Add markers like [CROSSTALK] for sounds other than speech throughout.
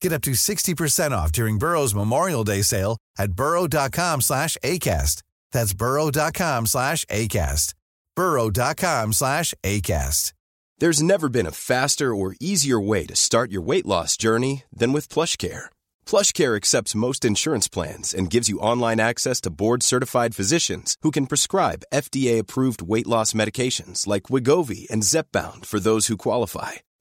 Get up to 60% off during Burrow's Memorial Day sale at burrow.com slash ACAST. That's burrow.com slash ACAST. burrow.com slash ACAST. There's never been a faster or easier way to start your weight loss journey than with PlushCare. PlushCare accepts most insurance plans and gives you online access to board-certified physicians who can prescribe FDA-approved weight loss medications like Wigovi and Zepbound for those who qualify.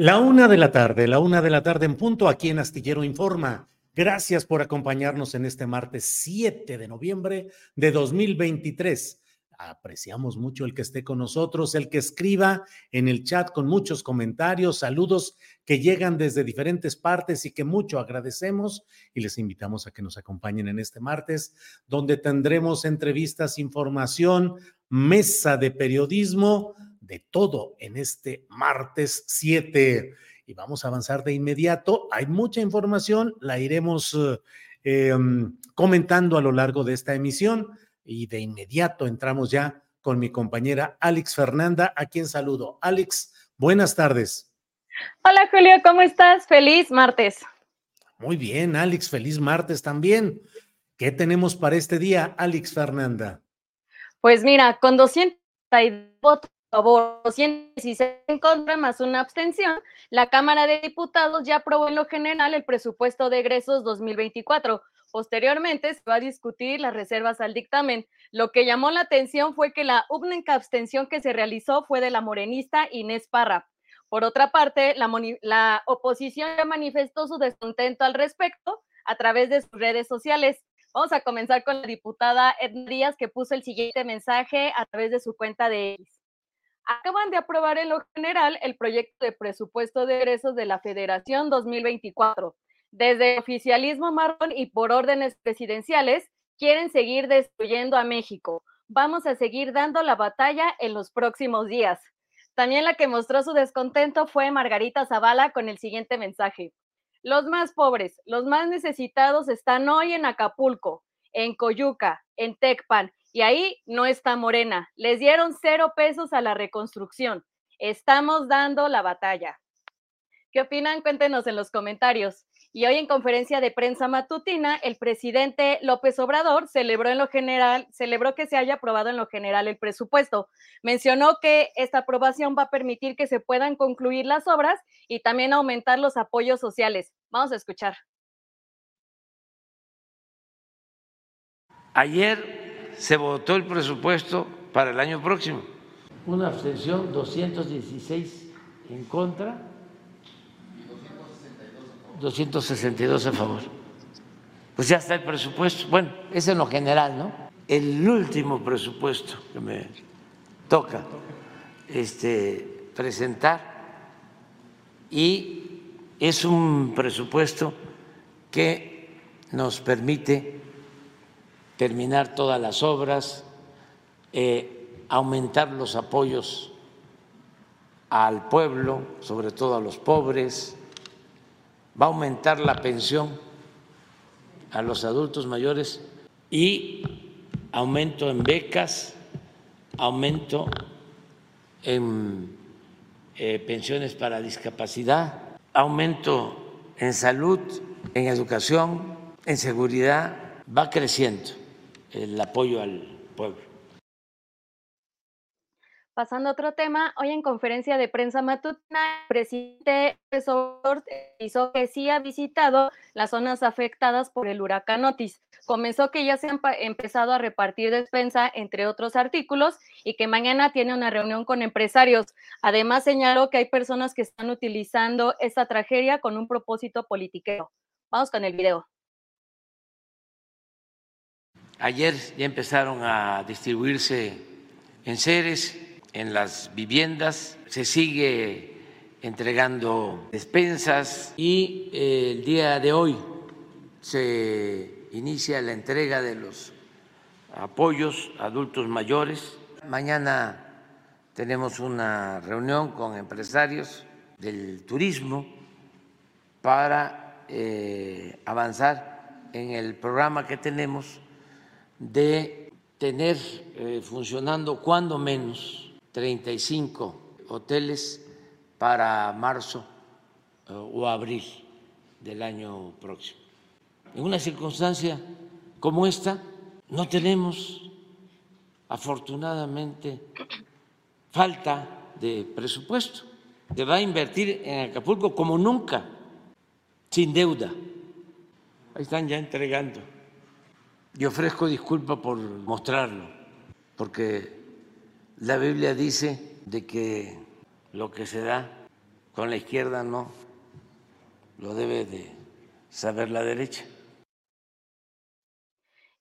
La una de la tarde, la una de la tarde en punto, aquí en Astillero Informa. Gracias por acompañarnos en este martes 7 de noviembre de 2023. Apreciamos mucho el que esté con nosotros, el que escriba en el chat con muchos comentarios, saludos que llegan desde diferentes partes y que mucho agradecemos y les invitamos a que nos acompañen en este martes, donde tendremos entrevistas, información, mesa de periodismo de todo en este martes 7. Y vamos a avanzar de inmediato. Hay mucha información, la iremos eh, em, comentando a lo largo de esta emisión. Y de inmediato entramos ya con mi compañera Alex Fernanda, a quien saludo. Alex, buenas tardes. Hola Julio, ¿cómo estás? Feliz martes. Muy bien, Alex, feliz martes también. ¿Qué tenemos para este día, Alex Fernanda? Pues mira, con 200 votos favor, 116 en contra, más una abstención, la Cámara de Diputados ya aprobó en lo general el presupuesto de egresos 2024. Posteriormente se va a discutir las reservas al dictamen. Lo que llamó la atención fue que la única abstención que se realizó fue de la morenista Inés Parra. Por otra parte, la, oposición ya manifestó su descontento al respecto a través de sus redes sociales. Vamos a comenzar con la diputada Edna Díaz, que puso el siguiente mensaje a través de su cuenta de X acaban de aprobar en lo general el proyecto de presupuesto de egresos de la Federación 2024. Desde oficialismo marrón y por órdenes presidenciales, quieren seguir destruyendo a México. Vamos a seguir dando la batalla en los próximos días. También la que mostró su descontento fue Margarita Zavala con el siguiente mensaje. Los más pobres, los más necesitados están hoy en Acapulco, en Coyuca, en Tecpan, y ahí no está Morena. Les dieron cero pesos a la reconstrucción. Estamos dando la batalla. ¿Qué opinan? Cuéntenos en los comentarios. Y hoy en conferencia de prensa matutina, el presidente López Obrador celebró en lo general, celebró que se haya aprobado en lo general el presupuesto. Mencionó que esta aprobación va a permitir que se puedan concluir las obras y también aumentar los apoyos sociales. Vamos a escuchar. Ayer se votó el presupuesto para el año próximo. Una abstención, 216 en contra, 262 a favor. Pues ya está el presupuesto. Bueno, es en lo general, ¿no? El último presupuesto que me toca este, presentar y es un presupuesto que nos permite terminar todas las obras, eh, aumentar los apoyos al pueblo, sobre todo a los pobres, va a aumentar la pensión a los adultos mayores y aumento en becas, aumento en eh, pensiones para discapacidad, aumento en salud, en educación, en seguridad, va creciendo el apoyo al pueblo. Pasando a otro tema, hoy en conferencia de prensa matutina, el presidente Obrador hizo que sí ha visitado las zonas afectadas por el huracán Otis. Comenzó que ya se han empezado a repartir despensa, entre otros artículos, y que mañana tiene una reunión con empresarios. Además, señaló que hay personas que están utilizando esta tragedia con un propósito politiquero. Vamos con el video. Ayer ya empezaron a distribuirse en seres en las viviendas, se sigue entregando despensas y eh, el día de hoy se inicia la entrega de los apoyos a adultos mayores. Mañana tenemos una reunión con empresarios del turismo para eh, avanzar en el programa que tenemos de tener eh, funcionando cuando menos 35 hoteles para marzo eh, o abril del año próximo. En una circunstancia como esta, no tenemos, afortunadamente, falta de presupuesto. Se va a invertir en Acapulco como nunca, sin deuda. Ahí están ya entregando. Y ofrezco disculpa por mostrarlo, porque la Biblia dice de que lo que se da con la izquierda no lo debe de saber la derecha.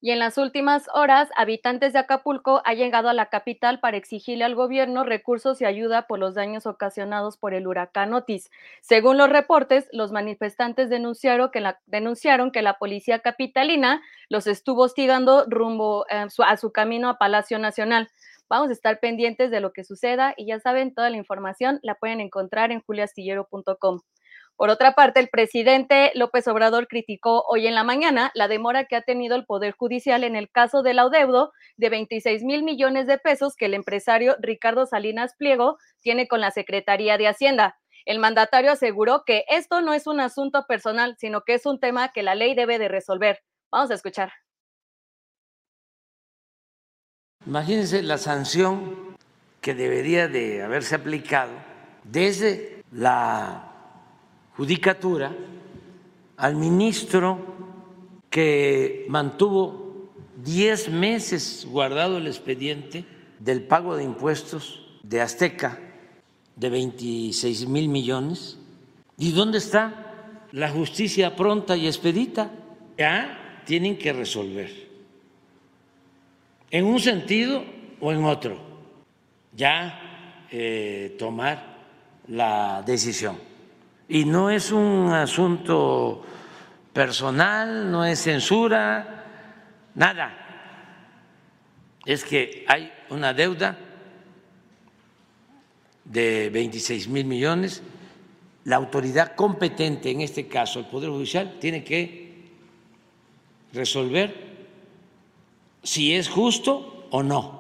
Y en las últimas horas, habitantes de Acapulco han llegado a la capital para exigirle al gobierno recursos y ayuda por los daños ocasionados por el huracán Otis. Según los reportes, los manifestantes denunciaron que la, denunciaron que la policía capitalina los estuvo hostigando rumbo eh, a su camino a Palacio Nacional. Vamos a estar pendientes de lo que suceda y ya saben, toda la información la pueden encontrar en juliastillero.com. Por otra parte, el presidente López Obrador criticó hoy en la mañana la demora que ha tenido el Poder Judicial en el caso del audeudo de 26 mil millones de pesos que el empresario Ricardo Salinas Pliego tiene con la Secretaría de Hacienda. El mandatario aseguró que esto no es un asunto personal, sino que es un tema que la ley debe de resolver. Vamos a escuchar. Imagínense la sanción que debería de haberse aplicado desde la judicatura al ministro que mantuvo 10 meses guardado el expediente del pago de impuestos de Azteca de 26 mil millones. ¿Y dónde está la justicia pronta y expedita? Ya tienen que resolver en un sentido o en otro, ya eh, tomar la decisión. Y no es un asunto personal, no es censura, nada. Es que hay una deuda de 26 mil millones. La autoridad competente, en este caso el Poder Judicial, tiene que resolver si es justo o no.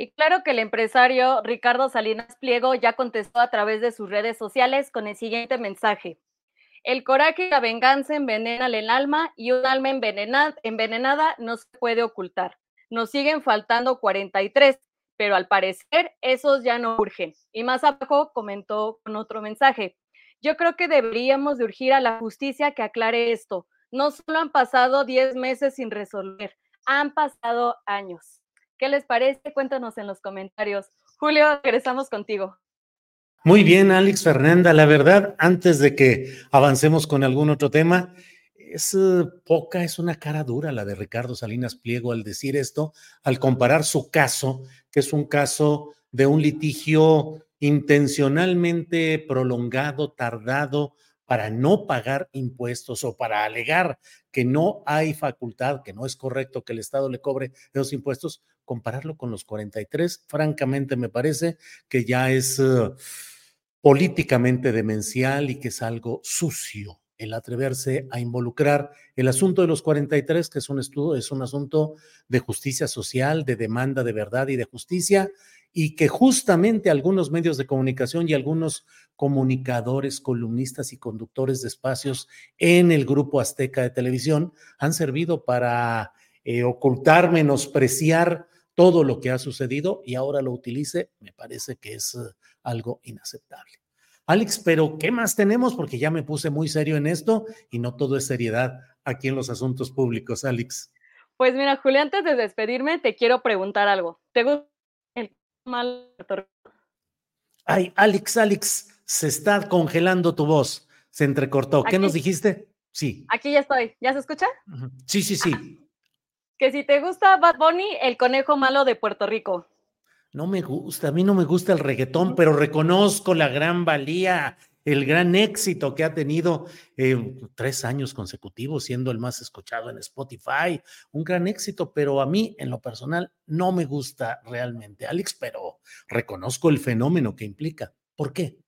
Y claro que el empresario Ricardo Salinas Pliego ya contestó a través de sus redes sociales con el siguiente mensaje. El coraje y la venganza envenenan el alma y un alma envenenada, no se puede ocultar. Nos siguen faltando 43, pero al parecer esos ya no urgen. Y más abajo comentó con otro mensaje. Yo creo que deberíamos de urgir a la justicia que aclare esto no solo han pasado 10 meses sin resolver, han pasado años. ¿Qué les parece? Cuéntanos en los comentarios. Julio, regresamos contigo. Muy bien, Alex Fernanda. La verdad, antes de que avancemos con algún otro tema, es eh, poca, es una cara dura la de Ricardo Salinas Pliego al decir esto, al comparar su caso, que es un caso de un litigio intencionalmente prolongado, tardado, para no pagar impuestos o para alegar que no hay facultad, que no es correcto que el Estado le cobre esos impuestos, compararlo con los 43, francamente me parece que ya es uh, políticamente demencial y que es algo sucio el atreverse a involucrar el asunto de los 43, que es un estudio, es un asunto de justicia social, de demanda de verdad y de justicia, y que justamente algunos medios de comunicación y algunos comunicadores, columnistas y conductores de espacios en el grupo Azteca de Televisión han servido para eh, ocultar, menospreciar todo lo que ha sucedido y ahora lo utilice, me parece que es eh, algo inaceptable. Alex, pero ¿qué más tenemos? Porque ya me puse muy serio en esto y no todo es seriedad aquí en los asuntos públicos, Alex. Pues mira, Julia, antes de despedirme, te quiero preguntar algo. ¿Te gusta mal? Ay, Alex, Alex, se está congelando tu voz. Se entrecortó. ¿Qué nos dijiste? Sí. Aquí ya estoy. ¿Ya se escucha? Sí, sí, sí. Que si te gusta Bad Bunny, el conejo malo de Puerto Rico. No me gusta, a mí no me gusta el reggaetón, pero reconozco la gran valía el gran éxito que ha tenido eh, tres años consecutivos siendo el más escuchado en Spotify, un gran éxito, pero a mí en lo personal no me gusta realmente, Alex, pero reconozco el fenómeno que implica. ¿Por qué?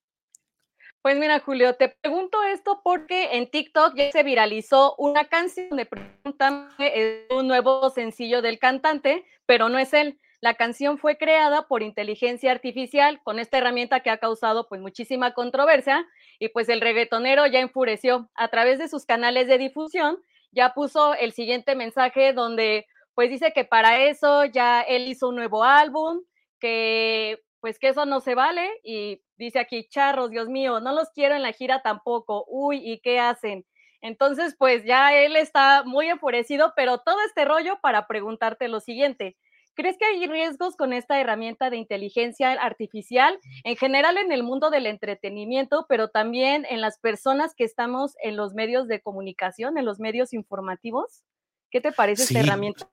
Pues mira, Julio, te pregunto esto porque en TikTok ya se viralizó una canción de Pregúntame, un nuevo sencillo del cantante, pero no es él. La canción fue creada por inteligencia artificial con esta herramienta que ha causado pues muchísima controversia y pues el reggaetonero ya enfureció. A través de sus canales de difusión, ya puso el siguiente mensaje donde pues dice que para eso ya él hizo un nuevo álbum, que pues que eso no se vale y dice aquí, charros, Dios mío, no los quiero en la gira tampoco, uy, ¿y qué hacen? Entonces, pues ya él está muy enfurecido, pero todo este rollo para preguntarte lo siguiente, ¿Crees que hay riesgos con esta herramienta de inteligencia artificial en general en el mundo del entretenimiento, pero también en las personas que estamos en los medios de comunicación, en los medios informativos? ¿Qué te parece esta herramienta?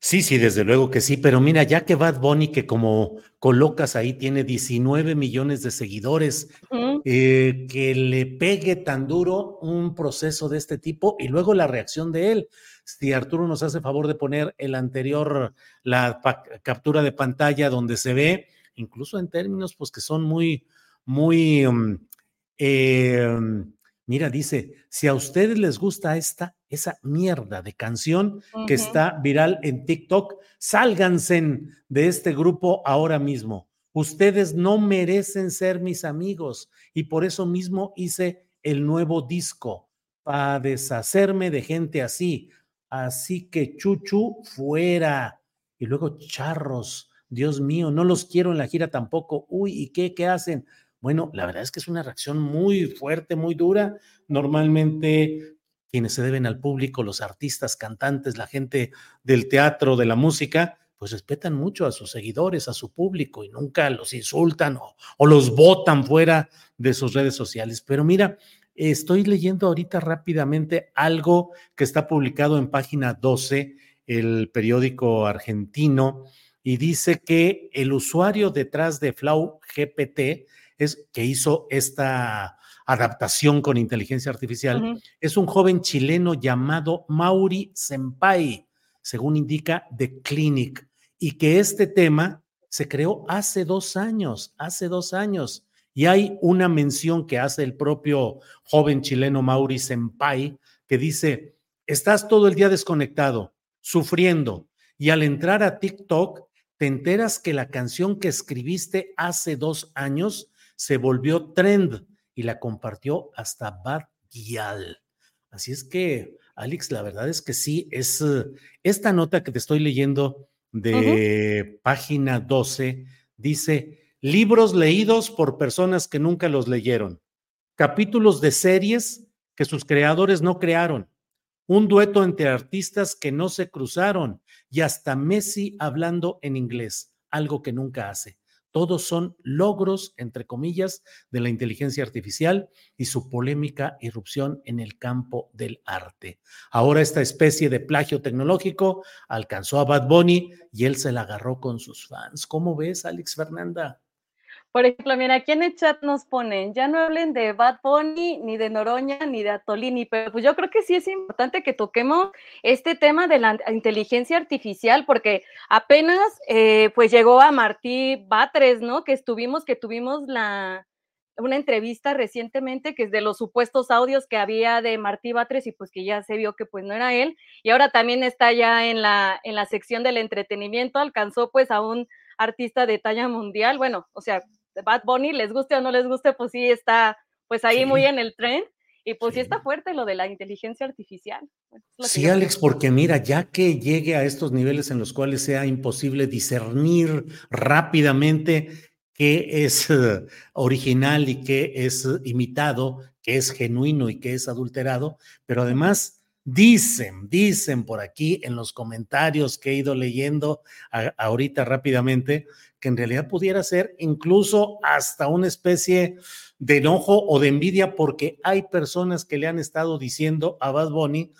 Sí, sí, desde luego que sí, pero mira, ya que Bad Bunny, que como colocas ahí, tiene 19 millones de seguidores, eh, que le pegue tan duro un proceso de este tipo y luego la reacción de él. Si Arturo nos hace favor de poner el anterior, la captura de pantalla donde se ve, incluso en términos pues que son muy, muy... Mm, em, Mira, dice, si a ustedes les gusta esta, esa mierda de canción que está viral en TikTok, sálganse de este grupo ahora mismo. Ustedes no merecen ser mis amigos y por eso mismo hice el nuevo disco, para deshacerme de gente así. Así que chuchu, fuera. Y luego charros, Dios mío, no los quiero en la gira tampoco. Uy, ¿y qué? ¿Qué hacen? Bueno, la verdad es que es una reacción muy fuerte, muy dura. Normalmente quienes se deben al público, los artistas, cantantes, la gente del teatro, de la música, pues respetan mucho a sus seguidores, a su público y nunca los insultan o, los botan fuera de sus redes sociales. Pero mira, estoy leyendo ahorita rápidamente algo que está publicado en página 12, el periódico argentino, y dice que el usuario detrás de Flow GPT es, que hizo esta adaptación con inteligencia artificial, es un joven chileno llamado Mauri Senpai, según indica The Clinic, y que este tema se creó hace dos años, hace dos años. Y hay una mención que hace el propio joven chileno Mauri Senpai, que dice, estás todo el día desconectado, sufriendo, y al entrar a TikTok, te enteras que la canción que escribiste hace dos años se volvió trend y la compartió hasta Bad Gyal. Así es que, Alex, la verdad es que sí, es eh, esta nota que te estoy leyendo de página 12, dice, libros leídos por personas que nunca los leyeron, capítulos de series que sus creadores no crearon, un dueto entre artistas que no se cruzaron y hasta Messi hablando en inglés, algo que nunca hace. Todos son logros, entre comillas, de la inteligencia artificial y su polémica irrupción en el campo del arte. Ahora esta especie de plagio tecnológico alcanzó a Bad Bunny y él se la agarró con sus fans. ¿Cómo ves, Alex Fernanda? Por ejemplo, mira, aquí en el chat nos ponen, ya no hablen de Bad Bunny, ni de Noroña, ni de Atolini, pero pues yo creo que sí es importante que toquemos este tema de la inteligencia artificial, porque apenas eh, pues llegó a Martí Batres, ¿no? Que estuvimos, que tuvimos la, una entrevista recientemente que es de los supuestos audios que había de Martí Batres y pues que ya se vio que pues no era él y ahora también está ya en la en la sección del entretenimiento alcanzó pues a un artista de talla mundial. Bueno, o sea, Bad Bunny, les guste o no les guste, pues sí está pues ahí muy en el tren. Y pues sí. está fuerte lo de la inteligencia artificial. Sí, Alex, porque mira, ya que llegue a estos niveles en los cuales sea imposible discernir rápidamente qué es eh, original y qué es imitado, qué es genuino y qué es adulterado, pero además dicen, dicen por aquí en los comentarios que he ido leyendo ahorita rápidamente, que en realidad pudiera ser incluso hasta una especie de enojo o de envidia porque hay personas que le han estado diciendo a Bad Bunny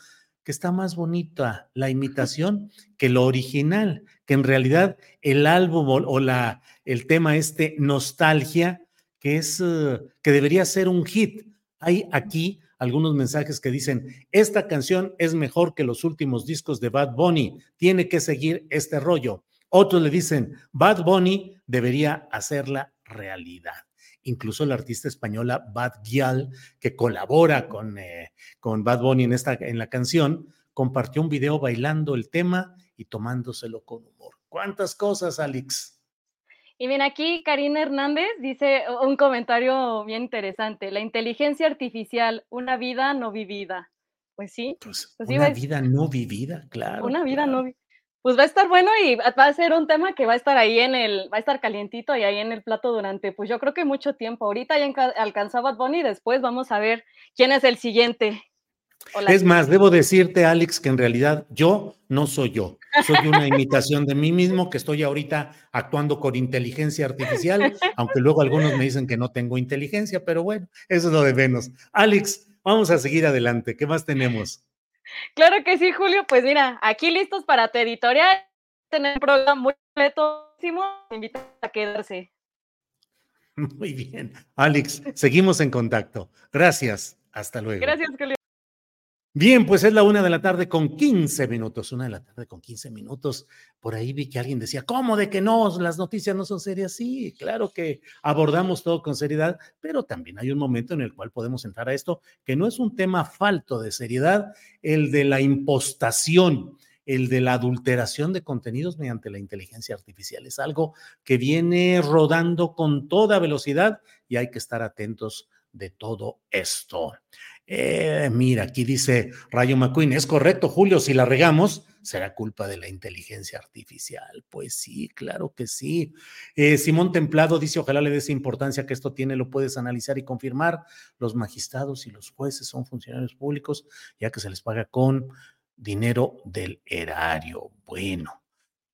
que está más bonita la imitación que lo original, que en realidad el álbum o la, el tema este nostalgia, que es eh, que debería ser un hit. Hay aquí algunos mensajes que dicen, esta canción es mejor que los últimos discos de Bad Bunny, tiene que seguir este rollo. Otros le dicen, Bad Bunny debería hacerla realidad incluso la artista española Bad Gyal, que colabora con, eh, con Bad Bunny en, esta, en la canción, compartió un video bailando el tema y tomándoselo con humor. ¿Cuántas cosas, Alex? Y bien, aquí Karina Hernández dice un comentario bien interesante. La inteligencia artificial, una vida no vivida. Pues sí. Pues, pues una vida no vivida, claro. Una vida no vivida pues va a estar bueno y va a ser un tema que va a estar ahí en el, va a estar calientito y ahí en el plato durante, pues yo creo que mucho tiempo. Ahorita ya alcanzó Bad Bunny después vamos a ver quién es el siguiente. Es más, debo decirte, Alex, que en realidad yo no soy yo. Soy una imitación de mí mismo que estoy ahorita actuando con inteligencia artificial, [LAUGHS] aunque luego algunos me dicen que no tengo inteligencia, pero bueno, eso es lo de menos. Alex, vamos a seguir adelante. ¿Qué más tenemos? Claro que sí, Julio. Pues mira, aquí listos para tu editorial. Tener un programa muy completísimo. Invito a quedarse. Muy bien. Alex, seguimos en contacto. Gracias. Hasta luego. Gracias, Julio. Bien, pues es la una de la tarde con 15 minutos, una de la tarde con 15 minutos. Por ahí vi que alguien decía, ¿cómo de que no? Las noticias no son serias. Sí, claro que abordamos todo con seriedad, pero también hay un momento en el cual podemos entrar a esto, que no es un tema falto de seriedad, el de la impostación, el de la adulteración de contenidos mediante la inteligencia artificial. Es algo que viene rodando con toda velocidad y hay que estar atentos de todo esto. Eh, mira, aquí dice Rayo McQueen, es correcto, Julio, si la regamos, será culpa de la inteligencia artificial. Pues sí, claro que sí. Eh, Simón Templado dice, ojalá le des importancia que esto tiene, lo puedes analizar y confirmar. Los magistrados y los jueces son funcionarios públicos, ya que se les paga con dinero del erario. Bueno,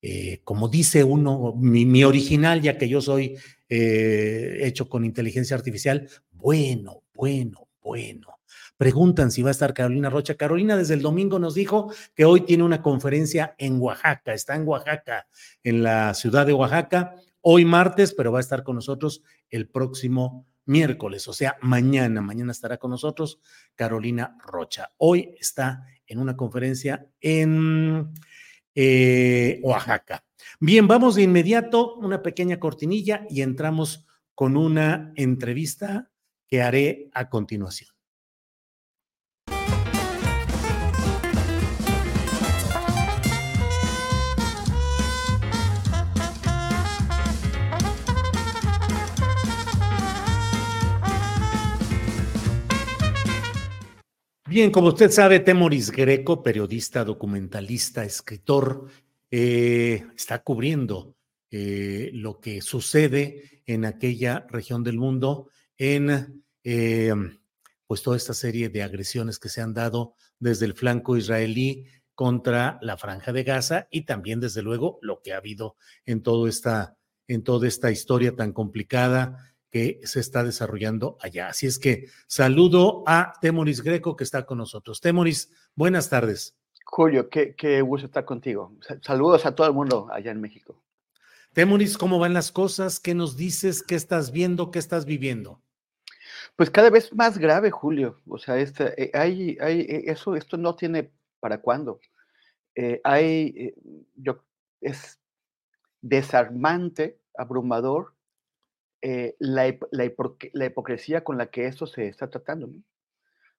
eh, como dice uno, mi, original, ya que yo soy hecho con inteligencia artificial, bueno, bueno, bueno. Preguntan si va a estar Carolina Rocha. Carolina desde el domingo nos dijo que hoy tiene una conferencia en Oaxaca, está en Oaxaca, en la ciudad de Oaxaca, hoy martes, pero va a estar con nosotros el próximo miércoles, o sea, mañana, mañana estará con nosotros Carolina Rocha. Hoy está en una conferencia en eh, Oaxaca. Bien, vamos de inmediato, una pequeña cortinilla y entramos con una entrevista que haré a continuación. Bien, como usted sabe, Temoris Greco, periodista, documentalista, escritor, eh, está cubriendo eh, lo que sucede en aquella región del mundo en eh, pues toda esta serie de agresiones que se han dado desde el flanco israelí contra la franja de Gaza y también desde luego lo que ha habido en todo esta en toda esta historia tan complicada que se está desarrollando allá. Así es que saludo a Temoris Greco que está con nosotros. Temoris, buenas tardes. Julio, qué, qué gusto estar contigo. Saludos a todo el mundo allá en México. Temoris, ¿cómo van las cosas? ¿Qué nos dices? ¿Qué estás viendo? ¿Qué estás viviendo? Pues cada vez más grave, Julio. O sea, este, hay, hay, eh, eso, esto no tiene para cuándo. Eh, hay, yo, es desarmante, abrumador, la, la, la, hipocresía con la que esto se está tratando. ¿no?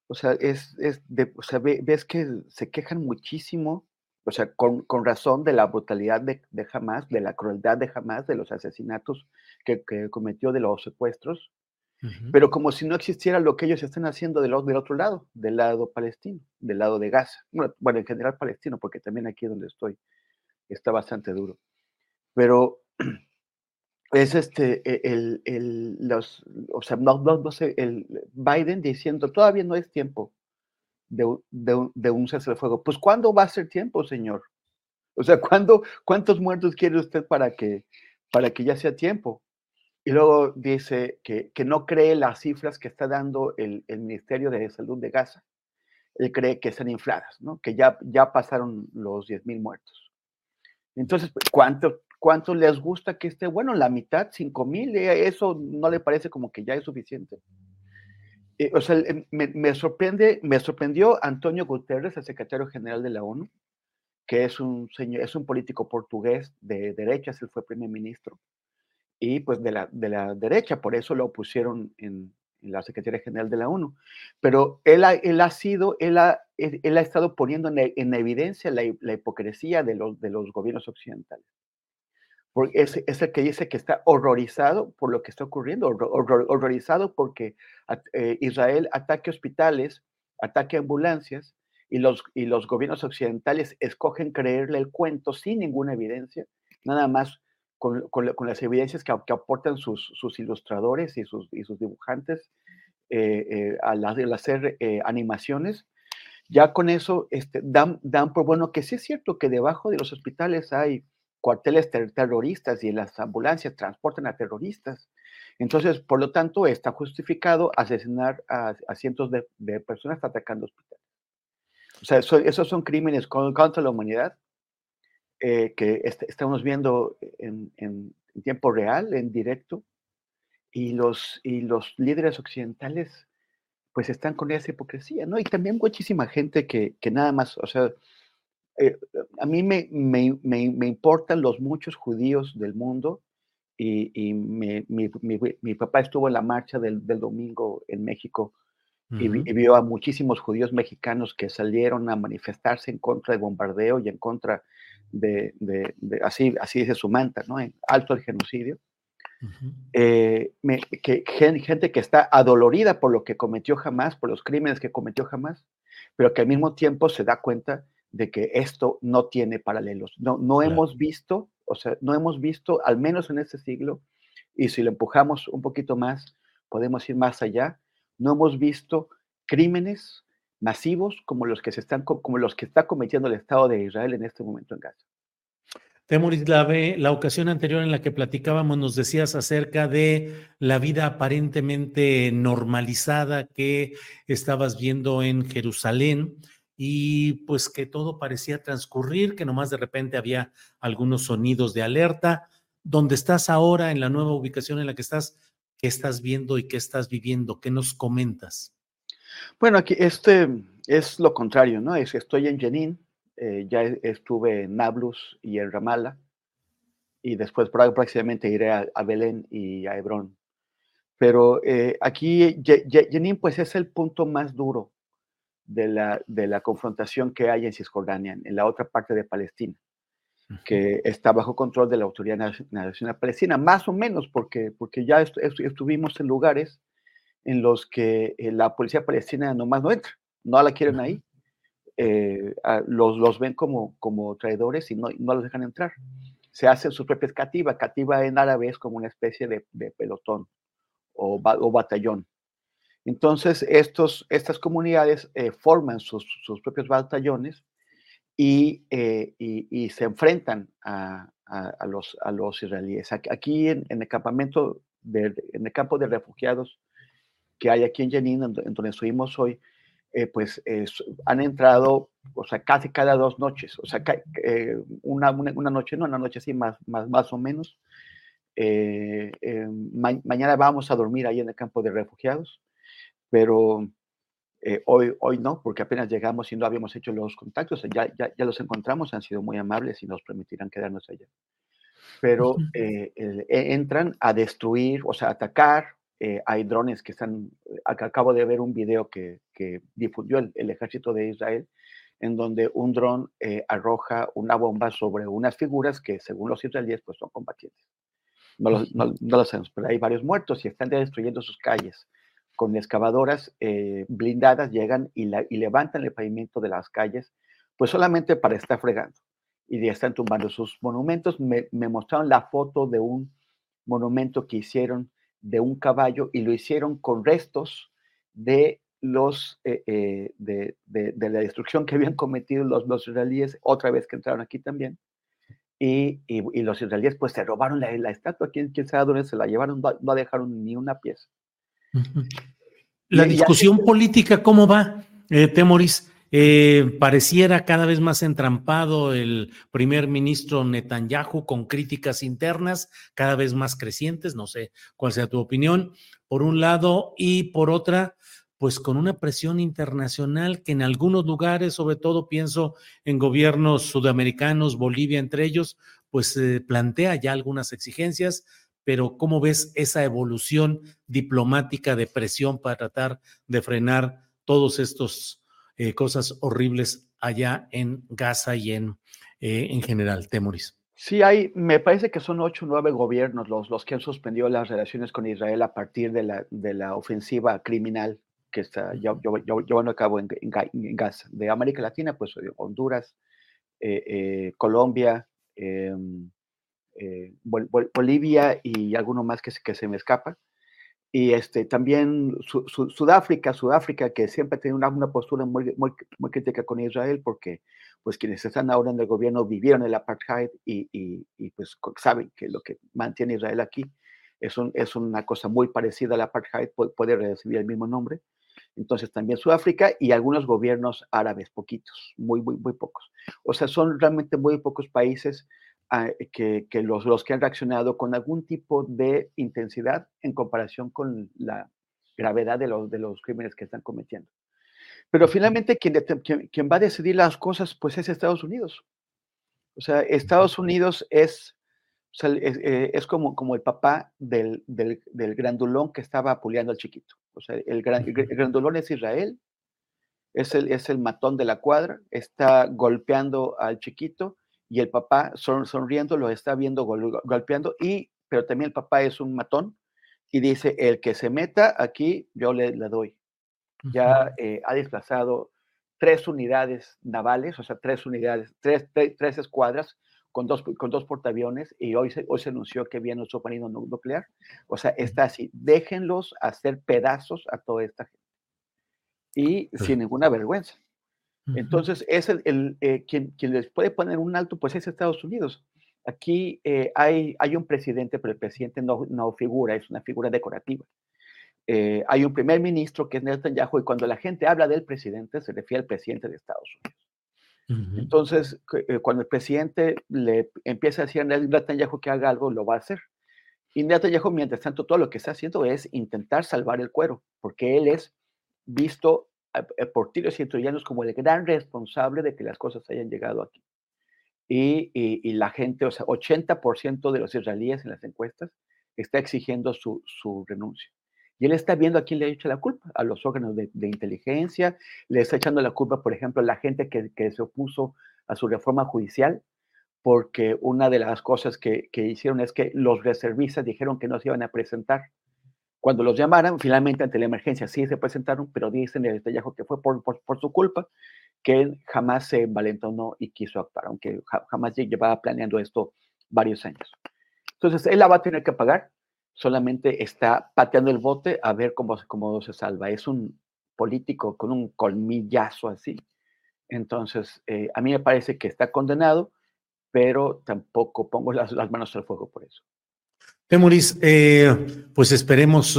O sea, es, es de, o sea ves que se quejan muchísimo o sea, con, con razón de la brutalidad de, de, de la crueldad de Hamas, de los asesinatos que, que cometió, de los secuestros, pero como si no existiera lo que ellos están haciendo del, otro lado, del lado palestino, del lado de Gaza. Bueno, en general palestino, porque también aquí donde estoy está bastante duro. Pero [CLEARS THROAT] es este, el, el, los, o sea, no, no, no sé, el Biden diciendo, todavía no es tiempo de, de, de un cese de fuego. Pues, ¿cuándo va a ser tiempo, señor? O sea, [LAUGHS] ¿cuándo, ¿cuántos muertos quiere usted para que, para que ya sea tiempo? Y luego dice que, que no cree las cifras que está dando el, el, Ministerio de Salud de Gaza. Él cree que están infladas, ¿no? que ya, ya pasaron los 10 mil muertos. Entonces, ¿cuánto, ¿cuánto les gusta que esté? Bueno, la mitad, 5 mil, eh, eso no le parece como que ya es suficiente. Eh, o sea, me, me, sorprende, me sorprendió Antonio Guterres, el secretario general de la ONU, que es un, señor, es un político portugués de derechas, él fue primer ministro, y pues de la, de la derecha, por eso lo pusieron en, en la Secretaría General de la ONU. Pero él ha, él ha sido, él ha, él ha estado poniendo en, en evidencia la, la, hipocresía de los, de los gobiernos occidentales. Porque es, es, el que dice que está horrorizado por lo que está ocurriendo, horror, horrorizado porque eh, Israel ataque hospitales, ataque ambulancias, y los, y los gobiernos occidentales escogen creerle el cuento sin ninguna evidencia, nada más con, con, las evidencias que, que aportan sus, sus, ilustradores y sus, y sus dibujantes eh, eh, al, hacer eh, animaciones, ya con eso este, dan, dan por bueno que sí es cierto que debajo de los hospitales hay cuarteles ter terroristas y las ambulancias transportan a terroristas. Entonces, por lo tanto, está justificado asesinar a, a cientos de, de, personas atacando hospitales. O sea, eso, esos son crímenes contra la humanidad eh, que est estamos viendo en, en, en, tiempo real, en directo, y los, y los líderes occidentales pues están con esa hipocresía, ¿no? Y también muchísima gente que, que nada más, o sea, eh, a mí me, me, me, me, importan los muchos judíos del mundo y, y mi, mi, mi, papá estuvo en la marcha del, del domingo en México uh -huh. y, y, vio a muchísimos judíos mexicanos que salieron a manifestarse en contra del bombardeo y en contra de, de, de así, así dice su manta, ¿no? En alto el genocidio. Uh -huh. eh, me, que, gente que está adolorida por lo que cometió jamás, por los crímenes que cometió jamás, pero que al mismo tiempo se da cuenta de que esto no tiene paralelos. No, no claro. hemos visto, o sea, no hemos visto, al menos en este siglo, y si lo empujamos un poquito más, podemos ir más allá, no hemos visto crímenes masivos como los que se están como los que está cometiendo el Estado de Israel en este momento en Gaza. Temuris, la, la ocasión anterior en la que platicábamos nos decías acerca de la vida aparentemente normalizada que estabas viendo en Jerusalén y pues que todo parecía transcurrir, que nomás de repente había algunos sonidos de alerta. ¿Dónde estás ahora, en la nueva ubicación en la que estás? ¿Qué estás viendo y qué estás viviendo? ¿Qué nos comentas? Bueno, aquí este es lo contrario, ¿no? Es, estoy en Jenin, eh, ya estuve en Nablus y en Ramallah, y después próximamente iré a, a Belén y a Hebrón. Pero eh, aquí Jenin pues es el punto más duro de la, de la confrontación que hay en Cisjordania, en la otra parte de Palestina, que está bajo control de la Autoridad Nacional Palestina, más o menos, porque, porque ya est est estuvimos en lugares en los que eh, la policía palestina nomás no entra, no la quieren ahí, eh, los, los ven como, como traidores y no, no los dejan entrar. Se hacen sus propias cativa, cativa en árabe es como una especie de, de pelotón o, o batallón. Entonces, estos, estas comunidades eh, forman sus, sus, propios batallones y, eh, y, y se enfrentan a, a, a, los, a los israelíes. Aquí en, en el campamento, de, en el campo de refugiados que hay aquí en Jenin, en, donde estuvimos hoy, eh, pues han entrado, o sea, casi cada dos noches, o sea, eh, una, una, una, noche, no, una noche así más, más, más o menos. Eh, ma mañana vamos a dormir ahí en el campo de refugiados pero eh, hoy, hoy no, porque apenas llegamos y no habíamos hecho los contactos, ya, ya, ya, los encontramos, han sido muy amables y nos permitirán quedarnos allá. Pero eh, eh, entran a destruir, o sea, a atacar. Eh, hay drones que están, acabo de ver un video que, que difundió el, el, ejército de Israel, en donde un dron eh, arroja una bomba sobre unas figuras que según los israelíes pues son combatientes. No lo, no, lo sabemos, pero hay varios muertos y están destruyendo sus calles. Con excavadoras eh, blindadas llegan y, la, y levantan el pavimento de las calles, pues solamente para estar fregando. Y ya están tumbando sus monumentos. Me, me mostraron la foto de un monumento que hicieron de un caballo y lo hicieron con restos de los eh, eh, de, de, de, la destrucción que habían cometido los, los israelíes otra vez que entraron aquí también. Y, y, y los israelíes pues se robaron la, la estatua quién, quién sabe dónde se la llevaron no, no dejaron ni una pieza. La y, discusión política cómo va eh, Temoris eh, pareciera cada vez más entrampado el primer ministro Netanyahu con críticas internas cada vez más crecientes, no sé cuál sea tu opinión, por un lado, y por otra, pues con una presión internacional que en algunos lugares, sobre todo pienso en gobiernos sudamericanos, Bolivia entre ellos, pues eh, plantea ya algunas exigencias, pero ¿cómo ves esa evolución diplomática de presión para tratar de frenar todos estos eh, cosas horribles allá en Gaza y en, eh, en general, Temoris. Sí, hay, me parece que son ocho o nueve gobiernos los, los que han suspendido las relaciones con Israel a partir de la, de la ofensiva criminal que está llevando a cabo en, en, en, Gaza. De América Latina, pues Honduras, eh, eh, Colombia, em, eh, Bol Bolivia y alguno más que, que se me escapa y este, también su, su, Sudáfrica, Sudáfrica, que siempre tiene una, una postura muy, muy, muy, crítica con Israel, porque pues quienes están ahora en el gobierno vivieron el apartheid y, y, y pues saben que lo que mantiene Israel aquí es, un, es una cosa muy parecida al apartheid, puede, puede recibir el mismo nombre. Entonces también Sudáfrica y algunos gobiernos árabes, poquitos, muy, muy, muy pocos. O sea, son realmente muy pocos países que, que los, los, que han reaccionado con algún tipo de intensidad en comparación con la gravedad de los, de los crímenes que están cometiendo. Pero finalmente quien, quien, quien, va a decidir las cosas, pues es Estados Unidos. O sea, Estados Unidos es, o sea, es, eh, es, como, como el papá del, del, del, grandulón que estaba apuleando al chiquito. O sea, el, gran, el grandulón es Israel, es el, es el matón de la cuadra, está golpeando al chiquito y el papá son, sonriendo lo está viendo gol, golpeando, y, pero también el papá es un matón y dice, el que se meta aquí, yo le, le doy. Ya eh, ha desplazado tres unidades navales, o sea, tres unidades, tres, tres, tres escuadras con dos, con dos portaaviones y hoy se, hoy se anunció que viene un submarino nuclear. O sea, está así, déjenlos hacer pedazos a toda esta gente. Y sin ninguna vergüenza. Entonces, es el, el eh, quien, quien, les puede poner un alto, pues es Estados Unidos. Aquí eh, hay, hay, un presidente, pero el presidente no, no figura, es una figura decorativa. Eh, hay un primer ministro que es Netanyahu y cuando la gente habla del presidente se refiere al presidente de Estados Unidos. Uh -huh. Entonces, cuando el presidente le empieza a decir a Netanyahu que haga algo, lo va a hacer. Y Netanyahu, mientras tanto, todo lo que está haciendo es intentar salvar el cuero, porque él es visto eh, por tiros y troyanos como el gran responsable de que las cosas hayan llegado aquí. Y la gente, o sea, 80% de los israelíes en las encuestas está exigiendo su, su, renuncia. Y él está viendo a quién le ha hecho la culpa, a los órganos de, de inteligencia, le está echando la culpa, por ejemplo, a la gente que, que, se opuso a su reforma judicial, porque una de las cosas que, que hicieron es que los reservistas dijeron que no se iban a presentar cuando los llamaran, finalmente ante la emergencia sí se presentaron, pero dicen el Netanyahu que fue por, por, su culpa, que jamás se envalentonó y quiso actuar, aunque jamás llevaba planeando esto varios años. Entonces, él la va a tener que pagar, solamente está pateando el bote a ver cómo, cómo se salva. Es un político con un colmillazo así. Entonces, eh, a mí me parece que está condenado, pero tampoco pongo las, las manos al fuego por eso. Temuris, eh, pues esperemos,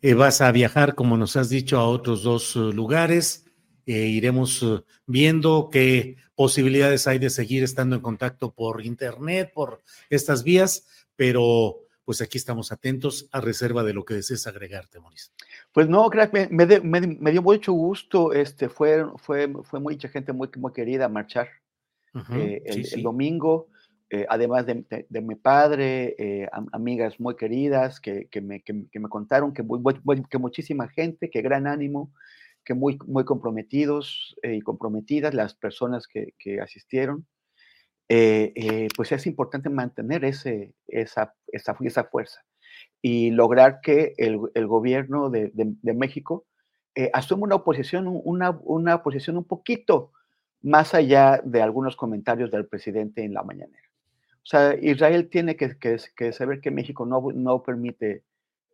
eh, vas a viajar, como nos has dicho, a otros dos uh, lugares. Eh, iremos uh, viendo qué posibilidades hay de seguir estando en contacto por internet, por estas vías, pero pues aquí estamos atentos a reserva de lo que desees agregar, Temuris. Pues no, me, me, me, me, dio mucho gusto, este, fue, fue, fue mucha gente muy, muy querida marchar uh -huh, el, sí, sí. el domingo eh, además de, mi padre, eh, amigas muy queridas que, me, que, me, contaron que, muchísima gente, que gran ánimo, que muy, muy comprometidos y comprometidas las personas que, asistieron. pues es importante mantener ese, esa, esa, fuerza y lograr que el, el gobierno de, de, México eh, asuma una oposición, una, una posición un poquito más allá de algunos comentarios del presidente en la mañanera. O sea, Israel tiene que, que, saber que México no, no permite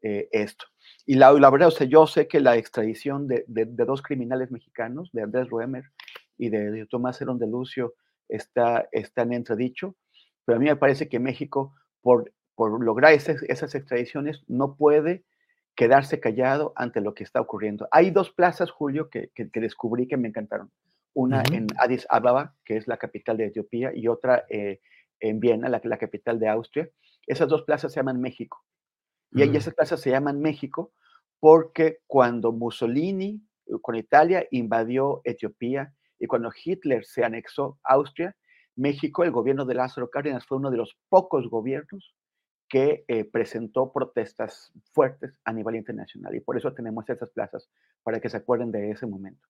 eh, esto. Y la, la, verdad, o sea, yo sé que la extradición de, de, dos criminales mexicanos, de Andrés Ruemer y de, Tomás Herón de Lucio, está, está en entredicho, pero a mí me parece que México, por por lograr esas, esas extradiciones, no puede quedarse callado ante lo que está ocurriendo. Hay dos plazas, Julio, que, que, descubrí que me encantaron. Una en Addis Ababa, que es la capital de Etiopía, y otra eh, en Viena, la, la, capital de Austria. Esas dos plazas se llaman México. Y mm. esas plazas se llaman México porque cuando Mussolini eh, con Italia invadió Etiopía y cuando Hitler se anexó Austria, México, el gobierno de Lázaro Cárdenas fue uno de los pocos gobiernos que eh, presentó protestas fuertes a nivel internacional y por eso tenemos esas plazas para que se acuerden de ese momento.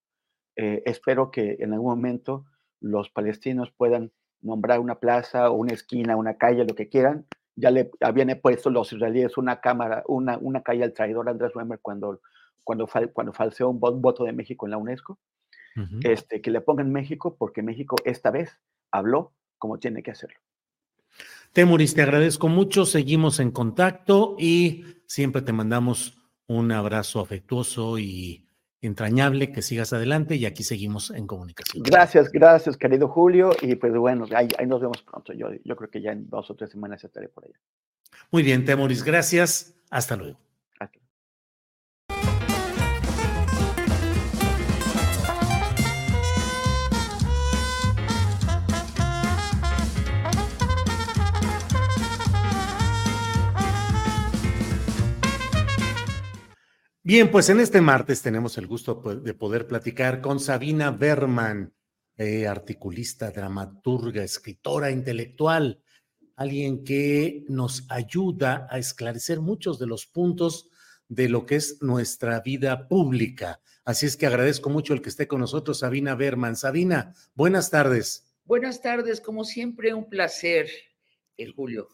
Eh, espero que en algún momento los palestinos puedan nombrar una plaza o una esquina, una calle, lo que quieran. Ya le habían puesto los israelíes una cámara, una, una calle al traidor Andrés Wemmer cuando, cuando, cuando falseó un voto de México en la UNESCO. este, que le pongan México porque México esta vez habló como tiene que hacerlo. Temuris, te agradezco mucho, seguimos en contacto y siempre te mandamos un abrazo afectuoso y entrañable, que sigas adelante y aquí seguimos en comunicación. Gracias, gracias, querido Julio, y pues bueno, ahí, nos vemos pronto. Yo, yo creo que ya en dos o tres semanas estaré por allá. Muy bien, Temuris, gracias. Hasta luego. Bien, pues en este martes tenemos el gusto de poder platicar con Sabina Berman, eh, articulista, dramaturga, escritora, intelectual, alguien que nos ayuda a esclarecer muchos de los puntos de lo que es nuestra vida pública. Así es que agradezco mucho el que esté con nosotros, Sabina Berman. Sabina, buenas tardes. Buenas tardes, como siempre, un placer, el Julio.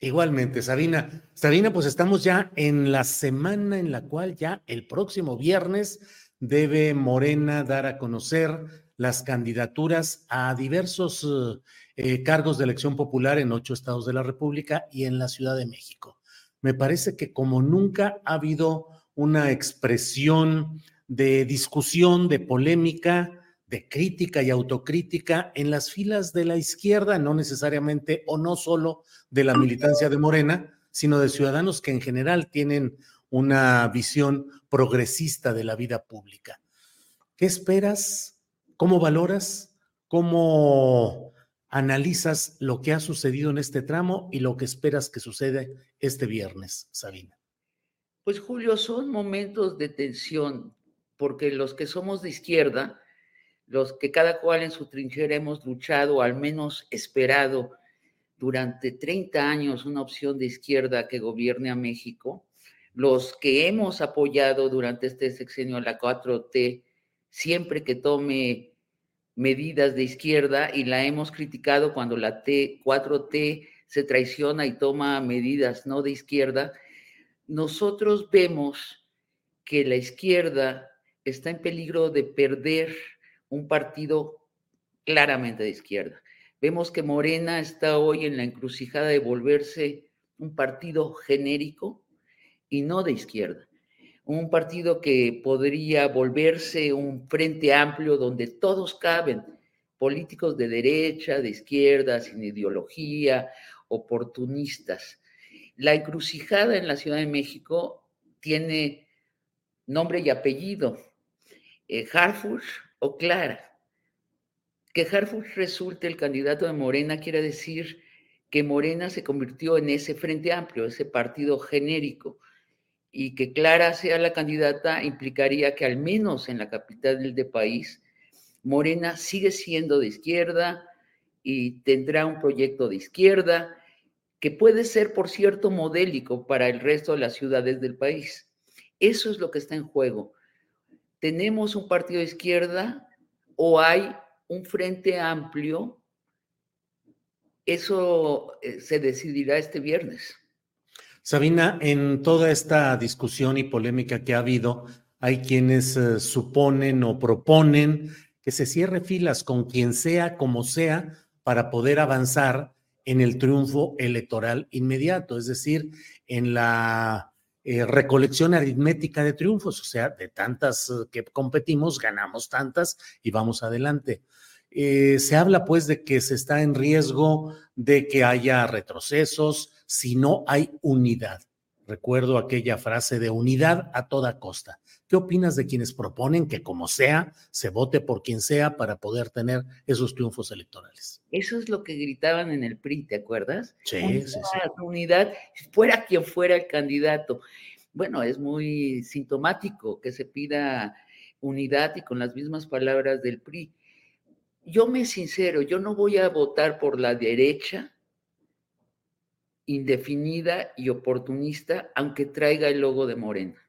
Igualmente, Sabina. Sabina, pues estamos ya en la semana en la cual ya el próximo viernes debe Morena dar a conocer las candidaturas a diversos eh, cargos de elección popular en ocho estados de la República y en la Ciudad de México. Me parece que como nunca ha habido una expresión de discusión, de polémica, de crítica y autocrítica en las filas de la izquierda, no necesariamente o no solo de la militancia de Morena, sino de ciudadanos que en general tienen una visión progresista de la vida pública. ¿Qué esperas? ¿Cómo valoras? ¿Cómo analizas lo que ha sucedido en este tramo y lo que esperas que suceda este viernes, Sabina? Pues Julio, son momentos de tensión, porque los que somos de izquierda, los que cada cual en su trinchera hemos luchado, al menos esperado durante 30 años una opción de izquierda que gobierne a México, los que hemos apoyado durante este sexenio la 4T, siempre que tome medidas de izquierda y la hemos criticado cuando la T, 4T se traiciona y toma medidas no de izquierda, nosotros vemos que la izquierda está en peligro de perder un partido claramente de izquierda. Vemos que Morena está hoy en la encrucijada de volverse un partido genérico y no de izquierda. Un partido que podría volverse un frente amplio donde todos caben, políticos de derecha, de izquierda, sin ideología, oportunistas. La encrucijada en la Ciudad de México tiene nombre y apellido. Eh, o Clara. Que Harfuch resulte el candidato de Morena quiere decir que Morena se convirtió en ese frente amplio, ese partido genérico, y que Clara sea la candidata implicaría que al menos en la capital del país, Morena sigue siendo de izquierda y tendrá un proyecto de izquierda que puede ser, por cierto, modélico para el resto de las ciudades del país. Eso es lo que está en juego ¿tenemos un partido de izquierda o hay un frente amplio? Eso eh, se decidirá este viernes. Sabina, en toda esta discusión y polémica que ha habido, hay quienes eh, suponen o proponen que se cierre filas con quien sea, como sea, para poder avanzar en el triunfo electoral inmediato, es decir, en la eh, recolección aritmética de triunfos, o sea, de tantas eh, que competimos, ganamos tantas y vamos adelante. se habla pues de que se está en riesgo de que haya retrocesos, si no hay unidad. Recuerdo aquella frase de unidad a toda costa. ¿Qué opinas de quienes proponen que como sea, se vote por quien sea para poder tener esos triunfos electorales? Eso es lo que gritaban en el PRI, ¿te acuerdas? Sí, unidad, sí, sí. Unidad, fuera quien fuera el candidato. Bueno, es muy sintomático que se pida unidad y con las mismas palabras del PRI. Yo me sincero, yo no voy a votar por la derecha indefinida y oportunista, aunque traiga el logo de Morena.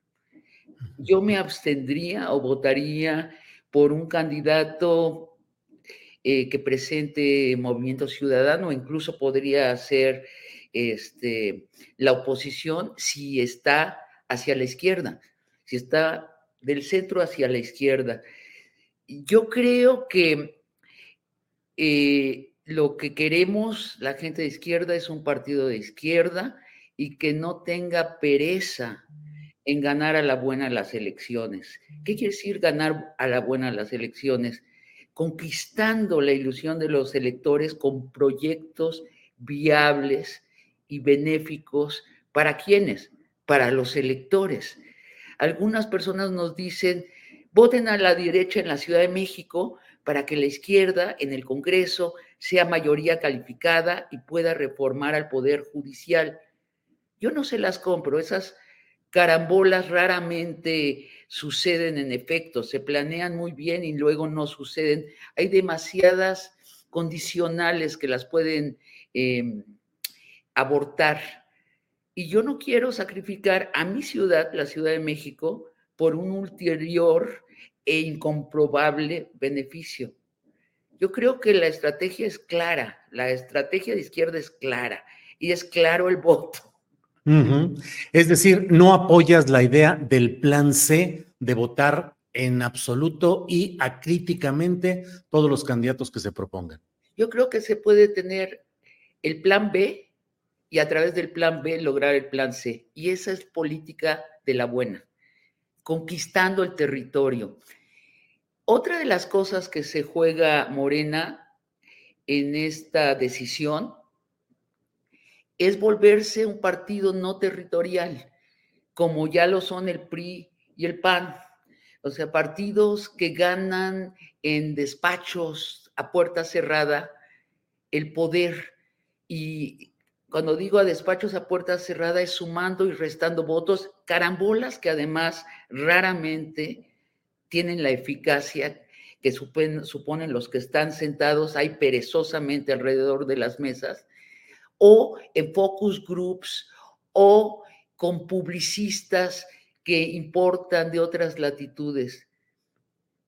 Yo me abstendría o votaría por un candidato eh, que presente Movimiento Ciudadano, incluso podría ser este, la oposición si está hacia la izquierda, si está del centro hacia la izquierda. Yo creo que eh, lo que queremos la gente de izquierda es un partido de izquierda y que no tenga pereza en ganar a la buena las elecciones. ¿Qué quiere decir ganar a la buena las elecciones? Conquistando la ilusión de los electores con proyectos viables y benéficos. ¿Para quiénes? Para los electores. Algunas personas nos dicen, voten a la derecha en la Ciudad de México para que la izquierda en el Congreso sea mayoría calificada y pueda reformar al Poder Judicial. Yo no se las compro, esas carambolas raramente suceden en efecto, se planean muy bien y luego no suceden. Hay demasiadas condicionales que las pueden em, abortar. Y yo no quiero sacrificar a mi ciudad, la Ciudad de México, por un ulterior e incomprobable beneficio. Yo creo que la estrategia es clara, la estrategia de izquierda es clara y es claro el voto. Es decir, no apoyas la idea del plan C de votar en absoluto y acríticamente todos los candidatos que se propongan. Yo creo que se puede tener el plan B y a través del plan B lograr el plan C. Y esa es política de la buena, conquistando el territorio. Otra de las cosas que se juega Morena en esta decisión es volverse un partido no territorial, como ya lo son el PRI y el PAN. O sea, partidos que ganan en despachos a puerta cerrada el poder. Y cuando digo a despachos a puerta cerrada es sumando y restando votos, carambolas que además raramente tienen la eficacia que suponen, los que están sentados ahí perezosamente alrededor de las mesas, o en focus groups, o con publicistas que importan de otras latitudes.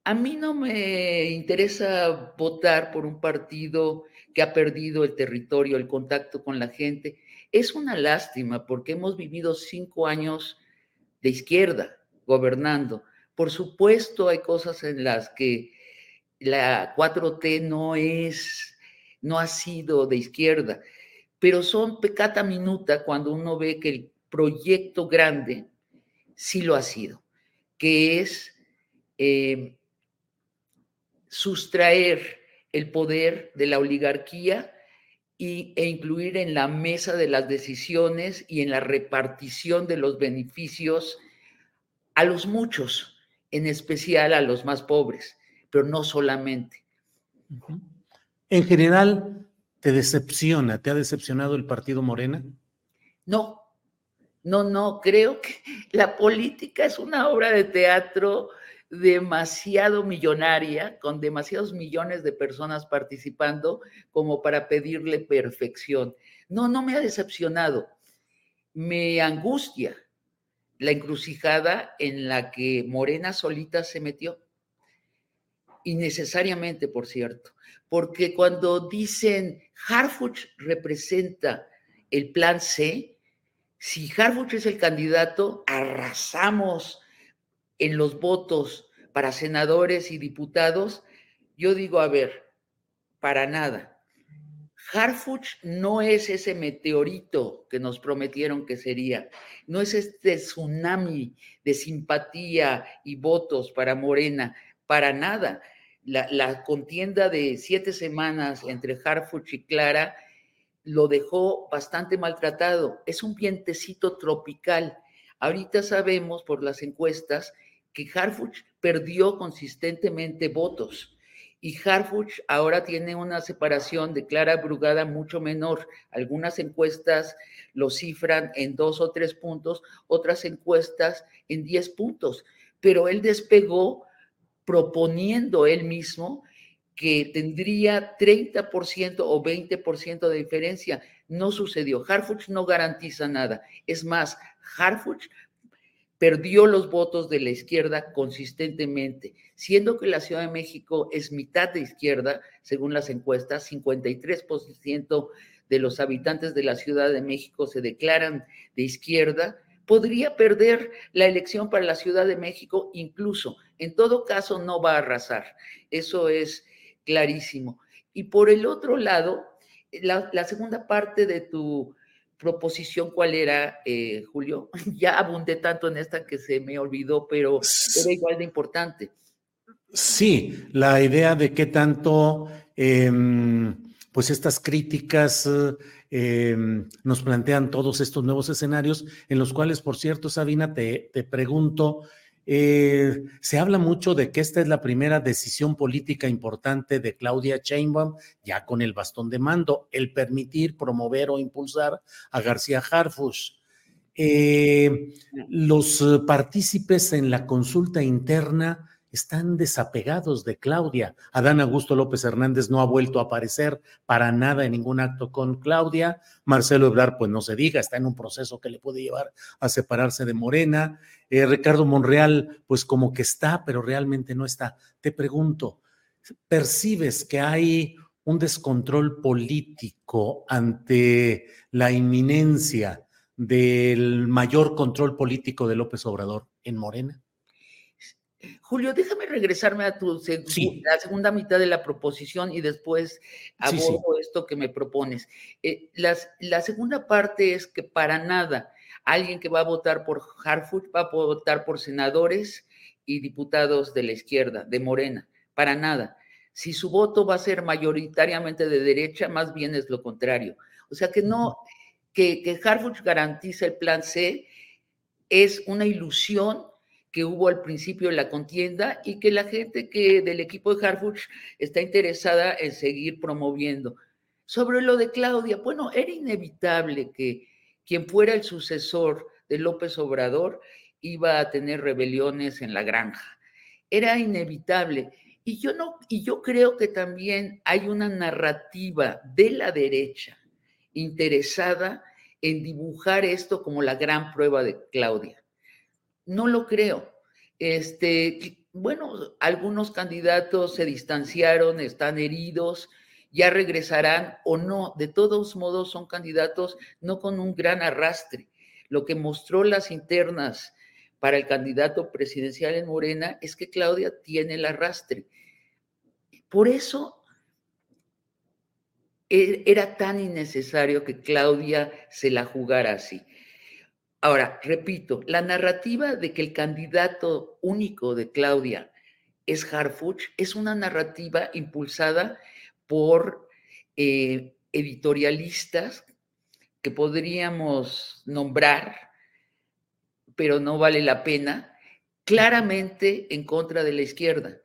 A mí no me interesa votar por un partido que ha perdido el territorio, el contacto con la gente. Es una lástima porque hemos vivido cinco años de izquierda gobernando por supuesto, hay cosas en las que la 4T no es, no ha sido de izquierda, pero son pecata minuta cuando uno ve que el proyecto grande sí lo ha sido, que es eh, sustraer el poder de la oligarquía y, e incluir en la mesa de las decisiones y en la repartición de los beneficios a los muchos, en especial a los más pobres, pero no solamente. En general, ¿te decepciona? ¿Te ha decepcionado el partido Morena? No, no, no, creo que la política es una obra de teatro demasiado millonaria, con demasiados millones de personas participando como para pedirle perfección. No, no me ha decepcionado. Me angustia la encrucijada en la que Morena solita se metió. Innecesariamente, por cierto, porque cuando dicen Harfuch representa el plan C, si Harfuch es el candidato, arrasamos en los votos para senadores y diputados, yo digo, a ver, para nada. Harfuch no es ese meteorito que nos prometieron que sería, no es este tsunami de simpatía y votos para Morena, para nada. La, contienda de siete semanas entre Harfuch y Clara lo dejó bastante maltratado. Es un vientecito tropical. Ahorita sabemos por las encuestas que Harfuch perdió consistentemente votos y Harfuch ahora tiene una separación de Clara Brugada mucho menor. Algunas encuestas lo cifran en dos o tres puntos, otras encuestas en diez puntos, pero él despegó proponiendo él mismo que tendría 30% o 20% de diferencia. No sucedió. Harfuch no garantiza nada. Es más, Harfuch perdió los votos de la izquierda consistentemente, siendo que la Ciudad de México es mitad de izquierda, según las encuestas, 53% de los habitantes de la Ciudad de México se declaran de izquierda, podría perder la elección para la Ciudad de México incluso. En todo caso, no va a arrasar. Eso es clarísimo. Y por el otro lado, la, la segunda parte de tu proposición cuál era, eh, Julio. [LAUGHS] Ya abundé tanto en esta que se me olvidó, pero era igual de importante. Sí, la idea de qué tanto, em, pues estas críticas em, nos plantean todos estos nuevos escenarios, en los cuales, por cierto, Sabina, te, te pregunto, eh, se habla mucho de que esta es la primera decisión política importante de Claudia Sheinbaum, ya con el bastón de mando, el permitir, promover o impulsar a García Harfush. Eh, los partícipes en la consulta interna están desapegados de Claudia. Adán Augusto López Hernández no ha vuelto a aparecer para nada en ningún acto con Claudia. Marcelo Ebrard, pues no se diga, está en un proceso que le puede llevar a separarse de Morena. Eh, Ricardo Monreal, pues como que está, pero realmente no está. Te pregunto, ¿percibes que hay un descontrol político ante la inminencia del mayor control político de López Obrador en Morena? Julio, déjame regresarme a tu la segunda mitad de la proposición y después abordo esto que me propones. Eh, la segunda parte es que para nada alguien que va a votar por Harfuch va a votar por senadores y diputados de la izquierda, de Morena, para nada. Si su voto va a ser mayoritariamente de derecha, más bien es lo contrario. O sea que no, que, que Harfuch garantiza el plan C es una ilusión que hubo al principio de la contienda y que la gente que del equipo de Harfuch está interesada en seguir promoviendo. Sobre lo de Claudia, bueno, era inevitable que quien fuera el sucesor de López Obrador iba a tener rebeliones en la granja. Era inevitable. Y yo no, y yo creo que también hay una narrativa de la derecha interesada en dibujar esto como la gran prueba de Claudia. No lo creo. Este, bueno, algunos candidatos se distanciaron, están heridos, ya regresarán o no. De todos modos, son candidatos no con un gran arrastre. Lo que mostró las internas para el candidato presidencial en Morena es que Claudia tiene el arrastre. Por eso e, era tan innecesario que Claudia se la jugara así. Ahora, repito, la narrativa de que el candidato único de Claudia es Harfuch es una narrativa impulsada por eh, editorialistas que podríamos nombrar, pero no vale la pena, claramente en contra de la izquierda,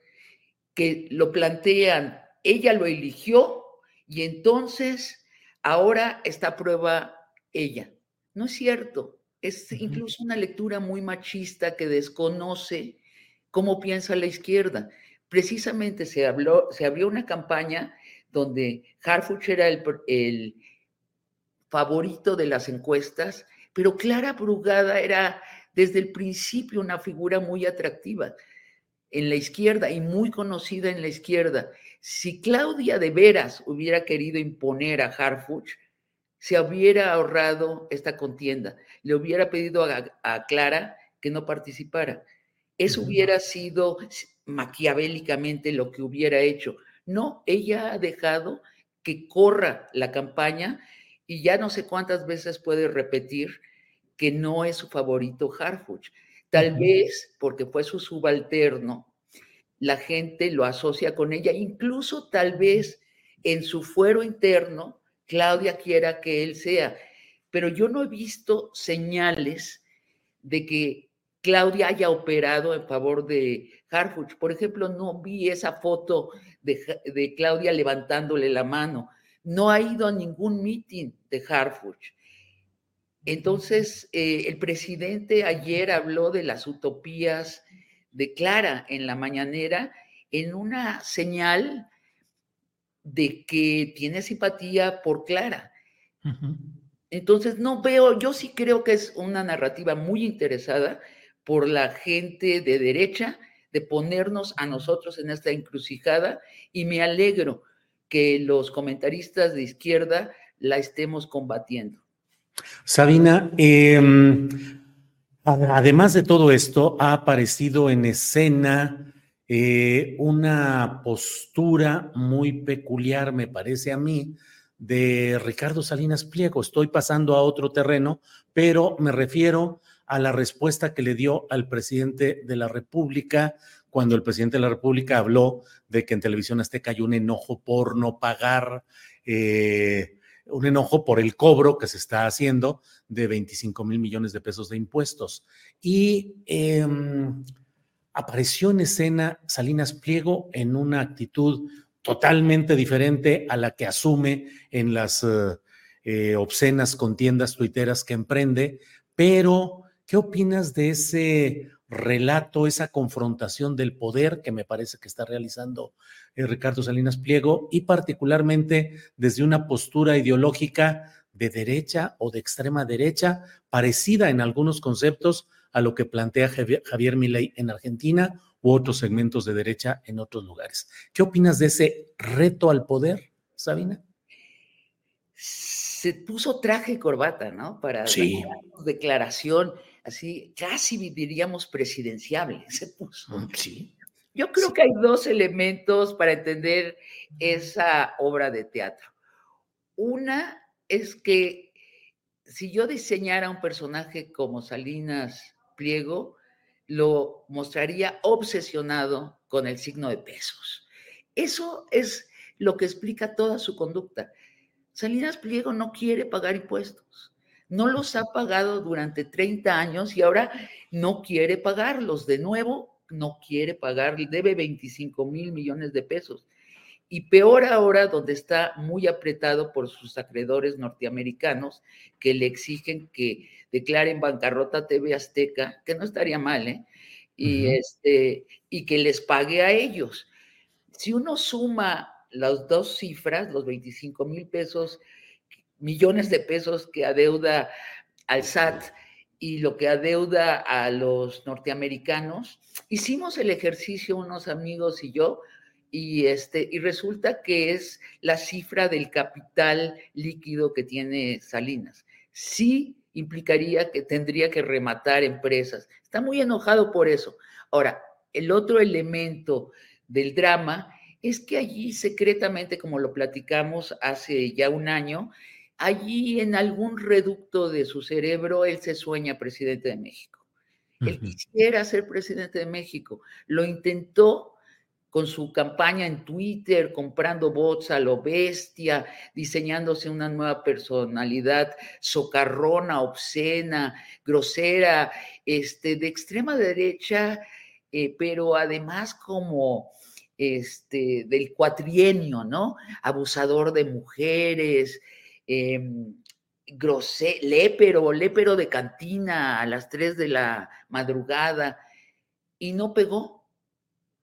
que lo plantean, ella lo eligió y entonces ahora está a prueba ella. No es cierto. Es incluso una lectura muy machista que desconoce cómo piensa la izquierda. Precisamente se, habló, se abrió una campaña donde Harfuch era el, el favorito de las encuestas, pero Clara Brugada era desde el principio una figura muy atractiva en la izquierda y muy conocida en la izquierda. Si Claudia de veras hubiera querido imponer a Harfuch, se hubiera ahorrado esta contienda. Le hubiera pedido a, Clara que no participara. Eso hubiera sido maquiavélicamente lo que hubiera hecho. No, ella ha dejado que corra la campaña y ya no sé cuántas veces puede repetir que no es su favorito Harfuch. Tal vez porque fue su subalterno, la gente lo asocia con ella, incluso tal vez en su fuero interno, Claudia quiera que él sea. Pero yo no he visto señales de que Claudia haya operado en favor de Harfuch. Por ejemplo, no vi esa foto de, Claudia levantándole la mano. No ha ido a ningún meeting de Harfuch. Entonces, eh, el presidente ayer habló de las utopías de Clara en la mañanera en una señal de que tiene simpatía por Clara. Entonces, no veo, yo sí creo que es una narrativa muy interesada por la gente de derecha de ponernos a nosotros en esta encrucijada y me alegro que los comentaristas de izquierda la estemos combatiendo. Sabina, em, además de todo esto, ha aparecido en escena eh, una postura muy peculiar, me parece a mí, de Ricardo Salinas Pliego. Estoy pasando a otro terreno, pero me refiero a la respuesta que le dio al presidente de la República cuando el presidente de la República habló de que en Televisión Azteca hay un enojo por no pagar, eh, un enojo por el cobro que se está haciendo de 25 mil millones de pesos de impuestos. Y em, apareció en escena Salinas Pliego en una actitud totalmente diferente a la que asume en las eh, eh, obscenas contiendas tuiteras que emprende, pero ¿Qué opinas de ese relato, esa confrontación del poder que me parece que está realizando eh, Ricardo Salinas Pliego y particularmente desde una postura ideológica de derecha o de extrema derecha, parecida en algunos conceptos a lo que plantea Javier, Milei en Argentina u otros segmentos de derecha en otros lugares. ¿Qué opinas de ese reto al poder, Sabina? Se puso traje y corbata, ¿no? Para sí. declaración así, casi diríamos presidenciable, [LAUGHS] se puso. Mm, sí. Yo creo que hay dos elementos para entender esa obra de teatro. Una es que si yo diseñara un personaje como Salinas Pliego, lo mostraría obsesionado con el signo de pesos. Eso es lo que explica toda su conducta. Salinas Pliego no quiere pagar impuestos no los ha pagado durante 30 años y ahora no quiere pagarlos. De nuevo, no quiere pagar, debe 25 mil millones de pesos. Y peor ahora, donde está muy apretado por sus acreedores norteamericanos que le exigen que declaren bancarrota TV Azteca, que no estaría mal, ¿eh? Y, este, y que les pague a ellos. Si uno suma las dos cifras, los 25 mil pesos millones de pesos que adeuda al SAT y lo que adeuda a los norteamericanos. Hicimos el ejercicio unos amigos y yo y este y resulta que es la cifra del capital líquido que tiene Salinas. Sí implicaría que tendría que rematar empresas. Está muy enojado por eso. Ahora, el otro elemento del drama es que allí secretamente, como lo platicamos hace ya un año, allí en algún reducto de su cerebro, él se sueña presidente de México. Él quisiera ser presidente de México. Lo intentó con su campaña en Twitter, comprando bots a lo bestia, diseñándose una nueva personalidad socarrona, obscena, grosera, este, de extrema derecha, eh, pero además como este, del cuatrienio, ¿no? Abusador de mujeres, eh, grosé, lépero, de cantina a las 3 de la madrugada y no pegó.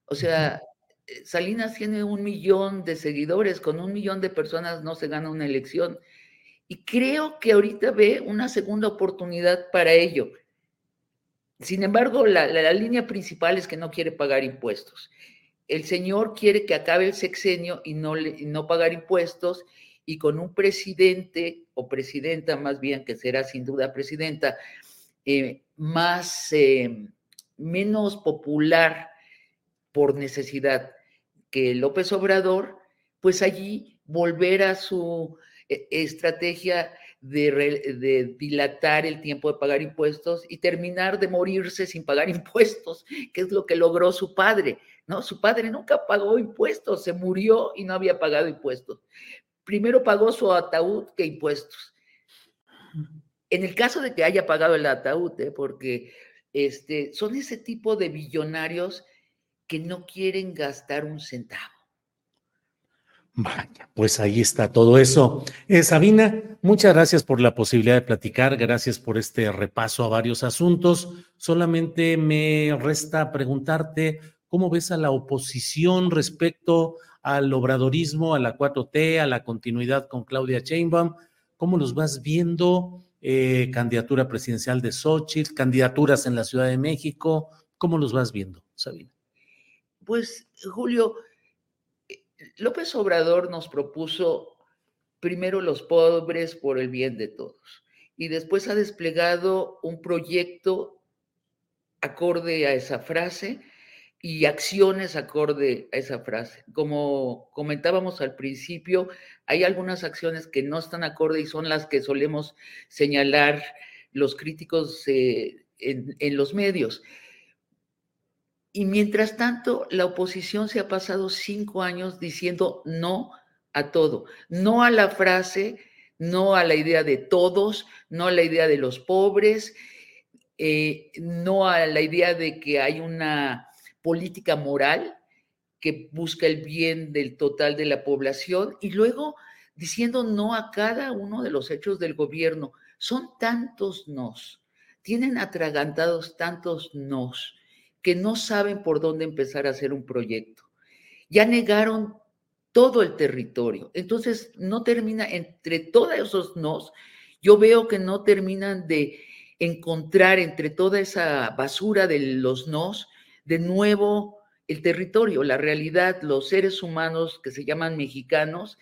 O sea, Salinas tiene un millón de seguidores, con un millón de personas no se gana una elección. Y creo que ahorita ve una segunda oportunidad para ello. Sin embargo, la, línea principal es que no quiere pagar impuestos. El señor quiere que acabe el sexenio y no, no pagar impuestos y con un presidente o presidenta más bien, que será sin duda presidenta, eh, más, eh, menos popular por necesidad que López Obrador, pues allí volver a su eh, estrategia de, dilatar el tiempo de pagar impuestos y terminar de morirse sin pagar [LAUGHS] impuestos, que es lo que logró su padre. No, su padre nunca pagó impuestos, se murió y no había pagado impuestos. Primero pagó su ataúd que impuestos. En el caso de que haya pagado el ataúd, ¿eh? porque este, son ese tipo de billonarios que no quieren gastar un centavo. Vaya, pues ahí está todo eso. Eh, Sabina, muchas gracias por la posibilidad de platicar, gracias por este repaso a varios asuntos. Solamente me resta preguntarte cómo ves a la oposición respecto al obradorismo, a la 4T, a la continuidad con Claudia Sheinbaum. ¿Cómo los vas viendo? Eh, candidatura presidencial de Xochitl, candidaturas en la Ciudad de México. ¿Cómo los vas viendo, Sabina? Pues, Julio, López Obrador nos propuso primero los pobres por el bien de todos y después ha desplegado un proyecto acorde a esa frase y acciones acorde a esa frase. Como comentábamos al principio, hay algunas acciones que no están acorde y son las que solemos señalar los críticos eh, en los medios. Y mientras tanto, la oposición se ha pasado cinco años diciendo no a todo, no a la frase, no a la idea de todos, no a la idea de los pobres, eh, no a la idea de que hay una política moral que busca el bien del total de la población y luego diciendo no a cada uno de los hechos del gobierno. Son tantos nos, tienen atragantados tantos nos que no saben por dónde empezar a hacer un proyecto. Ya negaron todo el territorio. Entonces, no termina, entre todos esos nos, yo veo que no terminan de encontrar entre toda esa basura de los nos, de nuevo el territorio, la realidad, los seres humanos que se llaman mexicanos,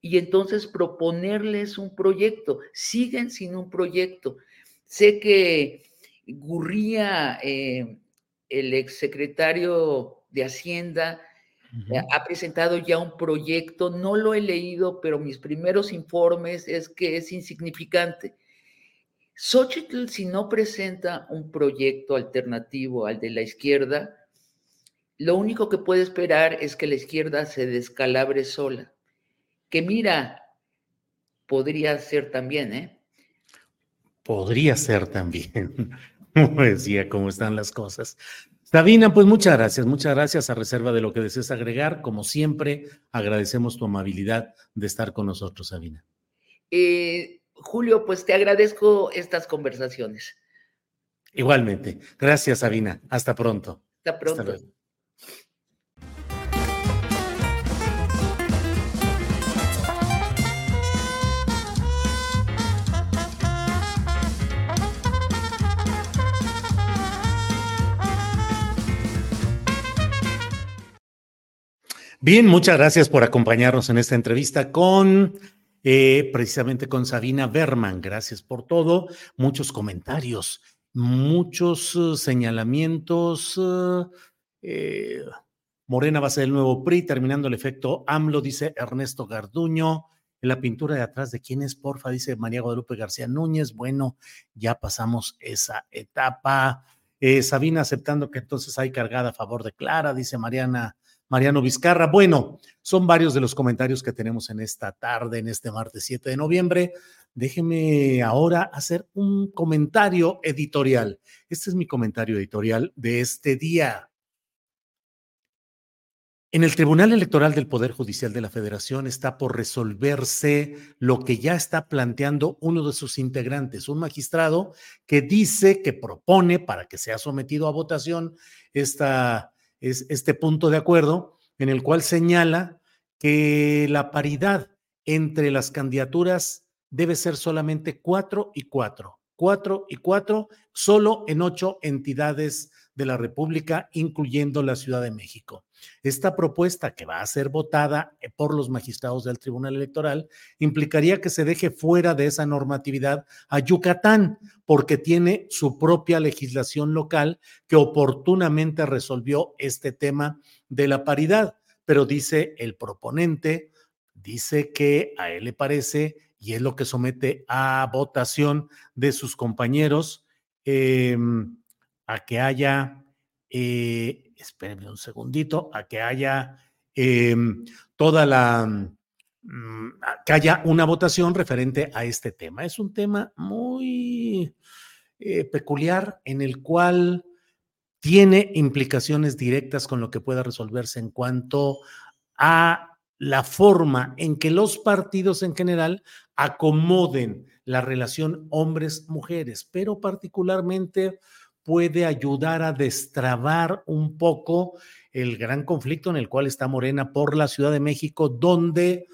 y entonces proponerles un proyecto. Siguen sin un proyecto. Sé que Gurría eh, el exsecretario de Hacienda eh, ha presentado ya un proyecto, no lo he leído, pero mis primeros informes es que es insignificante. Xochitl, si no presenta un proyecto alternativo al de la izquierda, lo único que puede esperar es que la izquierda se descalabre sola. Que mira, podría ser también, ¿eh? Podría ser también. [LAUGHS] [LAUGHS] decía cómo están las cosas. Sabina, pues muchas gracias, muchas gracias. A reserva de lo que desees agregar, como siempre, agradecemos tu amabilidad de estar con nosotros, Sabina. Eh, Julio, pues te agradezco estas conversaciones. Igualmente. Gracias, Sabina. Hasta pronto. Hasta pronto. Bien, muchas gracias por acompañarnos en esta entrevista con eh, precisamente con Sabina Berman. Gracias por todo. Muchos comentarios, muchos uh, señalamientos. Eh, Morena va a ser el nuevo PRI, terminando el efecto AMLO, dice Ernesto Garduño. En la pintura de atrás de quién es, porfa, dice María Guadalupe García Núñez. Bueno, ya pasamos esa etapa. Eh, Sabina aceptando que entonces hay cargada a favor de Clara, dice Mariana Mariano Vizcarra. Bueno, son varios de los comentarios que tenemos en esta tarde, en este martes 7 de noviembre. Déjeme ahora hacer un comentario editorial. Este es mi comentario editorial de este día. En el Tribunal Electoral del Poder Judicial de la Federación está por resolverse lo que ya está planteando uno de sus integrantes, un magistrado que dice que propone para que sea sometido a votación esta es este punto de acuerdo en el cual señala que la paridad entre las candidaturas debe ser solamente cuatro y cuatro. Cuatro y cuatro, solo en ocho entidades de la República, incluyendo la Ciudad de México. Esta propuesta que va a ser votada eh, por los magistrados del Tribunal Electoral implicaría que se deje fuera de esa normatividad a Yucatán, porque tiene su propia legislación local que oportunamente resolvió este tema de la paridad. Pero dice el proponente, dice que a él le parece, y es lo que somete a votación de sus compañeros, eh, a que haya, eh, espérenme un segundito, a que haya em, toda la, mm, que haya una votación referente a este tema. Es un tema muy eh, peculiar en el cual tiene implicaciones directas con lo que pueda resolverse en cuanto a la forma en que los partidos en general acomoden la relación hombres-mujeres, pero particularmente puede ayudar a destrabar un poco el gran conflicto en el cual está Morena por la Ciudad de México, donde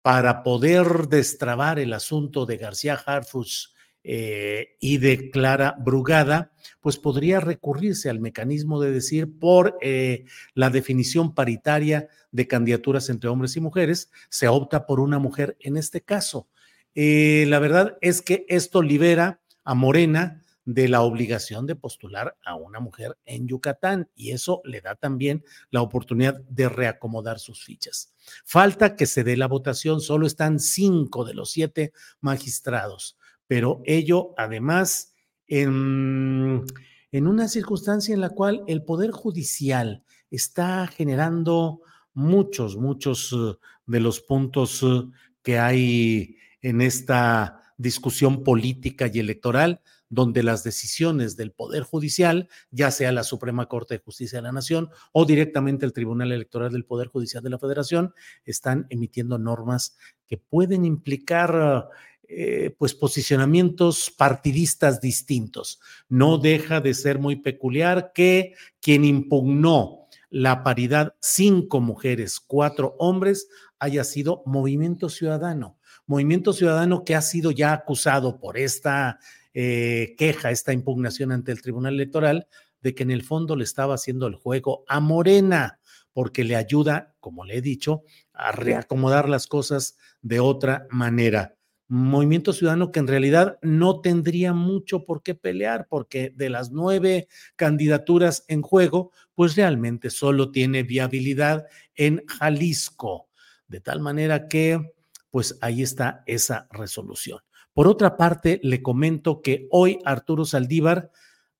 para poder destrabar el asunto de García Harfuch eh, y de Clara Brugada, pues podría recurrirse al mecanismo de decir por eh, la definición paritaria de candidaturas entre hombres y mujeres, se opta por una mujer en este caso. Eh, la verdad es que esto libera a Morena de la obligación de postular a una mujer en Yucatán y eso le da también la oportunidad de reacomodar sus fichas. Falta que se dé la votación, solo están cinco de los siete magistrados, pero ello además en, una circunstancia en la cual el Poder Judicial está generando muchos, muchos eh, de los puntos eh, que hay en esta discusión política y electoral donde las decisiones del Poder Judicial, ya sea la Suprema Corte de Justicia de la Nación o directamente el Tribunal Electoral del Poder Judicial de la Federación, están emitiendo normas que pueden implicar eh, pues posicionamientos partidistas distintos. No deja de ser muy peculiar que quien impugnó la paridad cinco mujeres, cuatro hombres, haya sido Movimiento Ciudadano. Movimiento Ciudadano que ha sido ya acusado por esta eh, queja, esta impugnación ante el Tribunal Electoral de que en el fondo le estaba haciendo el juego a Morena, porque le ayuda, como le he dicho, a reacomodar las cosas de otra manera. Movimiento Ciudadano que en realidad no tendría mucho por qué pelear, porque de las nueve candidaturas en juego, pues realmente solo tiene viabilidad en Jalisco. De tal manera que, pues ahí está esa resolución. Por otra parte, le comento que hoy Arturo Saldívar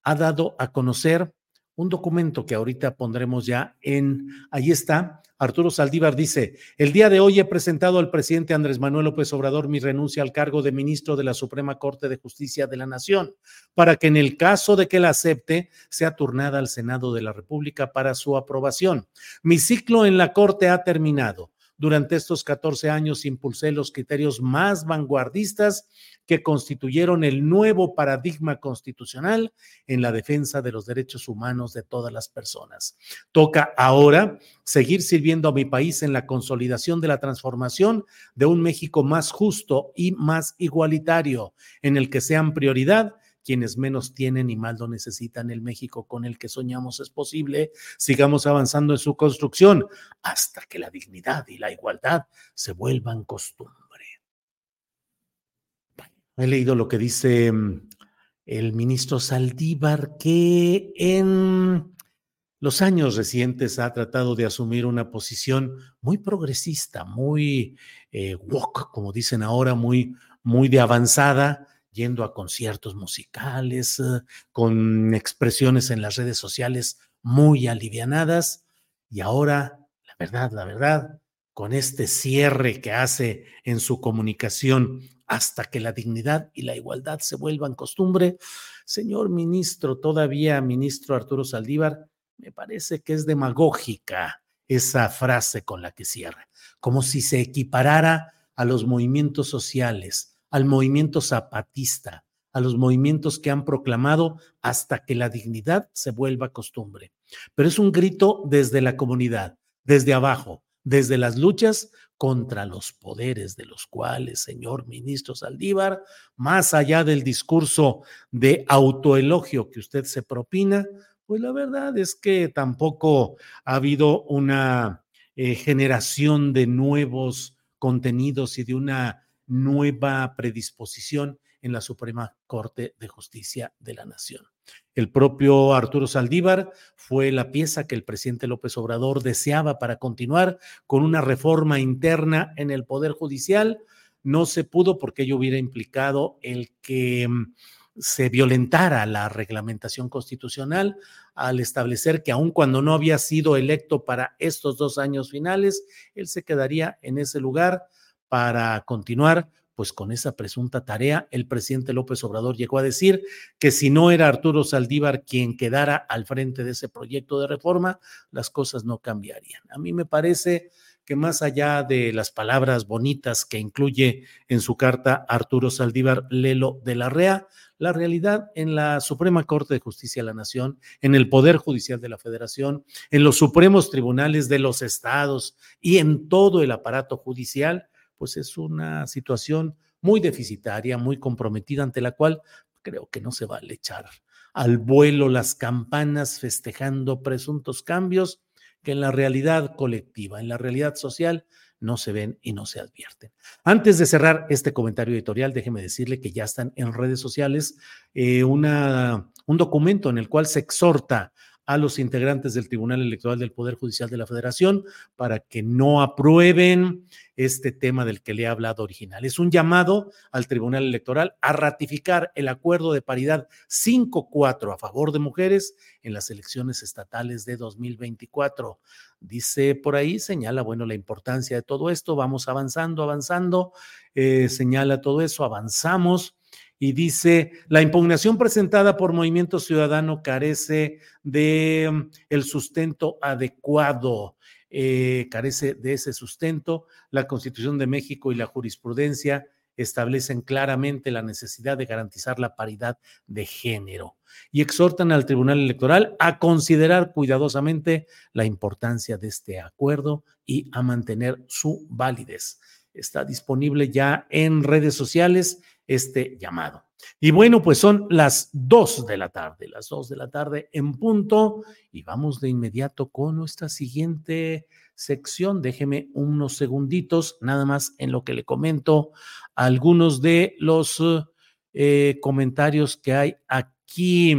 ha dado a conocer un documento que ahorita pondremos ya en, ahí está, Arturo Saldívar dice, el día de hoy he presentado al presidente Andrés Manuel López Obrador mi renuncia al cargo de ministro de la Suprema Corte de Justicia de la Nación, para que en el caso de que la acepte, sea turnada al Senado de la República para su aprobación. Mi ciclo en la Corte ha terminado. Durante estos 14 años impulsé los criterios más vanguardistas que constituyeron el nuevo paradigma constitucional en la defensa de los derechos humanos de todas las personas. Toca ahora seguir sirviendo a mi país en la consolidación de la transformación de un México más justo y más igualitario, en el que sean prioridad quienes menos tienen y más lo necesitan. El México con el que soñamos es posible. Sigamos avanzando en su construcción hasta que la dignidad y la igualdad se vuelvan costumbre. He leído lo que dice mm, el ministro Saldívar, que en los años recientes ha tratado de asumir una posición muy progresista, muy eh, como dicen ahora, muy, muy de avanzada, yendo a conciertos musicales, eh, con expresiones en las redes sociales muy alivianadas. Y ahora, la verdad, la verdad, con este cierre que hace en su comunicación hasta que la dignidad y la igualdad se vuelvan costumbre, señor ministro, todavía ministro Arturo Saldívar, me parece que es demagógica esa frase con la que cierra, como si se equiparara a los movimientos sociales, al movimiento zapatista, a los movimientos que han proclamado hasta que la dignidad se vuelva costumbre. Pero es un grito desde la comunidad, desde abajo, desde las luchas contra los poderes de los cuales, señor ministro Saldívar, más allá del discurso de autoelogio que usted se propina, pues la verdad es que tampoco ha habido una eh, generación de nuevos contenidos y de una nueva predisposición en la Suprema Corte de Justicia de la Nación. El propio Arturo Saldívar fue la pieza que el presidente López Obrador deseaba para continuar con una reforma interna en el Poder Judicial. No se pudo porque ello hubiera implicado el que mm, se violentara la reglamentación constitucional al establecer que aun cuando no había sido electo para estos dos años finales, él se quedaría en ese lugar para continuar pues con esa presunta tarea, el presidente López Obrador llegó a decir que si no era Arturo Saldívar quien quedara al frente de ese proyecto de reforma, las cosas no cambiarían. A mí me parece que más allá de las palabras bonitas que incluye en su carta Arturo Saldívar Lelo de la REA, la realidad en la Suprema Corte de Justicia de la Nación, en el Poder Judicial de la Federación, en los supremos tribunales de los estados y en todo el aparato judicial, pues es una situación muy deficitaria, muy comprometida, ante la cual creo que no se vale echar al vuelo las campanas festejando presuntos cambios que en la realidad colectiva, en la realidad social, no se ven y no se advierten. Antes de cerrar este comentario editorial, déjeme decirle que ya están en redes sociales eh, una, un documento en el cual se exhorta a los integrantes del Tribunal Electoral del Poder Judicial de la Federación para que no aprueben este tema del que le he hablado original. Es un llamado al Tribunal Electoral a ratificar el acuerdo de paridad 5-4 a favor de mujeres en las elecciones estatales de 2024. Dice por ahí, señala, bueno, la importancia de todo esto, vamos avanzando, avanzando, eh, señala todo eso, avanzamos y dice, la impugnación presentada por Movimiento Ciudadano carece de mm, el sustento adecuado. Eh, carece de ese sustento. La Constitución de México y la jurisprudencia establecen claramente la necesidad de garantizar la paridad de género y exhortan al Tribunal Electoral a considerar cuidadosamente la importancia de este acuerdo y a mantener su validez. Está disponible ya en redes sociales este llamado. Y bueno, pues son las dos de la tarde, las dos de la tarde en punto, y vamos de inmediato con nuestra siguiente sección. Déjeme unos segunditos, nada más en lo que le comento algunos de los eh, comentarios que hay aquí.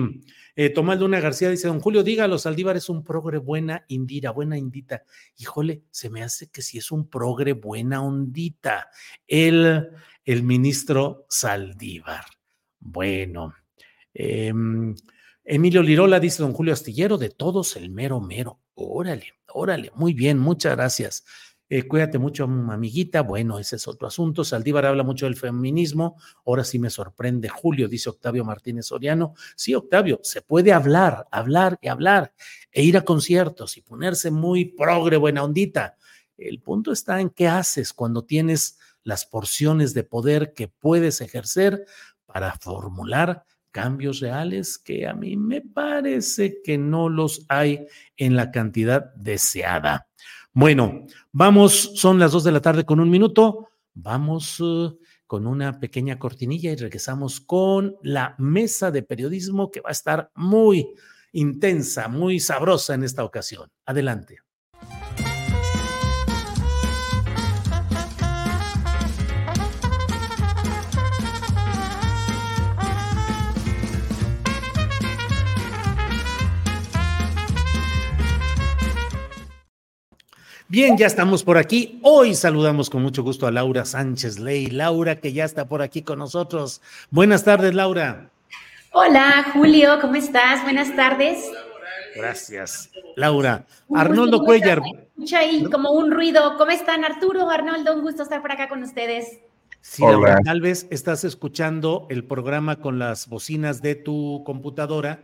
Eh, Tomás Luna García dice, don Julio, dígalo, Saldívar es un progre buena indira, buena indita. Híjole, se me hace que si es un progre buena ondita. El el ministro Saldívar. Bueno, em, Emilio Lirola dice don Julio Astillero, de todos el mero mero. Órale, órale, muy bien, muchas gracias. Eh, cuídate mucho, amiguita. Bueno, ese es otro asunto. Saldívar habla mucho del feminismo. Ahora sí me sorprende. Julio, dice Octavio Martínez Soriano. Sí, Octavio, se puede hablar, hablar y hablar, e ir a conciertos y ponerse muy progre, buena ondita. El punto está en qué haces cuando tienes las porciones de poder que puedes ejercer para formular cambios reales que a mí me parece que no los hay en la cantidad deseada. Bueno, vamos, son las dos de la tarde con un minuto, vamos uh, con una pequeña cortinilla y regresamos con la mesa de periodismo que va a estar muy intensa, muy sabrosa en esta ocasión. Adelante. Bien, ya estamos por aquí. Hoy saludamos con mucho gusto a Laura Sánchez Ley. Laura, que ya está por aquí con nosotros. Buenas tardes, Laura. Hola, Julio, ¿cómo estás? Buenas tardes. Gracias, Laura. Arnoldo Cuellar. Escucha ahí como un ruido. ¿Cómo están, Arturo? Arnoldo, un gusto estar por acá con ustedes. Sí, Laura, tal vez estás escuchando el programa con las bocinas de tu computadora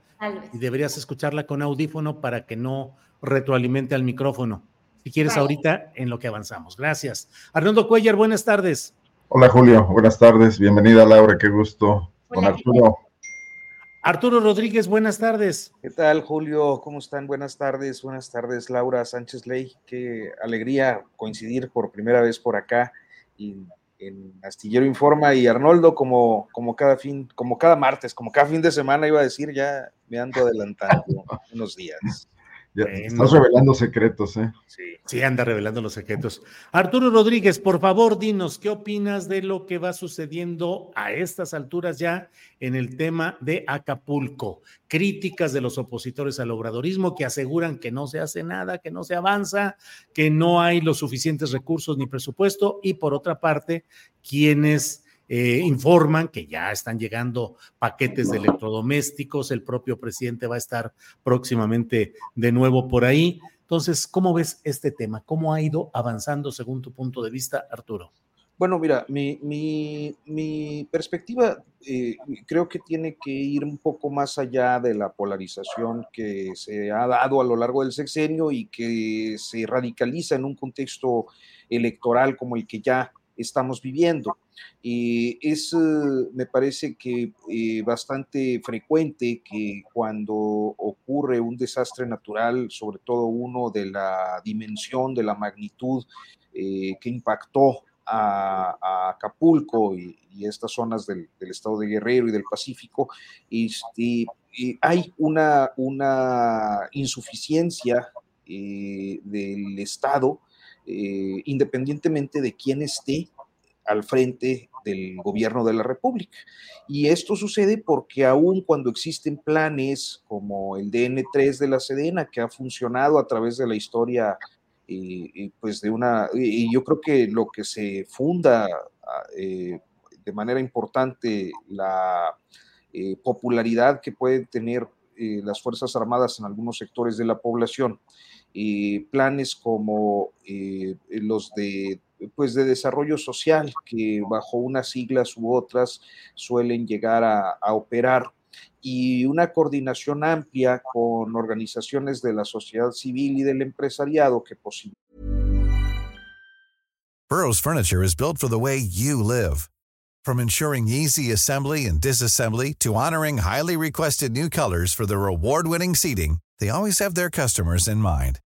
y deberías escucharla con audífono para que no retroalimente al micrófono si quieres ahorita en lo que avanzamos. Gracias. Arnoldo Cuellar, buenas tardes. Hola Julio, buenas tardes. Bienvenida Laura, qué gusto. Con Arturo. Arturo Rodríguez, buenas tardes. ¿Qué tal, Julio? ¿Cómo están? Buenas tardes, buenas tardes, Laura Sánchez Ley. Qué alegría coincidir por primera vez por acá y en Astillero Informa y Arnoldo como, como cada fin, como cada martes, como cada fin de semana iba a decir, ya me ando adelantando [LAUGHS] unos días. Estás revelando secretos, ¿eh? Sí. sí, anda revelando los secretos. Arturo Rodríguez, por favor, dinos, ¿qué opinas de lo que va sucediendo a estas alturas ya en el tema de Acapulco? Críticas de los opositores al obradorismo que aseguran que no se hace nada, que no se avanza, que no hay los suficientes recursos ni presupuesto, y por otra parte, quienes eh, informan que ya están llegando paquetes de electrodomésticos, el propio presidente va a estar próximamente de nuevo por ahí. Entonces, ¿cómo ves este tema? ¿Cómo ha ido avanzando según tu punto de vista, Arturo? Bueno, mira, mi, perspectiva eh, creo que tiene que ir un poco más allá de la polarización que se ha dado a lo largo del sexenio y que se radicaliza en un contexto electoral como el que ya estamos viviendo. Y es, eh, me parece que eh, bastante frecuente que cuando ocurre un desastre natural, sobre todo uno de la dimensión, de la magnitud eh, que impactó a, Acapulco y, estas zonas del, estado de Guerrero y del Pacífico, este, hay una, una insuficiencia del Estado, independientemente de quién esté al frente del gobierno de la República. Y esto sucede porque aun cuando existen planes como el DN3 de la Sedena, que ha funcionado a través de la historia, eh, eh, pues de una, y yo creo que lo que se funda ah, eh, de manera importante la popularidad que pueden tener las Fuerzas Armadas en algunos sectores de la población, planes como los de pues de desarrollo social que bajo unas siglas u otras suelen llegar a, operar y una coordinación amplia con organizaciones de la sociedad civil y del empresariado que posible. Burroughs Furniture is built for the way you live. From ensuring easy assembly and disassembly to honoring highly requested new colors for their award-winning seating, they always have their customers in mind.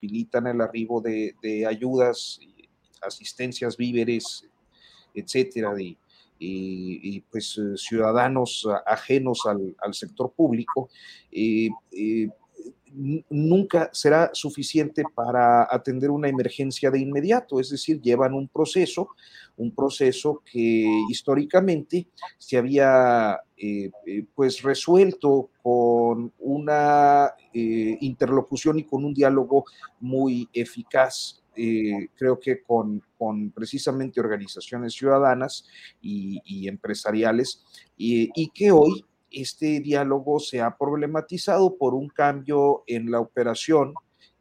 Facilitan el arribo de, ayudas, asistencias, víveres, etcétera, de, y, pues eh, ciudadanos ajenos al, sector público. Eh, eh, nunca será suficiente para atender una emergencia de inmediato, es decir, llevan un proceso, un proceso que históricamente se había eh, eh, pues resuelto con una eh, interlocución y con un diálogo muy eficaz. creo que con, con, precisamente organizaciones ciudadanas y, empresariales, y que hoy este diálogo se ha problematizado por un cambio en la operación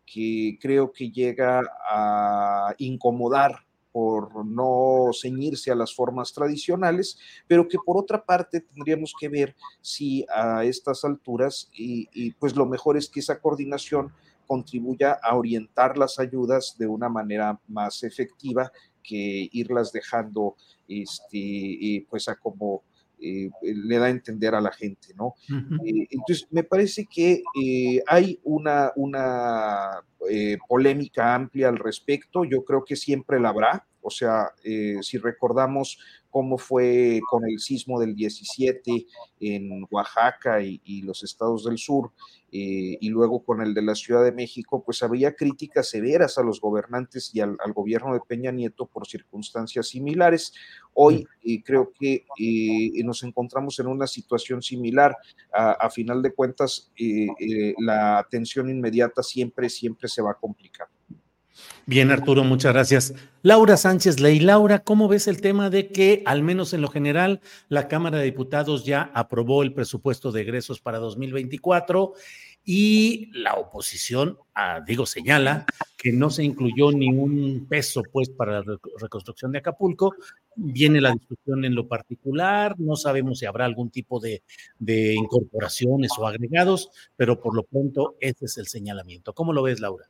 que creo que llega a incomodar por no ceñirse a las formas tradicionales, pero que por otra parte tendríamos que ver si a estas alturas, y, pues lo mejor es que esa coordinación contribuya a orientar las ayudas de una manera más efectiva que irlas dejando este, pues a como eh, le da a entender a la gente, ¿no? Eh, entonces, me parece que eh, hay una, una polémica amplia al respecto, yo creo que siempre la habrá, O sea, eh, si recordamos cómo fue con el sismo del 17 en Oaxaca y, los estados del sur, eh, y luego con el de la Ciudad de México, pues había críticas severas a los gobernantes y al, gobierno de Peña Nieto por circunstancias similares. Hoy eh, creo que eh, nos encontramos en una situación similar. A, final de cuentas, la atención inmediata siempre, siempre se va a complicar. Bien, Arturo, muchas gracias. Laura Sánchez Ley. Laura, ¿cómo ves el tema de que, al menos en lo general, la Cámara de Diputados ya aprobó el presupuesto de egresos para 2024 y la oposición, ah, digo, señala que no se incluyó ni un peso, pues, para la reconstrucción de Acapulco? Viene la discusión en lo particular, no sabemos si habrá algún tipo de, de incorporaciones o agregados, pero por lo pronto ese es el señalamiento. ¿Cómo lo ves, Laura?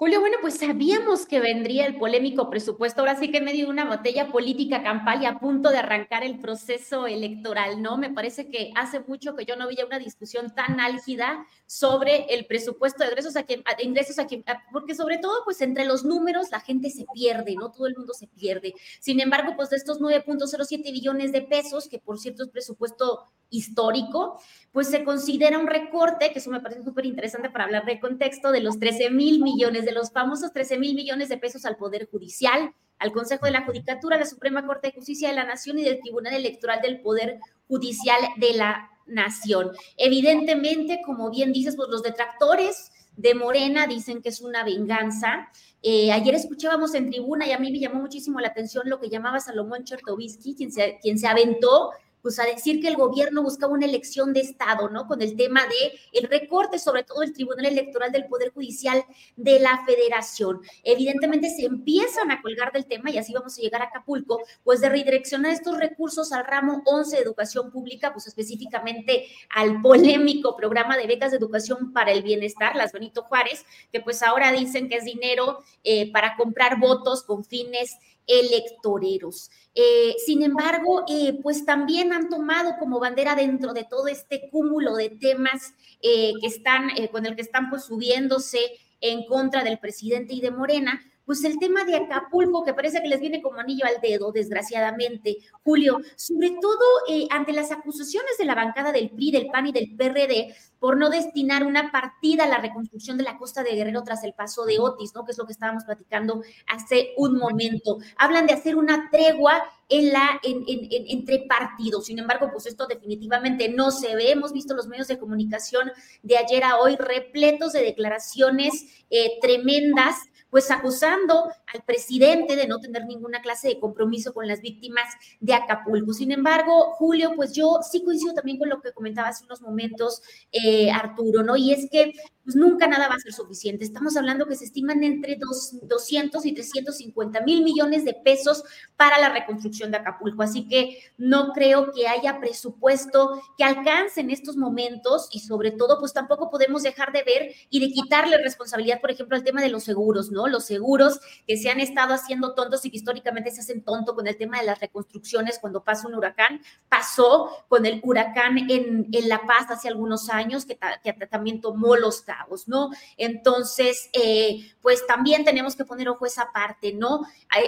Julio, bueno, pues sabíamos que vendría el polémico presupuesto, ahora sí que en medio de una botella política campal y a punto de arrancar el proceso electoral, ¿no? Me parece que hace mucho que yo no veía una discusión tan álgida sobre el presupuesto de ingresos aquí, de ingresos aquí, porque sobre todo, pues entre los números la gente se pierde, ¿no? Todo el mundo se pierde. Sin embargo, pues de estos 9.07 billones de pesos, que por cierto es presupuesto histórico, pues se considera un recorte, que eso me parece súper interesante para hablar de contexto, de los 13 mil millones, los famosos 13 mil millones de pesos al Poder Judicial, al Consejo de la Judicatura, la Suprema Corte de Justicia de la Nación y del Tribunal Electoral del Poder Judicial de la Nación. Evidentemente, como bien dices, pues los detractores de Morena dicen que es una venganza. Eh, ayer escuchábamos en tribuna y a mí me llamó muchísimo la atención lo que llamaba Salomón Chertovisky, quien se, quien se aventó pues a decir que el gobierno buscaba una elección de Estado, ¿no? Con el tema de el recorte, sobre todo el Tribunal Electoral del Poder Judicial de la Federación. Evidentemente se empiezan a colgar del tema y así vamos a llegar a Acapulco, pues de redireccionar estos recursos al ramo 11 de educación pública, pues específicamente al polémico programa de becas de educación para el bienestar, las Benito Juárez, que pues ahora dicen que es dinero eh, para comprar votos con fines electoreros. Eh, sin embargo, eh, pues también han tomado como bandera dentro de todo este cúmulo de temas eh, que están, con el que están pues subiéndose en contra del presidente y de Morena, pues el tema de Acapulco, que parece que les viene como anillo al dedo, desgraciadamente, Julio, sobre todo eh, ante las acusaciones de la bancada del PRI, del PAN y del PRD por no destinar una partida a la reconstrucción de la costa de Guerrero tras el paso de Otis, ¿no? Que es lo que estábamos platicando hace un momento. Hablan de hacer una tregua en la, en, entre partidos. Sin embargo, pues esto definitivamente no se ve. Hemos visto los medios de comunicación de ayer a hoy repletos de declaraciones eh, tremendas pues acusando al presidente de no tener ninguna clase de compromiso con las víctimas de Acapulco. Sin embargo, Julio, pues yo sí coincido también con lo que comentaba hace unos momentos eh, Arturo, ¿no? Y es que pues nunca nada va a ser suficiente. Estamos hablando que se estiman entre dos, 200 y 350 mil millones de pesos para la reconstrucción de Acapulco. Así que no creo que haya presupuesto que alcance en estos momentos y sobre todo, pues tampoco podemos dejar de ver y de quitarle responsabilidad, por ejemplo, al tema de los seguros, ¿no? Los seguros que se han estado haciendo tontos y que históricamente se hacen tonto con el tema de las reconstrucciones cuando pasa un huracán. Pasó con el huracán en, en La Paz hace algunos años, que, que también tomó los ¿no? Entonces, eh, pues también tenemos que poner ojo esa parte, ¿no?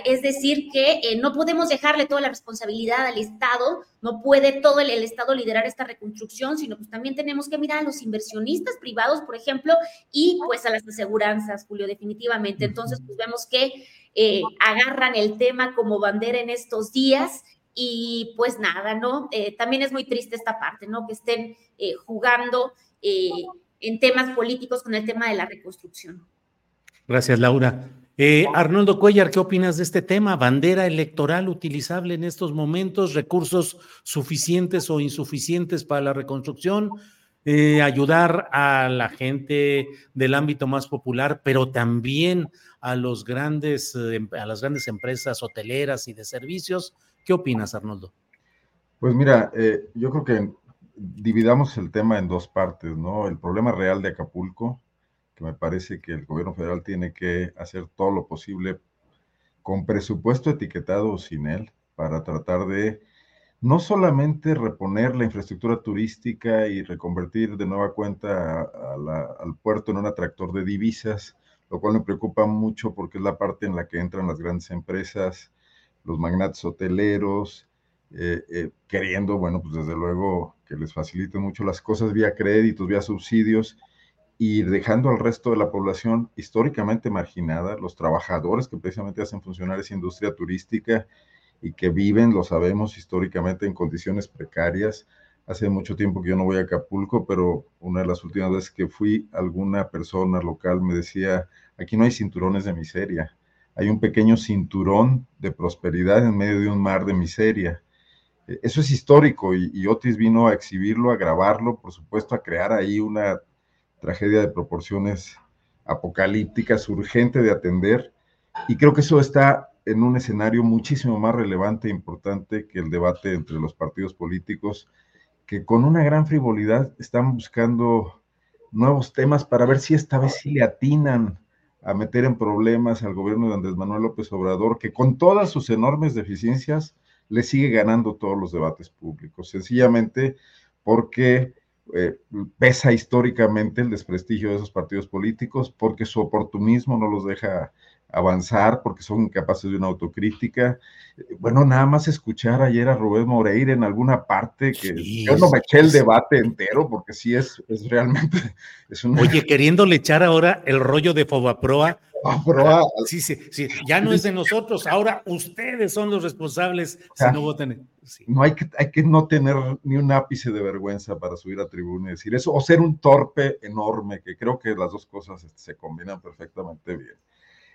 Es decir, que eh, no podemos dejarle toda la responsabilidad al Estado, no puede todo el, Estado liderar esta reconstrucción, sino pues también tenemos que mirar a los inversionistas privados, por ejemplo, y pues a las aseguranzas, Julio, definitivamente. Entonces, pues vemos que eh, agarran el tema como bandera en estos días y pues nada, ¿no? también es muy triste esta parte, ¿no? Que estén jugando en temas políticos con el tema de la reconstrucción. Gracias, Laura. Eh, Arnoldo Cuellar, ¿qué opinas de este tema? ¿Bandera electoral utilizable en estos momentos? ¿Recursos suficientes o insuficientes para la reconstrucción? Eh, ayudar a la gente del ámbito más popular, pero también a los grandes, eh, a las grandes empresas hoteleras y de servicios. ¿Qué opinas, Arnoldo? Pues mira, yo creo que dividamos el tema en dos partes, ¿no? El problema real de Acapulco, que me parece que el gobierno federal tiene que hacer todo lo posible con presupuesto etiquetado o sin él, para tratar de no solamente reponer la infraestructura turística y reconvertir de nueva cuenta al puerto en un atractor de divisas, lo cual me preocupa mucho porque es la parte en la que entran las grandes empresas, los magnates hoteleros, eh, eh, queriendo, bueno, pues desde luego que les faciliten mucho las cosas vía créditos, vía subsidios, y dejando al resto de la población históricamente marginada, los trabajadores que precisamente hacen funcionar esa industria turística y que viven, lo sabemos, históricamente en condiciones precarias. Hace mucho tiempo que yo no voy a Acapulco, pero una de las últimas veces que fui, alguna persona local me decía, aquí no hay cinturones de miseria, hay un pequeño cinturón de prosperidad en medio de un mar de miseria. E, eso es histórico y, Otis vino a exhibirlo, a grabarlo, por supuesto, a crear ahí una tragedia de proporciones apocalípticas, urgente de atender, y creo que eso está en un escenario muchísimo más relevante e importante que el debate entre los partidos políticos, que con una gran frivolidad están buscando nuevos temas para ver si esta vez sí le atinan a meter en problemas al gobierno de Andrés Manuel López Obrador, que con todas sus enormes deficiencias le sigue ganando todos los debates públicos, sencillamente porque eh, pesa históricamente el desprestigio de esos partidos políticos, porque su oportunismo no los deja avanzar, porque son incapaces de una autocrítica. Bueno, nada más escuchar ayer a Rubén Moreira en alguna parte, que yo no me eché el debate entero, porque sí es, es realmente... [LAUGHS] Es Oye, queriéndole echar ahora el rollo de Fobaproa. [LAUGHS] Proa. Sí, sí, sí, ya no es de nosotros, ahora ustedes son los responsables si no votan. No hay que, hay que no tener ni un ápice de vergüenza para subir a tribuna y decir eso, o ser un torpe enorme, que creo que las dos cosas este, se combinan perfectamente bien.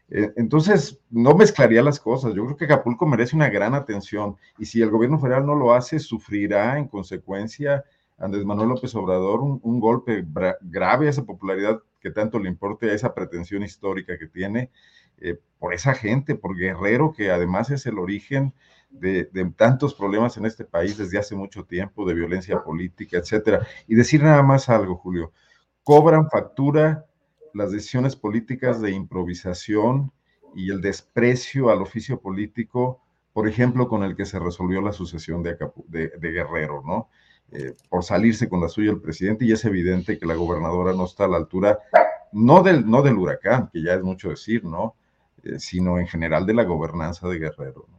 Eh, entonces, no mezclaría las cosas. Yo creo que Acapulco merece una gran atención y si el gobierno federal no lo hace, sufrirá en consecuencia Andrés Manuel López Obrador un, golpe grave a esa popularidad que tanto le importe, a esa pretensión histórica que tiene eh, por esa gente, por Guerrero, que además es el origen de, tantos problemas en este país desde hace mucho tiempo, de violencia política, etcétera. Y decir nada más algo, Julio, cobran factura las decisiones políticas de improvisación y el desprecio al oficio político, por ejemplo, con el que se resolvió la sucesión de, Guerrero, ¿no? Eh, por salirse con la suya el presidente y es evidente que la gobernadora no está a la altura, no del, no del huracán, que ya es mucho decir, ¿no? Eh, sino en general de la gobernanza de Guerrero. ¿no?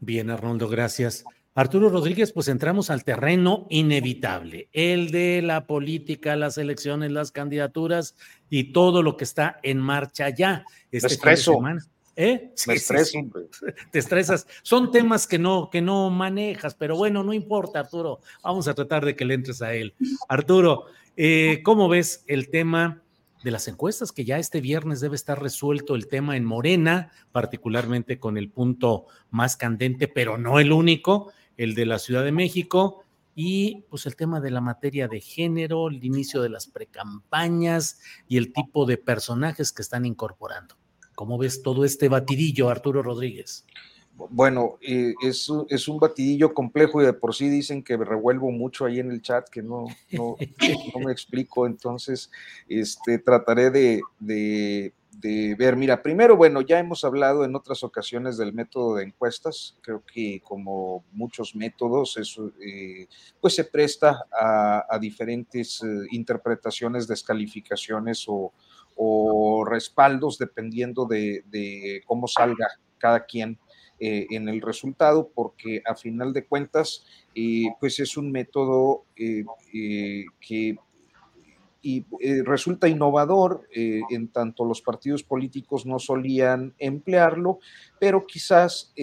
Bien, Arnoldo, gracias. Arturo Rodríguez, pues entramos al terreno inevitable, el de la política, las elecciones, las candidaturas y todo lo que está en marcha ya. Este estreso. ¿Eh? Me estreso, [LAUGHS] Te estresas. Son temas que no, que no manejas, pero bueno, no importa, Arturo. Vamos a tratar de que le entres a él. Arturo, eh, ¿cómo ves el tema de las encuestas, que ya este viernes debe estar resuelto el tema en Morena, particularmente con el punto más candente, pero no el único, el de la Ciudad de México, y pues el tema de la materia de género, el inicio de las precampañas y el tipo de personajes que están incorporando. ¿Cómo ves todo este batidillo, Arturo Rodríguez? Bueno, eh, es, es, un batidillo complejo y de por sí dicen que revuelvo mucho ahí en el chat, que no, no, [LAUGHS] me explico, entonces este, trataré de, de, ver. Mira, primero, bueno, ya hemos hablado en otras ocasiones del método de encuestas, creo que como muchos métodos, eso eh, pues se presta a, diferentes eh, interpretaciones, descalificaciones o, o respaldos dependiendo de, cómo salga cada quien eh, en el resultado, porque a final de cuentas, eh, pues es un método eh, que resulta innovador, en tanto los partidos políticos no solían emplearlo, pero quizás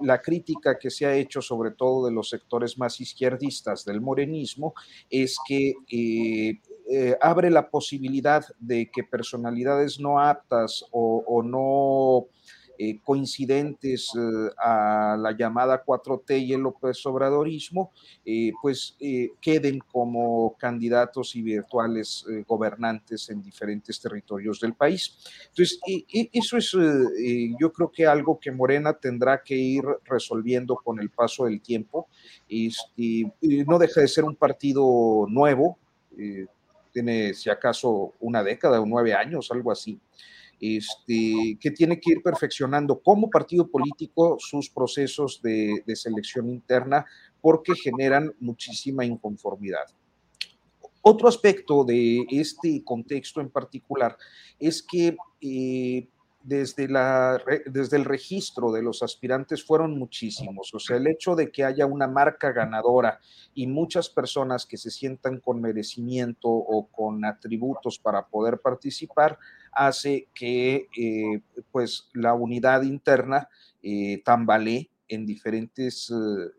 la crítica que se ha hecho sobre todo de los sectores más izquierdistas del morenismo es que abre la posibilidad de que personalidades no aptas o no eh, coincidentes eh, a la llamada 4T y el López Obradorismo, eh, pues queden como candidatos y virtuales gobernantes en diferentes territorios del país. Entonces, eso es yo creo que algo que Morena tendrá que ir resolviendo con el paso del tiempo y, no deja de ser un partido nuevo, tiene si acaso una década o nueve años, algo así este, que tiene que ir perfeccionando como partido político sus procesos de, selección interna porque generan muchísima inconformidad. Otro aspecto de este contexto en particular es que eh, desde, la, desde el registro de los aspirantes fueron muchísimos. O sea, el hecho de que haya una marca ganadora y muchas personas que se sientan con merecimiento o con atributos para poder participar hace que eh, pues la unidad interna eh, tambalee en diferentes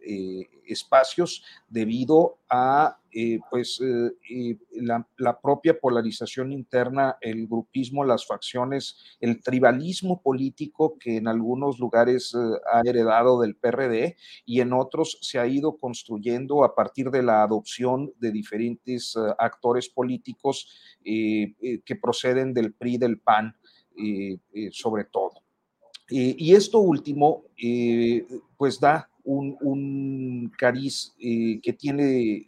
eh, espacios debido a eh, pues, eh, la, la, propia polarización interna, el grupismo, las facciones, el tribalismo político que en algunos lugares ha heredado del PRD y en otros se ha ido construyendo a partir de la adopción de diferentes actores políticos que proceden del PRI, del PAN, sobre todo. Eh, y esto último, eh, pues da un, cariz eh, que tiene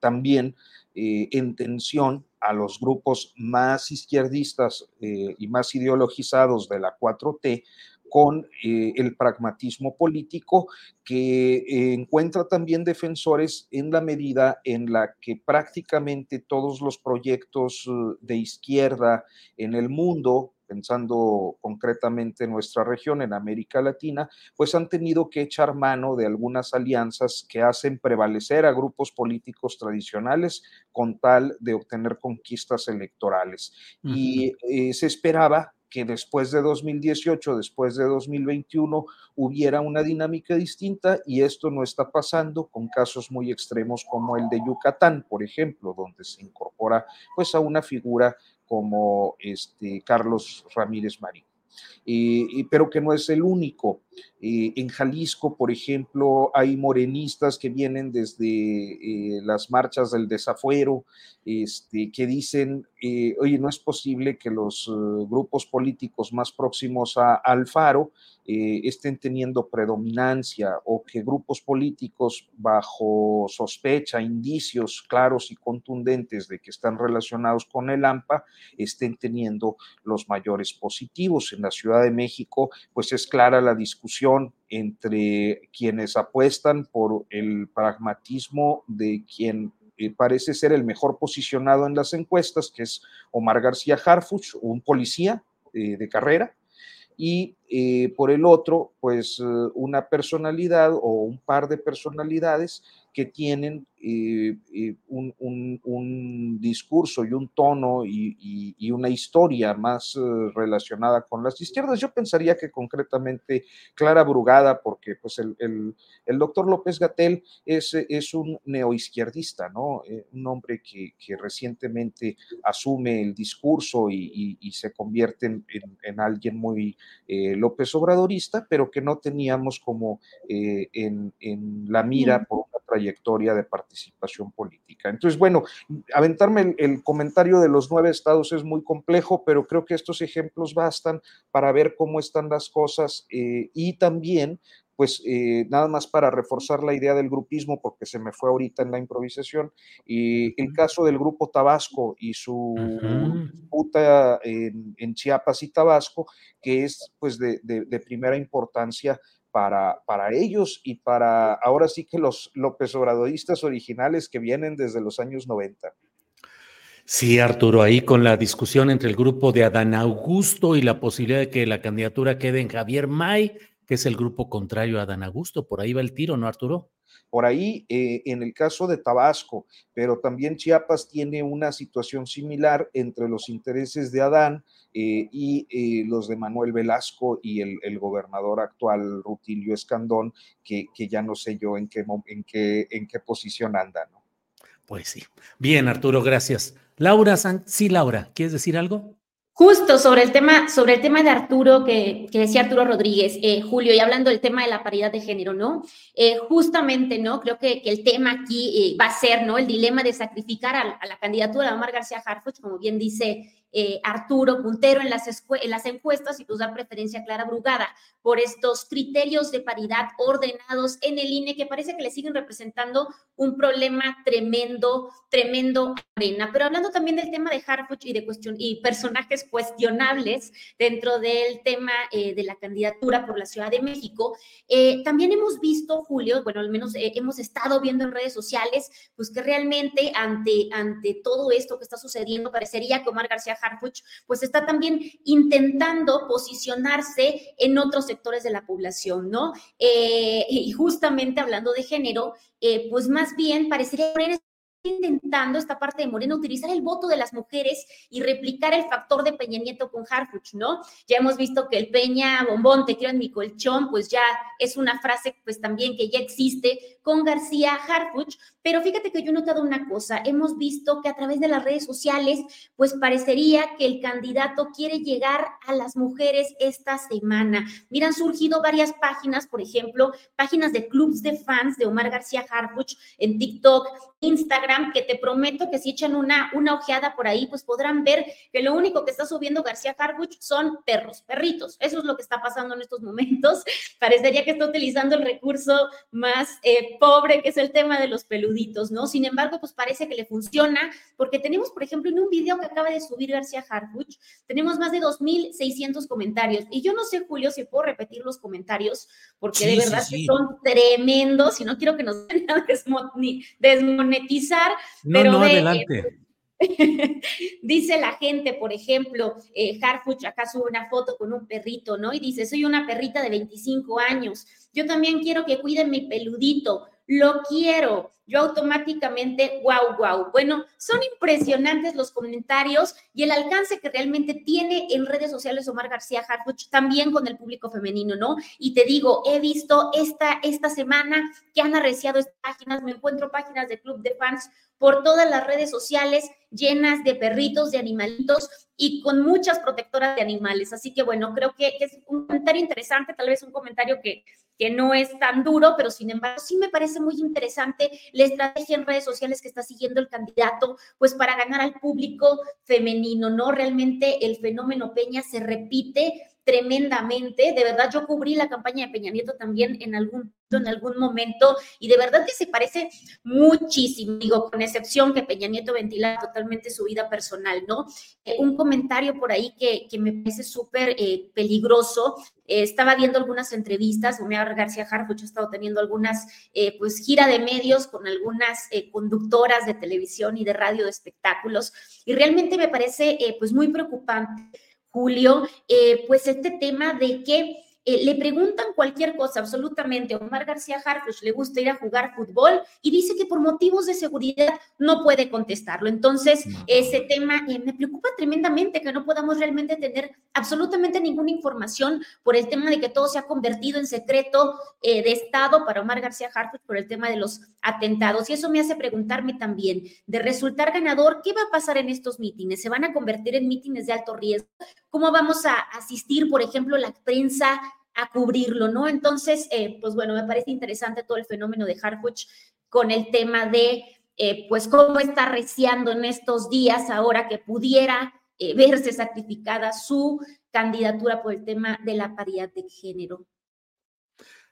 también en tensión a los grupos más izquierdistas y más ideologizados de la 4T con el pragmatismo político que encuentra también defensores en la medida en la que prácticamente todos los proyectos de izquierda en el mundo, pensando concretamente en nuestra región, en América Latina, pues han tenido que echar mano de algunas alianzas que hacen prevalecer a grupos políticos tradicionales con tal de obtener conquistas electorales. Y eh, se esperaba que después de 2018, después de 2021, hubiera una dinámica distinta y esto no está pasando con casos muy extremos como el de Yucatán, por ejemplo, donde se incorpora pues a una figura como este Carlos Ramírez Marín. Pero que no es el único. en Jalisco, por ejemplo, hay morenistas que vienen desde eh, las marchas del desafuero, este, que dicen, eh, oye, no es posible que los eh, grupos políticos más próximos a Alfaro eh, estén teniendo predominancia o que grupos políticos bajo sospecha, indicios claros y contundentes de que están relacionados con el AMPA estén teniendo los mayores positivos. La Ciudad de México, pues es clara la discusión entre quienes apuestan por el pragmatismo de quien eh, parece ser el mejor posicionado en las encuestas, que es Omar García Harfuch, un policía eh, de carrera, y eh, por el otro, pues una personalidad o un par de personalidades que tienen eh, eh, un, discurso y un tono y, una historia más eh, relacionada con las izquierdas. Yo pensaría que concretamente Clara Brugada, porque pues el, doctor López Gatel es, es un neoizquierdista, ¿no? un hombre que, recientemente asume el discurso y, se convierte en, alguien muy López Obradorista, pero que no teníamos como en, la mira por una trayectoria de participación política. Entonces, bueno, aventarme el, comentario de los nueve estados es muy complejo, pero creo que estos ejemplos bastan para ver cómo están las cosas eh, y también pues eh, nada más para reforzar la idea del grupismo, porque se me fue ahorita en la improvisación, y el caso del grupo Tabasco y su disputa en, Chiapas y Tabasco, que es pues de, de primera importancia para, para ellos y para ahora sí que los López Obradoristas originales que vienen desde los años 90. Sí, Arturo, ahí con la discusión entre el grupo de Adán Augusto y la posibilidad de que la candidatura quede en Javier May, que es el grupo contrario a Adán Augusto. Por ahí va el tiro, ¿no, Arturo? Por ahí, eh, en el caso de Tabasco, pero también Chiapas tiene una situación similar entre los intereses de Adán eh, y eh, los de Manuel Velasco y el, gobernador actual, Rutilio Escandón, que, ya no sé yo en qué, en qué, en qué posición anda, ¿no? Pues sí. Bien, Arturo, gracias. Laura, sí, Laura, ¿quieres decir algo? Justo sobre el tema, sobre el tema de Arturo, que, decía Arturo Rodríguez, eh, Julio, y hablando del tema de la paridad de género, ¿no? Eh, justamente, ¿no? Creo que, el tema aquí eh, va a ser, ¿no? El dilema de sacrificar a, la candidatura de Omar García Harfuch, como bien dice eh, Arturo puntero en las, en las encuestas y pues dar preferencia a Clara Brugada por estos criterios de paridad ordenados en el INE que parece que le siguen representando un problema tremendo, tremendo arena. Pero hablando también del tema de Harfuch y de cuestión y personajes cuestionables dentro del tema eh, de la candidatura por la Ciudad de México, eh, también hemos visto, Julio, bueno, al menos hemos estado viendo en redes sociales, pues que realmente ante, ante todo esto que está sucediendo, parecería que Omar García Harfuch, pues está también intentando posicionarse en otros sectores de la población, ¿no? y justamente hablando de género, pues más bien parecería intentando esta parte de Moreno utilizar el voto de las mujeres y replicar el factor de Peña Nieto con Harfuch, ¿no? Ya hemos visto que el Peña bombón, te quiero en mi colchón, pues ya es una frase pues también que ya existe con García Harfuch, pero fíjate que yo he notado una cosa, hemos visto que a través de las redes sociales pues parecería que el candidato quiere llegar a las mujeres esta semana. Mira, han surgido varias páginas, por ejemplo, páginas de clubs de fans de Omar García Harfuch en TikTok, Instagram, que te prometo que si echan una, una ojeada por ahí, pues podrán ver que lo único que está subiendo García Harbuch son perros, perritos. Eso es lo que está pasando en estos momentos. [LAUGHS] Parecería que está utilizando el recurso más eh, pobre, que es el tema de los peluditos, ¿no? Sin embargo, pues parece que le funciona, porque tenemos, por ejemplo, en un video que acaba de subir García Harbuch, tenemos más de 2.600 comentarios. Y yo no sé, Julio, si puedo repetir los comentarios, porque de verdad que son tremendos y no quiero que nos [LAUGHS] den a desmonetizar, pero no, adelante. [LAUGHS] dice la gente, por ejemplo, eh, Harfuch acá sube una foto con un perrito, ¿no? Y dice, soy una perrita de 25 años, yo también quiero que cuiden mi peludito, lo quiero. Yo automáticamente, wow, wow. Bueno, son impresionantes los comentarios y el alcance que realmente tiene en redes sociales Omar García Harfuch, también con el público femenino, ¿no? Y te digo, he visto esta, esta semana que han arreciado páginas, me encuentro páginas de club de fans por todas las redes sociales llenas de perritos, de animalitos y con muchas protectoras de animales. Así que bueno, creo que es un comentario interesante, tal vez un comentario que, que no es tan duro, pero sin embargo sí me parece muy interesante la estrategia en redes sociales que está siguiendo el candidato, pues para ganar al público femenino, ¿no? Realmente el fenómeno Peña se repite tremendamente. De verdad, yo cubrí la campaña de Peña Nieto también en algún, en algún momento y de verdad que se parece muchísimo, digo, con excepción que Peña Nieto ventila totalmente su vida personal, ¿no? Eh, un comentario por ahí que, que me parece súper eh, peligroso. Eh, estaba viendo algunas entrevistas, Omar García Harfuch ha estado teniendo algunas, pues, gira de medios con algunas conductoras de televisión y de radio de espectáculos y realmente me parece, pues, muy preocupante Julio, eh, pues este tema de que eh, le preguntan cualquier cosa, absolutamente. Omar García Harfuch le gusta ir a jugar fútbol y dice que por motivos de seguridad no puede contestarlo. Entonces, ese tema eh, me preocupa tremendamente que no podamos realmente tener absolutamente ninguna información por el tema de que todo se ha convertido en secreto eh, de Estado para Omar García Harfuch por el tema de los atentados. Y eso me hace preguntarme también, de resultar ganador, ¿qué va a pasar en estos mítines? ¿Se van a convertir en mítines de alto riesgo? ¿Cómo vamos a asistir, por ejemplo, la prensa? a cubrirlo, ¿no? Entonces, eh, pues bueno, me parece interesante todo el fenómeno de Harfuch con el tema de, eh, pues, cómo está reciando en estos días ahora que pudiera eh, verse sacrificada su candidatura por el tema de la paridad de género.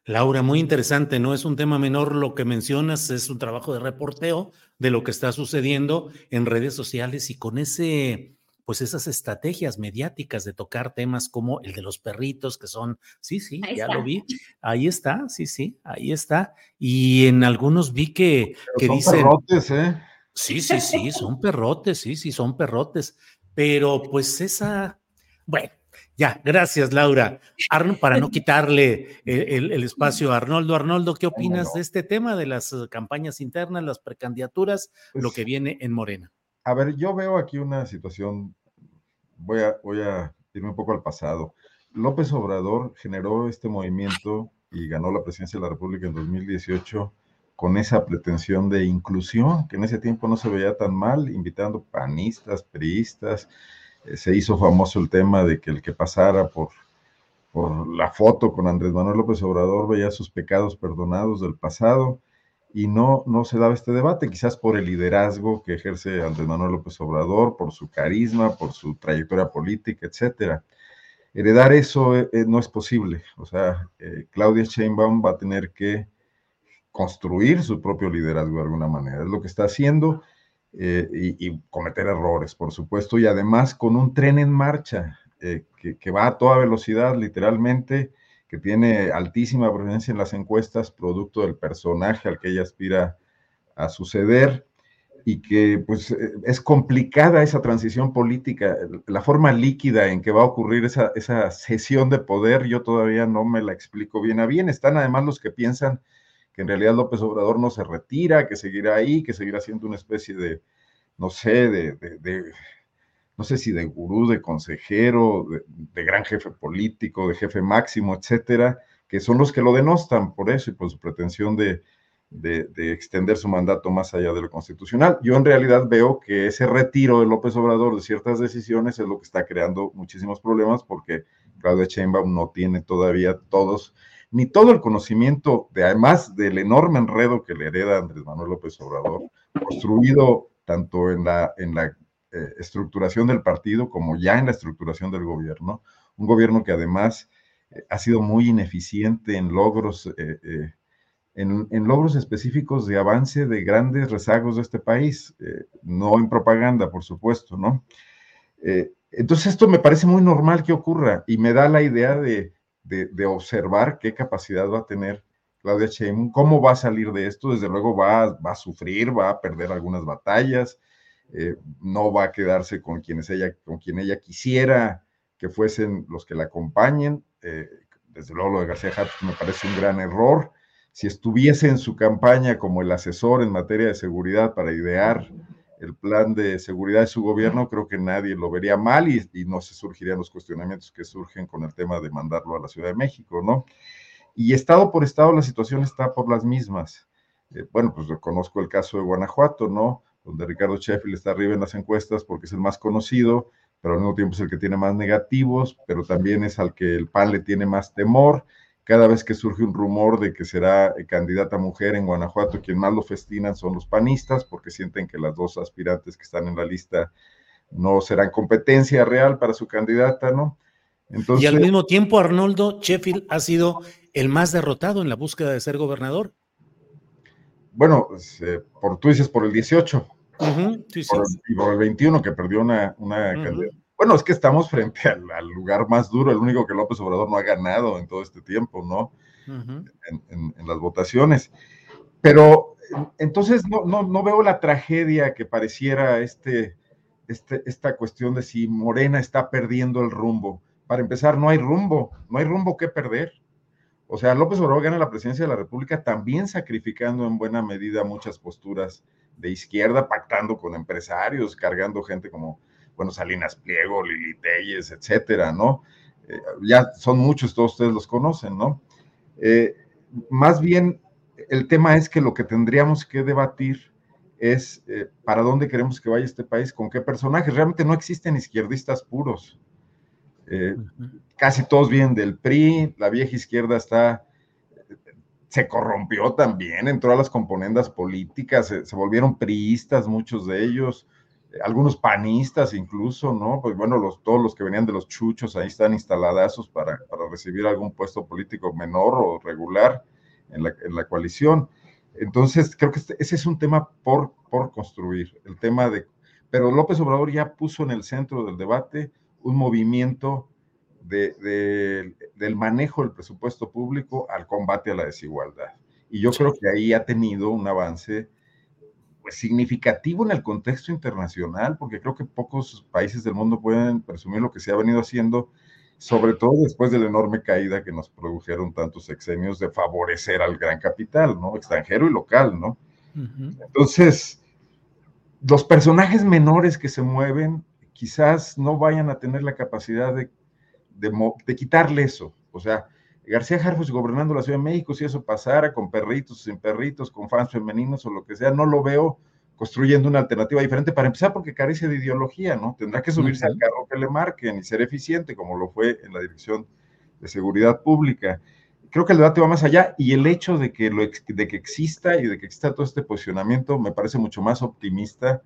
Laura, muy interesante, no es un tema menor lo que mencionas, es un trabajo de reporteo de lo que está sucediendo en redes sociales y con ese pues esas estrategias mediáticas de tocar temas como el de los perritos, que son, sí, sí, ya lo vi, ahí está, sí, sí, ahí está. Y en algunos vi que, que son dicen... Perrotes, ¿eh? Sí, sí, sí, son perrotes, sí, sí, son perrotes. Pero pues esa, bueno, ya, gracias, Laura. Arno, para no [LAUGHS] quitarle el, espacio a Arnoldo. Arnoldo, ¿qué opinas de este tema de las eh, campañas internas, las precandidaturas, lo pues que viene en Morena? A ver, yo veo aquí una situación voy a, voy a irme un poco al pasado. López Obrador generó este movimiento y ganó la presidencia de la República en 2018 con esa pretensión de inclusión, que en ese tiempo no se veía tan mal, invitando panistas, priistas. Eh, se hizo famoso el tema de que el que pasara por, por la foto con Andrés Manuel López Obrador veía sus pecados perdonados del pasado. Y no, no se daba este debate, quizás por el liderazgo que ejerce Andrés Manuel López Obrador, por su carisma, por su trayectoria política, etcétera. Heredar eso eh, eh, no es posible. O sea, eh, Claudia Sheinbaum va a tener que construir su propio liderazgo de alguna manera. Es lo que está haciendo y, y, cometer errores, por supuesto, y además con un tren en marcha que, que va a toda velocidad, literalmente, que tiene altísima presencia en las encuestas, producto del personaje al que ella aspira a suceder, y que pues eh, es complicada esa transición política, la forma líquida en que va a ocurrir esa, esa cesión de poder, yo todavía no me la explico bien a bien. Están además los que piensan que en realidad López Obrador no se retira, que seguirá ahí, que seguirá siendo una especie de, no sé, de, de no sé si de gurú, de consejero, de, gran jefe político, de jefe máximo, etcétera, que son los que lo denostan por eso y por su pretensión de, de, extender su mandato más allá de lo constitucional. Yo en realidad veo que ese retiro de López Obrador de ciertas decisiones es lo que está creando muchísimos problemas porque Claudia Sheinbaum no tiene todavía todos, ni todo el conocimiento, de, además del enorme enredo que le hereda Andrés Manuel López Obrador, [LAUGHS] construido tanto en la, en la eh, estructuración del partido como ya en la estructuración del gobierno. Un gobierno que además eh, ha sido muy ineficiente en logros, eh, en, logros específicos de avance de grandes rezagos de este país, no en propaganda, por supuesto, ¿no? entonces esto me parece muy normal que ocurra y me da la idea de, de observar qué capacidad va a tener Claudia Sheinbaum, cómo va a salir de esto, desde luego va, va, a sufrir, va a perder algunas batallas, eh, no va a quedarse con quienes ella, con quien ella quisiera que fuesen los que la acompañen. Eh, desde luego lo de García Harfuch me parece un gran error. Si estuviese en su campaña como el asesor en materia de seguridad para idear el plan de seguridad de su gobierno, creo que nadie lo vería mal y, no se surgirían los cuestionamientos que surgen con el tema de mandarlo a la Ciudad de México, ¿no? Y estado por estado la situación está por las mismas. Eh, bueno, pues reconozco el caso de Guanajuato, ¿no? Donde Ricardo Sheffield está arriba en las encuestas porque es el más conocido, pero al mismo tiempo es el que tiene más negativos, pero también es al que el PAN le tiene más temor. Cada vez que surge un rumor de que será candidata mujer en Guanajuato, quien más lo festinan son los panistas, porque sienten que las dos aspirantes que están en la lista no serán competencia real para su candidata, ¿no? Entonces, y al mismo tiempo, Arnoldo Sheffield ha sido el más derrotado en la búsqueda de ser gobernador. Bueno, eh, por, tú dices por el 18 y por el 21 que perdió una, una Bueno, es que estamos [LAUGHS] frente al, lugar más duro, el único que López Obrador no ha ganado en todo este tiempo, ¿no? en, las votaciones. Pero entonces no, no, no, veo la tragedia que pareciera este, este, esta cuestión de si Morena está perdiendo el rumbo. Para empezar, no hay rumbo, no hay rumbo que perder. O sea, López Obrador gana la presidencia de la República también sacrificando en buena medida muchas posturas de izquierda, pactando con empresarios, cargando gente como, bueno, Salinas Pliego, Lili Telles, etcétera, ¿no? Eh, ya son muchos, todos ustedes los conocen, ¿no? Eh, más bien, el tema es que lo que tendríamos que debatir es eh, para dónde queremos que vaya este país, con qué personajes. Realmente no existen izquierdistas puros. Casi todos vienen del PRI, la vieja izquierda está se corrompió también, entró a las componendas políticas, se, volvieron priistas muchos de ellos, eh, algunos panistas incluso, ¿no? Pues bueno, los, todos los que venían de los chuchos ahí están instaladazos para, para recibir algún puesto político menor o regular en la, en la coalición. Entonces, creo que este, ese es un tema por, por construir, el tema de... Pero López Obrador ya puso en el centro del debate un movimiento de, del manejo del presupuesto público al combate a la desigualdad. Y yo creo que ahí ha tenido un avance pues, significativo en el contexto internacional, porque creo que pocos países del mundo pueden presumir lo que se ha venido haciendo, sobre todo después de la enorme caída que nos produjeron tantos exenios de favorecer al gran capital, ¿no? Extranjero y local, ¿no? Entonces, los personajes menores que se mueven quizás no vayan a tener la capacidad de de, quitarle eso. O sea, García Harfuch gobernando la Ciudad de México, si eso pasara con perritos, sin perritos, con fans femeninos o lo que sea, no lo veo construyendo una alternativa diferente, para empezar porque carece de ideología, ¿no? Tendrá que subirse al carro que le marquen y ser eficiente, como lo fue en la Dirección de Seguridad Pública. creo que el debate va más allá y el hecho de que, lo, de que exista y de que exista todo este posicionamiento me parece mucho más optimista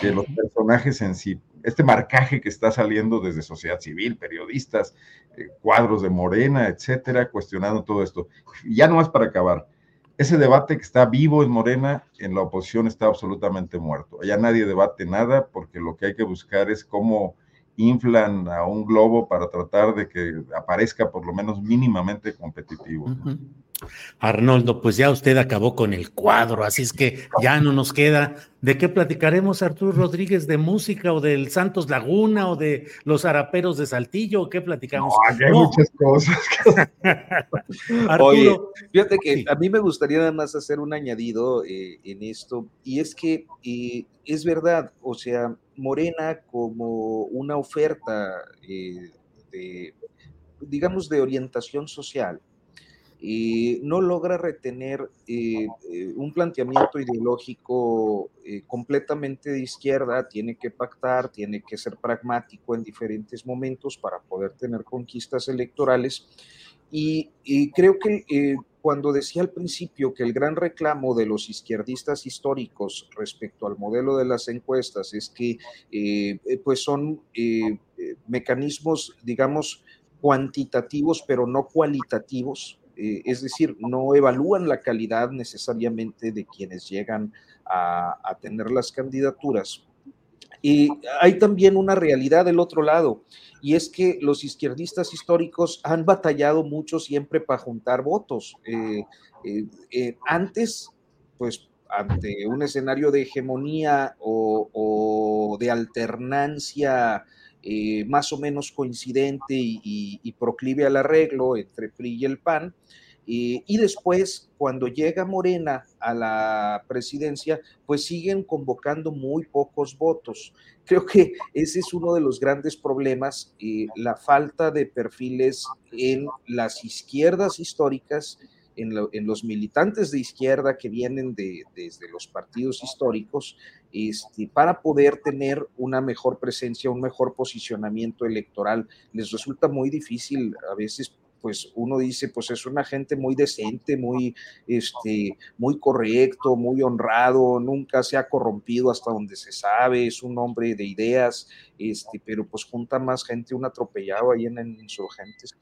que los personajes en sí. Este marcaje que está saliendo desde sociedad civil, periodistas, eh, cuadros de Morena, etcétera, cuestionando todo esto. Ya no más para acabar. Ese debate que está vivo en Morena, en la oposición está absolutamente muerto. Ya nadie debate nada porque lo que hay que buscar es cómo inflan a un globo para tratar de que aparezca por lo menos mínimamente competitivo. Arnoldo, pues ya usted acabó con el cuadro, así es que ya no nos queda. ¿De qué platicaremos, Arturo Rodríguez? ¿De música o del Santos Laguna o de los araperos de Saltillo? ¿O qué platicamos? No, hay muchas cosas. [LAUGHS] Oye, fíjate que a mí me gustaría nada más hacer un añadido eh, en esto, y es que eh, es verdad, o sea, Morena como una oferta eh, de, digamos, de orientación social, y no logra retener eh, eh, un planteamiento ideológico eh, completamente de izquierda, tiene que pactar, tiene que ser pragmático en diferentes momentos para poder tener conquistas electorales. Y, creo que cuando decía al principio que el gran reclamo de los izquierdistas históricos respecto al modelo de las encuestas es que pues son mecanismos, digamos, cuantitativos, pero no cualitativos, eh, es decir, no evalúan la calidad necesariamente de quienes llegan a, tener las candidaturas. Y hay también una realidad del otro lado, y es que los izquierdistas históricos han batallado mucho siempre para juntar votos. Eh, eh, antes, pues ante un escenario de hegemonía o de alternancia eh, más o menos coincidente y, proclive al arreglo entre PRI y el PAN. Eh, y después, cuando llega Morena a la presidencia, pues siguen convocando muy pocos votos. Creo que ese es uno de los grandes problemas, eh, la falta de perfiles en las izquierdas históricas en, los militantes de izquierda que vienen de, desde los partidos históricos este, para poder tener una mejor presencia, un mejor posicionamiento electoral. Les resulta muy difícil a veces pues uno dice, pues es una gente muy decente, muy, este, muy correcto, muy honrado, nunca se ha corrompido hasta donde se sabe, es un hombre de ideas, este, pero pues junta más gente un atropellado ahí en, en insurgentes.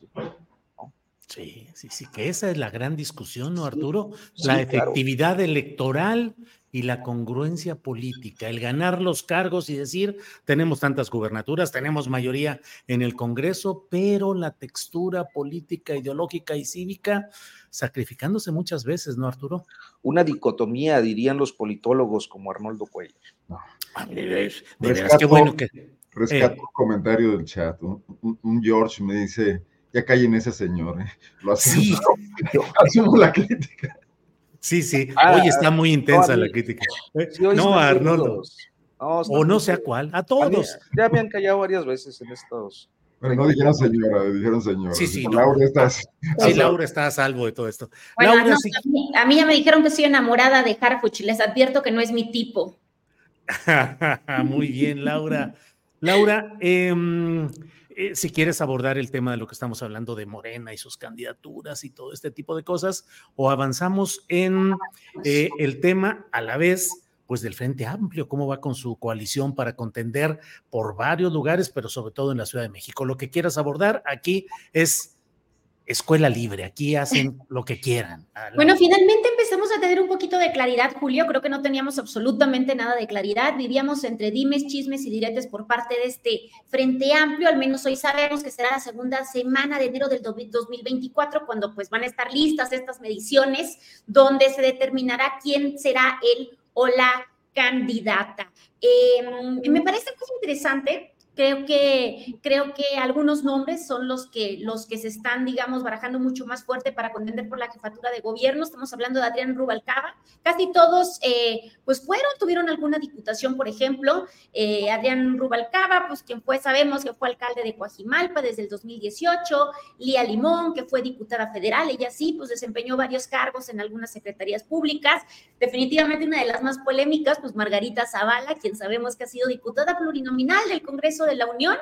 Sí, sí, sí, que esa es la gran discusión, ¿no, Arturo? la efectividad electoral y la congruencia política, el ganar los cargos y decir, tenemos tantas gubernaturas, tenemos mayoría en el Congreso, pero la textura política, ideológica y cívica sacrificándose muchas veces, ¿no, Arturo? Una dicotomía, dirían los politólogos como Arnoldo Cuellar. No. qué bueno que... Rescato eh, un comentario del chat. un George me dice ya callen ese señor, ¿eh? Lo hacemos, sí. [LAUGHS] la crítica. Sí, sí, ah, hoy está muy intensa la crítica. no, Arnoldo. o no sé a cuál, a todos. ya me han callado varias veces en estos. Pero no dijeron señora, dijeron señora. Sí, sí. Laura está, sí, Laura está a salvo de todo esto. Bueno, a, mí, ya me dijeron que soy enamorada de Harfuch les advierto que no es mi tipo. [LAUGHS] Muy bien, Laura. Laura, eh, eh, si quieres abordar el tema de lo que estamos hablando de Morena y sus candidaturas y todo este tipo de cosas, o avanzamos en eh, el tema a la vez, pues del Frente Amplio, cómo va con su coalición para contender por varios lugares, pero sobre todo en la Ciudad de México. Lo que quieras abordar aquí es escuela libre, aquí hacen [LAUGHS] lo que quieran. Bueno, finalmente empezamos a tener un poquito de claridad, Julio. Creo que no teníamos absolutamente nada de claridad. Vivíamos entre dimes, chismes y diretes por parte de este Frente Amplio. Al menos hoy sabemos que será la segunda semana de enero del 2024, cuando pues van a estar listas estas mediciones, donde se determinará quién será el o la candidata. Em, me parece muy interesante Creo que, creo que algunos nombres son los que, los que se están, digamos, barajando mucho más fuerte para contender por la jefatura de gobierno. Estamos hablando de Adrián Rubalcaba. Casi todos, eh, pues fueron, tuvieron alguna diputación, por ejemplo. Eh, Adrián Rubalcaba, pues quien fue, sabemos que fue alcalde de Coajimalpa desde el 2018. Lía Limón, que fue diputada federal, ella sí, pues desempeñó varios cargos en algunas secretarías públicas. Definitivamente una de las más polémicas, pues Margarita Zavala, quien sabemos que ha sido diputada plurinominal del Congreso De la Unión.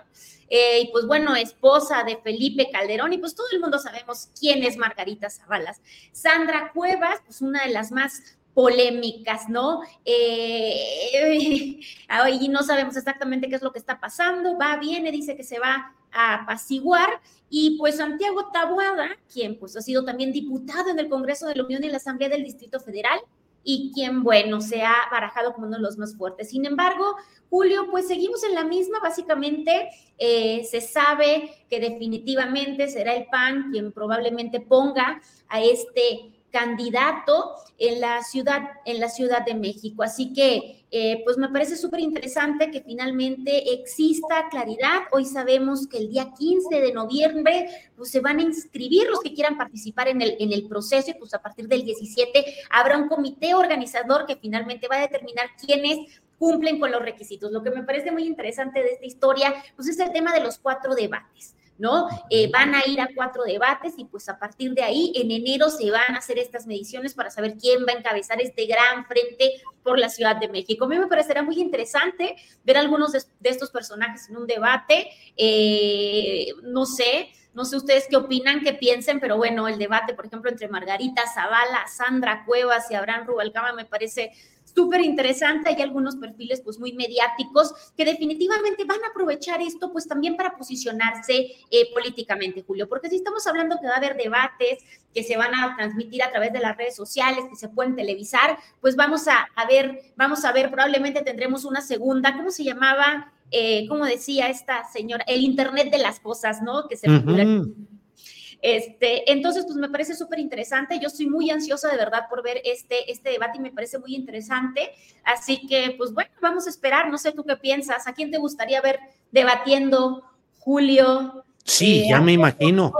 Eh, y pues bueno, esposa de Felipe Calderón, y pues todo el mundo sabemos quién es Margarita Zabalas. Sandra Cuevas, pues una de las más polémicas, ¿no? Eh, [LAUGHS] y no sabemos exactamente qué es lo que está pasando, va, viene, dice que se va a apaciguar, y pues Santiago Tabuada, quien pues ha sido también diputado en el Congreso de la Unión y en la Asamblea del Distrito Federal, y quien, bueno, se ha barajado como uno de los más fuertes. Sin embargo, Julio, pues seguimos en la misma, básicamente eh, se sabe que definitivamente será el PAN quien probablemente ponga a este candidato en la ciudad, en la Ciudad de México. Así que, eh, pues me parece súper interesante que finalmente exista claridad. Hoy sabemos que el día 15 de noviembre, pues se van a inscribir los que quieran participar en el, en el proceso y pues a partir del 17 habrá un comité organizador que finalmente va a determinar quiénes cumplen con los requisitos. Lo que me parece muy interesante de esta historia, pues es el tema de los cuatro debates. ¿No? Eh, van a ir a cuatro debates y pues a partir de ahí en enero se van a hacer estas mediciones para saber quién va a encabezar este gran frente por la Ciudad de México. A mí me parecerá muy interesante ver algunos de, estos personajes en un debate, eh, no sé. No sé ustedes qué opinan, qué piensen, pero bueno, el debate, por ejemplo, entre Margarita Zavala, Sandra Cuevas y Abraham Rubalcaba me parece súper interesante. Hay algunos perfiles pues muy mediáticos que definitivamente van a aprovechar esto pues también para posicionarse eh, políticamente, Julio, porque si estamos hablando que va a haber debates que se van a transmitir a través de las redes sociales, que se pueden televisar, pues vamos a, ver, vamos a ver, probablemente tendremos una segunda, ¿cómo se llamaba? Eh, como decía esta señora, el Internet de las cosas, ¿no? Que se este, entonces, pues me parece súper interesante. Yo estoy muy ansiosa de verdad por ver este, este debate y me parece muy interesante. Así que, pues bueno, vamos a esperar. No sé tú qué piensas. ¿A quién te gustaría ver debatiendo, Julio? Sí, eh, ya me imagino.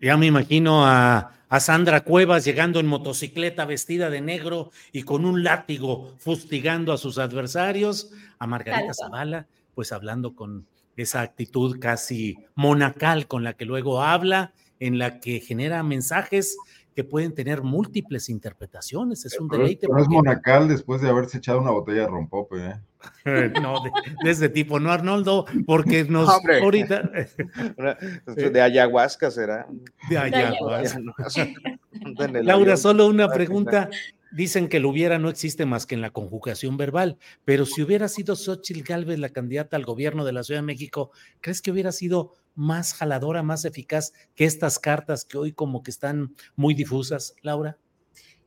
Ya me imagino a, Sandra Cuevas llegando en motocicleta vestida de negro y con un látigo fustigando a sus adversarios, a Margarita Zavala, pues hablando con esa actitud casi monacal con la que luego habla, en la que genera mensajes que pueden tener múltiples interpretaciones. Es un deleite. no es monacal después de haberse echado una botella de rompope. ¿eh? [LAUGHS] no, de, ese tipo, no Arnoldo, porque [LAUGHS] nos ahorita. [LAUGHS] de ayahuasca será. De ayahuasca. Laura, solo una pregunta. Dicen que lo hubiera no existe más que en la conjugación verbal, pero si hubiera sido Xochitl Gálvez la candidata al gobierno de la Ciudad de México, ¿crees que hubiera sido más jaladora, más eficaz que estas cartas que hoy como que están muy difusas, Laura?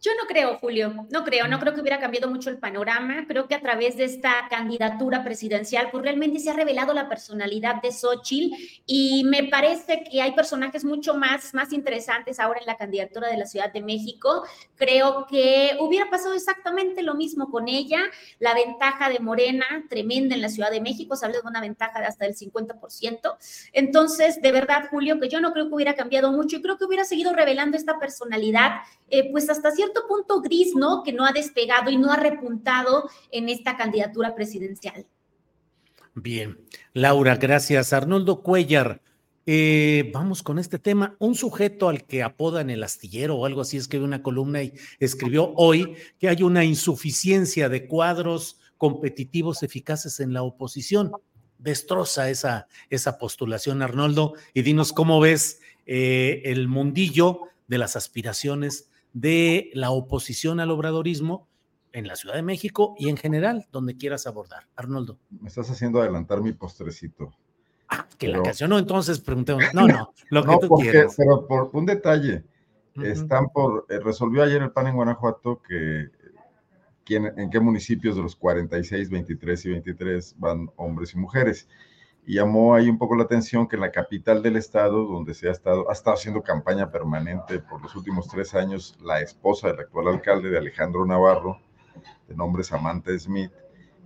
Yo no creo, Julio, no creo, no creo que hubiera cambiado mucho el panorama. Creo que a través de esta candidatura presidencial, pues realmente se ha revelado la personalidad de Xochitl y me parece que hay personajes mucho más, más interesantes ahora en la candidatura de la Ciudad de México. Creo que hubiera pasado exactamente lo mismo con ella. La ventaja de Morena, tremenda en la Ciudad de México, se habla de una ventaja de hasta el 50%. Entonces, de verdad, Julio, que yo no creo que hubiera cambiado mucho y creo que hubiera seguido revelando esta personalidad, eh, pues hasta cierto punto gris, ¿no? Que no ha despegado y no ha repuntado en esta candidatura presidencial. Bien, Laura, gracias. Arnoldo Cuellar, eh, vamos con este tema. Un sujeto al que apodan el astillero o algo así escribió una columna y escribió hoy que hay una insuficiencia de cuadros competitivos eficaces en la oposición. Destroza esa, esa postulación, Arnoldo, y dinos cómo ves eh, el mundillo de las aspiraciones de la oposición al obradorismo en la Ciudad de México y en general, donde quieras abordar. Arnoldo. Me estás haciendo adelantar mi postrecito. Ah, que la canción no, entonces preguntemos. No, no, lo que tú quieras. Pero por un detalle, están por, eh, resolvió ayer el PAN en Guanajuato que quién, en qué municipios de los 46, 23 y 23 van hombres y mujeres y llamó ahí un poco la atención que en la capital del estado, donde se ha estado, ha estado haciendo campaña permanente por los últimos tres años, la esposa del actual alcalde de Alejandro Navarro, de nombre Samantha Smith,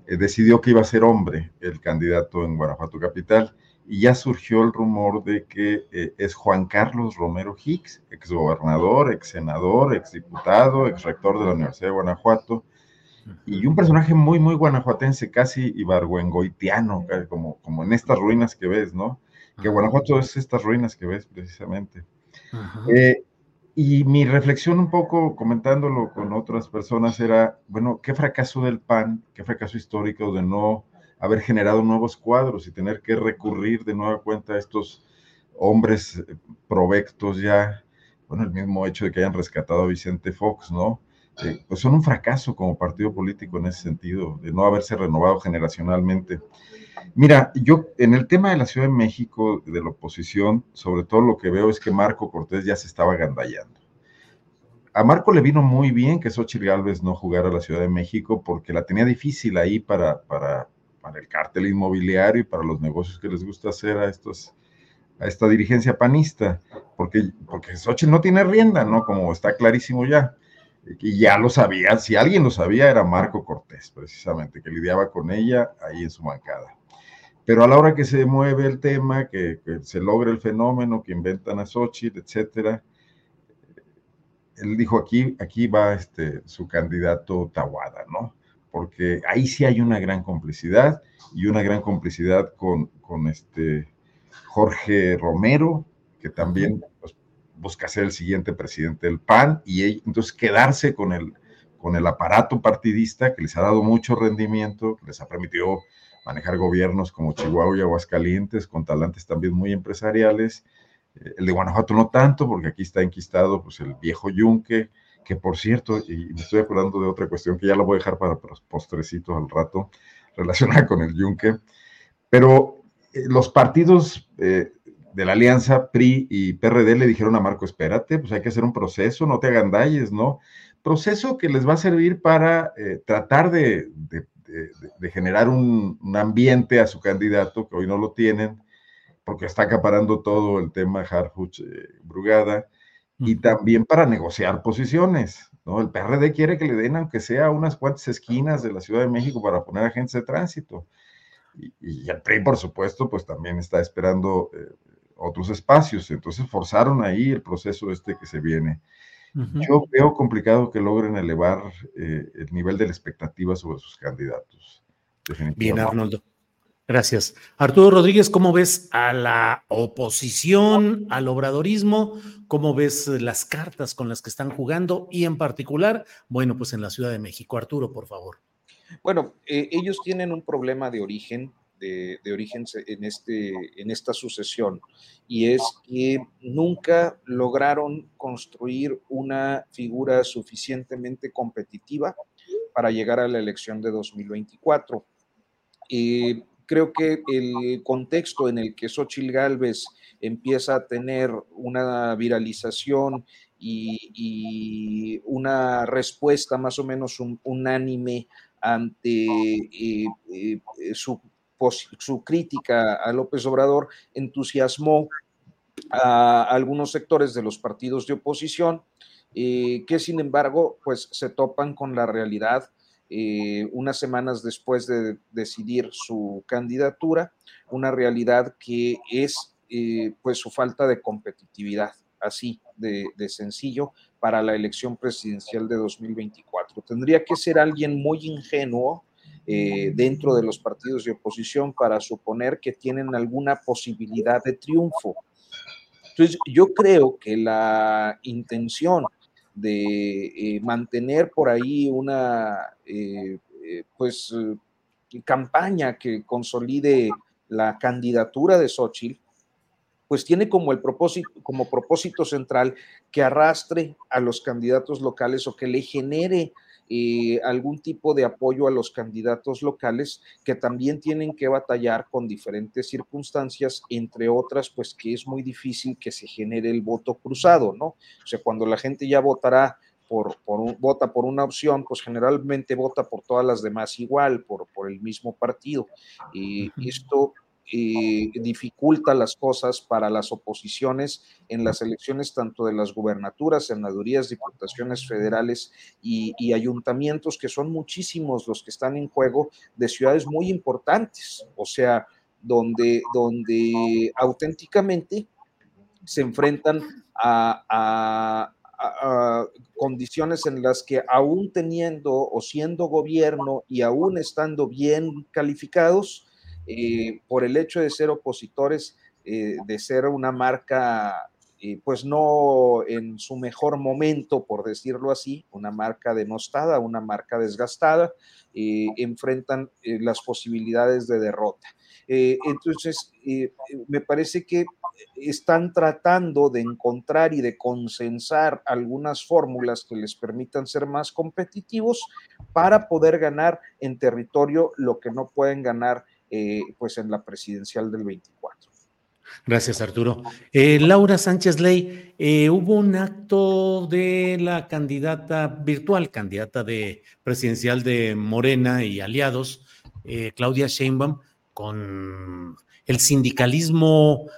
eh, decidió que iba a ser hombre el candidato en Guanajuato capital. Y ya surgió el rumor de que eh, es Juan Carlos Romero Hicks, exgobernador, ex senador, ex diputado, ex rector de la Universidad de Guanajuato, y un personaje muy, muy guanajuatense, casi ibargüengoitiano, como, como en estas ruinas que ves, ¿no? Que Guanajuato es estas ruinas que ves precisamente. Eh, y mi reflexión un poco comentándolo con otras personas era, bueno, qué fracaso del PAN, qué fracaso histórico de no haber generado nuevos cuadros y tener que recurrir de nueva cuenta a estos hombres eh, provectos ya, bueno, el mismo hecho de que hayan rescatado a Vicente Fox, ¿no? Eh, son un fracaso como partido político en ese sentido, de no haberse renovado generacionalmente. Mira, yo en el tema de la Ciudad de México, de la oposición, sobre todo lo que veo es que Marco Cortés ya se estaba gandallando. A Marco le vino muy bien que Xochitl Gálvez no jugara a la Ciudad de México porque la tenía difícil ahí para, para, para el cártel inmobiliario y para los negocios que les gusta hacer a estos a esta dirigencia panista, porque, porque Xochitl no tiene rienda, ¿no? Como está clarísimo ya. Y ya lo sabía, si alguien lo sabía era Marco Cortés, precisamente, que lidiaba con ella ahí en su bancada. Pero a la hora que se mueve el tema, que, se logra el fenómeno, que inventan a Xochitl, etcétera, él dijo aquí, aquí va este, su candidato Tawada, ¿no? Porque ahí sí hay una gran complicidad y una gran complicidad con, con este Jorge Romero, que también pues, busca ser el siguiente presidente del PAN, y entonces quedarse con el, con el aparato partidista que les ha dado mucho rendimiento, les ha permitido manejar gobiernos como Chihuahua y Aguascalientes, con talantes también muy empresariales. Eh, el de Guanajuato no tanto, porque aquí está enquistado pues, el viejo Yunque, que por cierto, y me estoy acordando de otra cuestión que ya la voy a dejar para postrecitos al rato, [LAUGHS] relacionada con el Yunque, pero eh, los partidos eh, de la alianza PRI y PRD le dijeron a Marco, espérate, pues hay que hacer un proceso, no te agandalles, ¿no? Proceso que les va a servir para eh, tratar de, generar un, ambiente a su candidato, que hoy no lo tienen, porque está acaparando todo el tema Harfuch Brugada, y también para negociar posiciones, ¿no? El PRD quiere que le den, aunque sea unas cuantas esquinas de la Ciudad de México para poner agentes de tránsito. Y, el PRI, por supuesto, pues también está esperando eh, otros espacios. Entonces forzaron ahí el proceso este que se viene. Yo veo complicado que logren elevar eh, el nivel de la expectativa sobre sus candidatos. Bien, Arnoldo. Gracias. Arturo Rodríguez, ¿cómo ves a la oposición, al obradorismo? ¿Cómo ves las cartas con las que están jugando? Y en particular, bueno, pues en la Ciudad de México. Arturo, por favor. Bueno, eh, ellos tienen un problema de origen, de, origen en, este, en esta sucesión, y es que nunca lograron construir una figura suficientemente competitiva para llegar a la elección de 2024. Eh, creo que el contexto en el que Xochitl Gálvez empieza a tener una viralización y, una respuesta más o menos unánime ante eh, eh, su, su, crítica a López Obrador, entusiasmó a algunos sectores de los partidos de oposición, eh, que sin embargo, pues se topan con la realidad unas semanas después de decidir su candidatura, una realidad que es pues su falta de competitividad, así de sencillo, para la elección presidencial de 2024. Tendría que ser alguien muy ingenuo eh, dentro de los partidos de oposición para suponer que tienen alguna posibilidad de triunfo. Entonces, yo creo que la intención de eh, mantener por ahí una eh, pues campaña que consolide la candidatura de Xochitl pues tiene como el propósito, como propósito central que arrastre a los candidatos locales o que le genere eh, algún tipo de apoyo a los candidatos locales que también tienen que batallar con diferentes circunstancias, entre otras, pues que es muy difícil que se genere el voto cruzado, ¿no? O sea, cuando la gente ya votará por, por un, vota por una opción, pues generalmente vota por todas las demás igual, por, por el mismo partido. Y esto eh, dificulta las cosas para las oposiciones en las elecciones tanto de las gubernaturas, senadurías, diputaciones federales y, ayuntamientos, que son muchísimos los que están en juego de ciudades muy importantes, o sea, donde, donde auténticamente se enfrentan a, condiciones en las que aún teniendo o siendo gobierno y aún estando bien calificados, eh, por el hecho de ser opositores, eh, de ser una marca pues no en su mejor momento, por decirlo así, una marca denostada, una marca desgastada, enfrentan las posibilidades de derrota. entonces, me parece que están tratando de encontrar y de consensar algunas fórmulas que les permitan ser más competitivos para poder ganar en territorio lo que no pueden ganar pues en la presidencial del 24. Gracias, Arturo. Eh, Laura Sánchez Ley, eh, hubo un acto de la candidata virtual, candidata de presidencial de Morena y aliados, eh, Claudia Sheinbaum, con el sindicalismo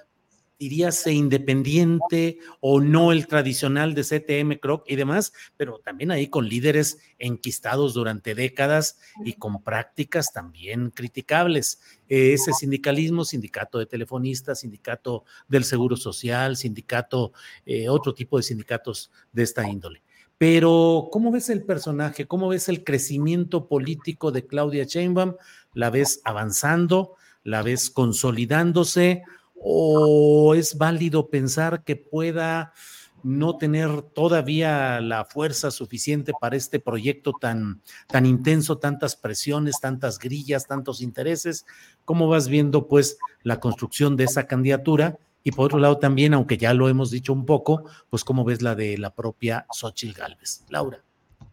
diríase independiente o no el tradicional de CTM, Croc y demás, pero también ahí con líderes enquistados durante décadas y con prácticas también criticables. Ese sindicalismo, sindicato de telefonistas, sindicato del Seguro Social, sindicato, eh, otro tipo de sindicatos de esta índole. Pero, ¿cómo ves el personaje? ¿Cómo ves el crecimiento político de Claudia Sheinbaum? ¿La ves avanzando? ¿La ves consolidándose? ¿O es válido pensar que pueda no tener todavía la fuerza suficiente para este proyecto tan, tan intenso, tantas presiones, tantas grillas, tantos intereses? ¿Cómo vas viendo pues la construcción de esa candidatura? Y por otro lado también, aunque ya lo hemos dicho un poco, pues cómo ves la de la propia Xochitl Galvez. Laura.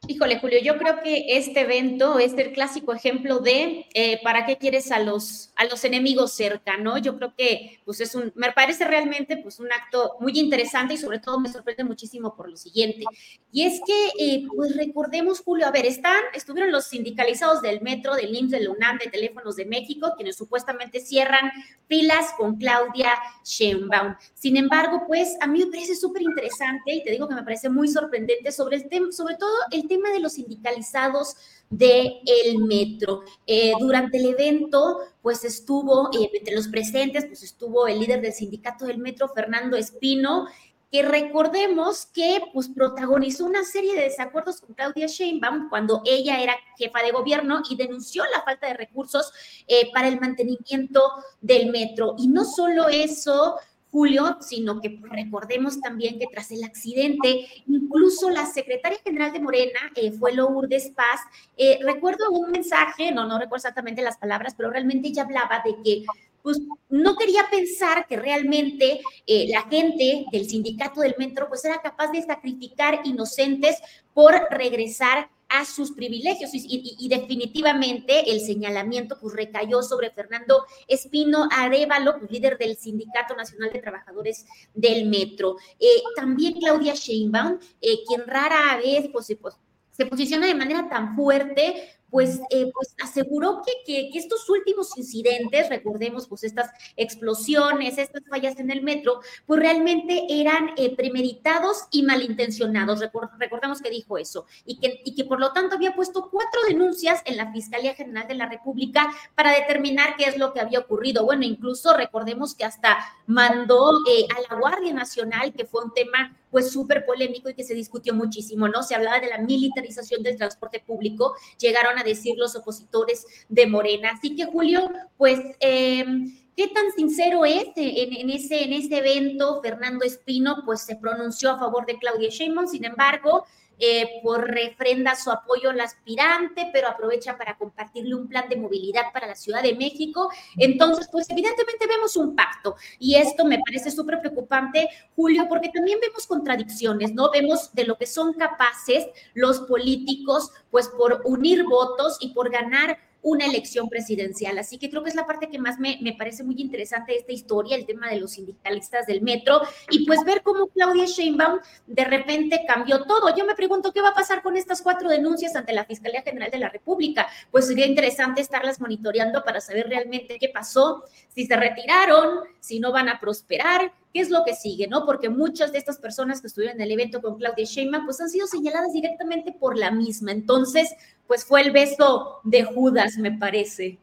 Híjole, Julio, yo creo que este evento es el clásico ejemplo de eh, para qué quieres a los, a los enemigos cerca, ¿no? Yo creo que pues es un, me parece realmente pues un acto muy interesante y sobre todo me sorprende muchísimo por lo siguiente. Y es que, eh, pues recordemos, Julio, a ver, están, estuvieron los sindicalizados del metro, del IMSS, del UNAM, de Teléfonos de México, quienes supuestamente cierran filas con Claudia Sheinbaum. Sin embargo, pues a mí me parece súper interesante y te digo que me parece muy sorprendente sobre el tema, sobre todo el tema de los sindicalizados del el metro. Eh, durante el evento, pues estuvo, eh, entre los presentes, pues estuvo el líder del sindicato del metro, Fernando Espino, que recordemos que pues protagonizó una serie de desacuerdos con Claudia Sheinbaum cuando ella era jefa de gobierno y denunció la falta de recursos eh, para el mantenimiento del metro. Y no solo eso, Julio, sino que recordemos también que tras el accidente, incluso la secretaria general de Morena eh, fue Lourdes Paz. Eh, recuerdo un mensaje, no, no recuerdo exactamente las palabras, pero realmente ella hablaba de que pues no quería pensar que realmente eh, la gente del sindicato del metro pues era capaz de sacrificar inocentes por regresar a sus privilegios y, definitivamente el señalamiento pues recayó sobre Fernando Espino Arevalo, pues, líder del Sindicato Nacional de Trabajadores del Metro. Eh, también Claudia Sheinbaum, eh, quien rara vez pues, pues, se posiciona de manera tan fuerte pues, eh, pues aseguró que, que, estos últimos incidentes, recordemos pues estas explosiones, estas fallas en el metro, pues realmente eran eh, premeditados y malintencionados. recordemos que dijo eso y que, y que por lo tanto había puesto cuatro denuncias en la Fiscalía General de la República para determinar qué es lo que había ocurrido. Bueno, incluso recordemos que hasta mandó eh, a la Guardia Nacional, que fue un tema pues súper polémico y que se discutió muchísimo, ¿no? Se hablaba de la militarización del transporte público, llegaron a decir los opositores de Morena. Así que, Julio, pues... Em, ¿Qué tan sincero es en, ese, en ese evento? Fernando Espino pues se pronunció a favor de Claudia Sheinbaum, sin embargo, eh, por refrenda su apoyo al aspirante, pero aprovecha para compartirle un plan de movilidad para la Ciudad de México. Entonces, pues evidentemente vemos un pacto y esto me parece súper preocupante, Julio, porque también vemos contradicciones, ¿no? Vemos de lo que son capaces los políticos, pues por unir votos y por ganar una elección presidencial. Así que creo que es la parte que más me, me, parece muy interesante de esta historia, el tema de los sindicalistas del metro, y pues ver cómo Claudia Sheinbaum de repente cambió todo. Yo me pregunto qué va a pasar con estas cuatro denuncias ante la Fiscalía General de la República. Pues sería interesante estarlas monitoreando para saber realmente qué pasó, si se retiraron, si no van a prosperar, qué es lo que sigue, ¿no? Porque muchas de estas personas que estuvieron en el evento con Claudia Sheinbaum, pues han sido señaladas directamente por la misma. Entonces, pues fue el beso de Judas, me parece.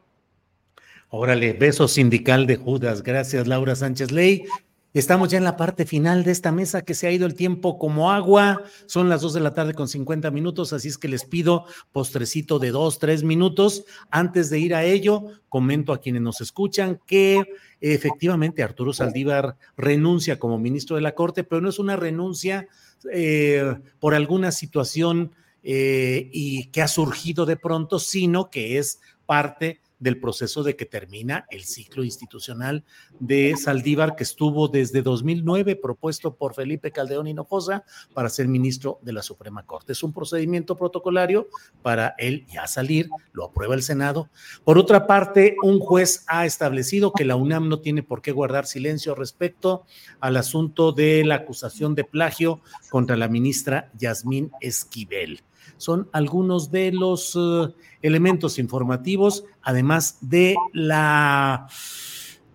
Órale, beso sindical de Judas. Gracias, Laura Sánchez Ley. Estamos ya en la parte final de esta mesa que se ha ido el tiempo como agua. Son las 2 de la tarde con 50 minutos, así es que les pido postrecito de 2, 3 minutos. Antes de ir a ello, comento a quienes nos escuchan que efectivamente Arturo Saldívar renuncia como ministro de la Corte, pero no es una renuncia eh, por alguna situación eh, y que ha surgido de pronto, sino que es parte del proceso de que termina el ciclo institucional de Saldívar, que estuvo desde 2009 propuesto por Felipe Caldeón Hinojosa para ser ministro de la Suprema Corte. Es un procedimiento protocolario para él ya salir, lo aprueba el Senado. Por otra parte, un juez ha establecido que la UNAM no tiene por qué guardar silencio respecto al asunto de la acusación de plagio contra la ministra Yasmín Esquivel son algunos de los eh, elementos informativos, además de la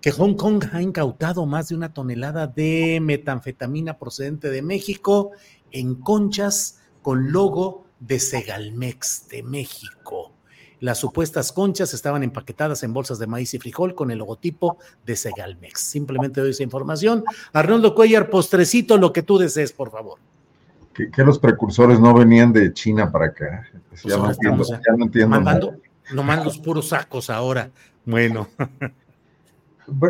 que Hong Kong ha incautado más de una tonelada de metanfetamina procedente de México en conchas con logo de Segalmex de México. Las supuestas conchas estaban empaquetadas en bolsas de maíz y frijol con el logotipo de Segalmex. Simplemente doy esa información. Arnoldo Cuellar, postrecito, lo que tú desees, por favor que, los precursores no venían de China para acá. Pues ya, no entiendo, ya, no entiendo, mandando, Nomás los puros sacos ahora. Bueno. [LAUGHS]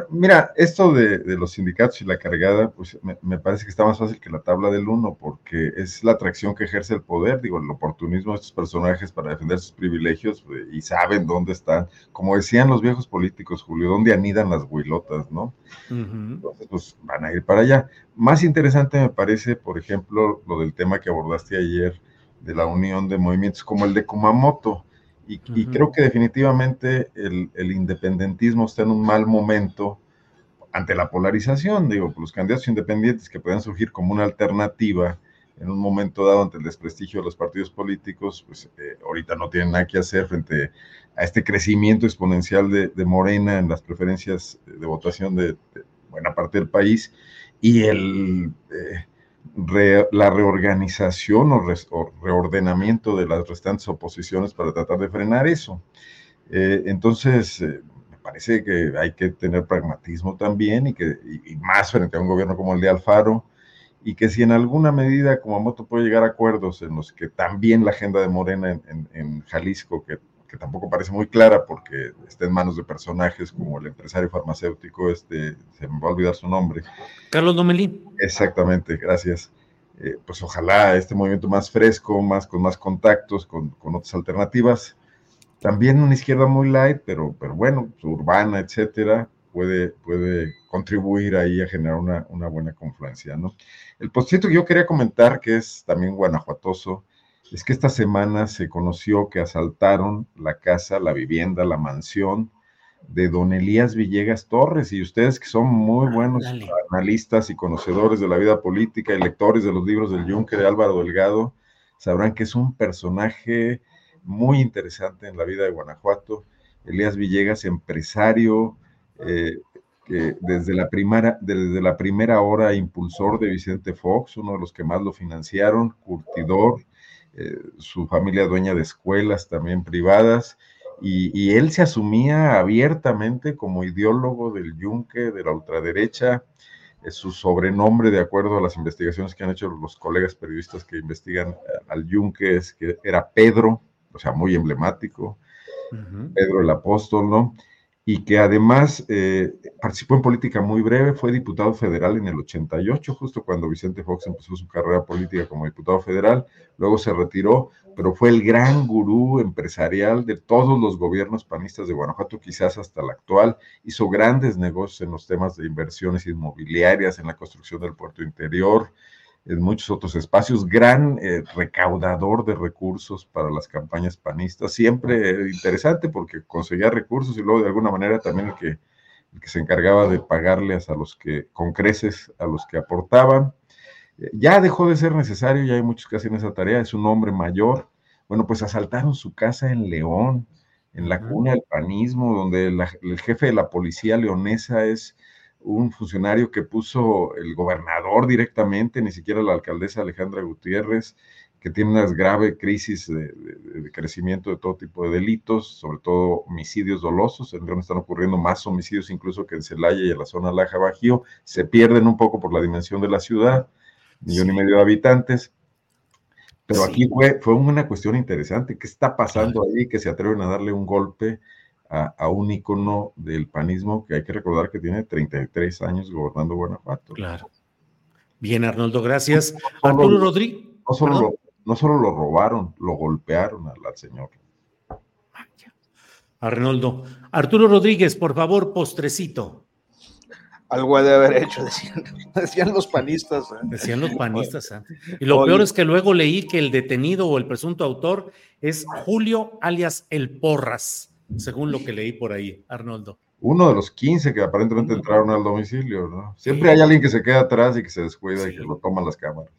Mira, esto de, los sindicatos y la cargada, pues me, parece que está más fácil que la tabla del uno, porque es la atracción que ejerce el poder, digo, el oportunismo de estos personajes para defender sus privilegios pues, y saben dónde están. Como decían los viejos políticos, Julio, dónde anidan las huilotas, ¿no? Entonces, pues van a ir para allá. Más interesante me parece, por ejemplo, lo del tema que abordaste ayer de la unión de movimientos como el de Kumamoto y, creo que definitivamente el, independentismo está en un mal momento ante la polarización, digo, los candidatos independientes que puedan surgir como una alternativa en un momento dado ante el desprestigio de los partidos políticos, pues eh, ahorita no tienen nada que hacer frente a este crecimiento exponencial de, Morena en las preferencias de votación de, buena parte del país. Y el... Eh, la reorganización o, reordenamiento de las restantes oposiciones para tratar de frenar eso. Eh, entonces, eh, me parece que hay que tener pragmatismo también y, que, más frente a un gobierno como el de Alfaro, y que si en alguna medida como Kumamoto puede llegar a acuerdos en los que también la agenda de Morena en, en Jalisco, que que tampoco parece muy clara porque está en manos de personajes como el empresario farmacéutico, este, se me va a olvidar su nombre. Carlos Domelín. Exactamente, gracias. Eh, pues ojalá este movimiento más fresco, más con más contactos, con, otras alternativas. También una izquierda muy light, pero, pero bueno, urbana, etcétera, puede, puede contribuir ahí a generar una, una buena confluencia, ¿no? El postcito que yo quería comentar, que es también guanajuatoso, es que esta semana se conoció que asaltaron la casa, la vivienda, la mansión de don Elías Villegas Torres y ustedes que son muy buenos analistas y conocedores de la vida política y lectores de los libros del Yunque de Álvaro Delgado, sabrán que es un personaje muy interesante en la vida de Guanajuato. Elías Villegas, empresario, eh, que desde la, primera, desde la primera hora impulsor de Vicente Fox, uno de los que más lo financiaron, curtidor, eh, su familia dueña de escuelas también privadas, y, él se asumía abiertamente como ideólogo del yunque, de la ultraderecha, es su sobrenombre, de acuerdo a las investigaciones que han hecho los colegas periodistas que investigan al yunque, es que era Pedro, o sea, muy emblemático, Pedro el apóstol, ¿no? Y que además eh, participó en política muy breve, fue diputado federal en el 88, justo cuando Vicente Fox empezó su carrera política como diputado federal, luego se retiró, pero fue el gran gurú empresarial de todos los gobiernos panistas de Guanajuato, quizás hasta el actual, hizo grandes negocios en los temas de inversiones inmobiliarias, en la construcción del puerto interior, en muchos otros espacios, gran eh, recaudador de recursos para las campañas panistas, siempre interesante porque conseguía recursos y luego de alguna manera también el que, el que se encargaba de pagarles a los que, con creces, a los que aportaban. Eh, ya dejó de ser necesario, ya hay muchos que hacen esa tarea, es un hombre mayor. Bueno, pues asaltaron su casa en León, en la cuna del panismo, donde el jefe de la policía leonesa es un funcionario que puso el gobernador directamente, ni siquiera la alcaldesa Alejandra Gutiérrez, que tiene una grave crisis de, crecimiento de todo tipo de delitos, sobre todo homicidios dolosos. En León están ocurriendo más homicidios incluso que en Celaya y en la zona Laja Bajío. Se pierden un poco por la dimensión de la ciudad, millón y medio de habitantes. Pero aquí fue, fue una cuestión interesante. ¿Qué está pasando ahí que se atreven a darle un golpe a, un ícono del panismo que hay que recordar que tiene 33 años gobernando Guanajuato? Claro. Bien, Arnoldo, gracias. Arturo Rodríguez. No solo, lo, no solo lo robaron, lo golpearon al, señor. Arnoldo. Arturo Rodríguez, por favor, postrecito. Algo ha de haber hecho, [LAUGHS] decían, los panistas. ¿eh? Decían los panistas. ¿eh? Y lo peor es que luego leí que el detenido o el presunto autor es Julio alias El Porras, según lo que leí por ahí, Arnoldo. Uno de los 15 que aparentemente entraron al domicilio, ¿no? Siempre hay alguien que se queda atrás y que se descuida y que lo toman las cámaras.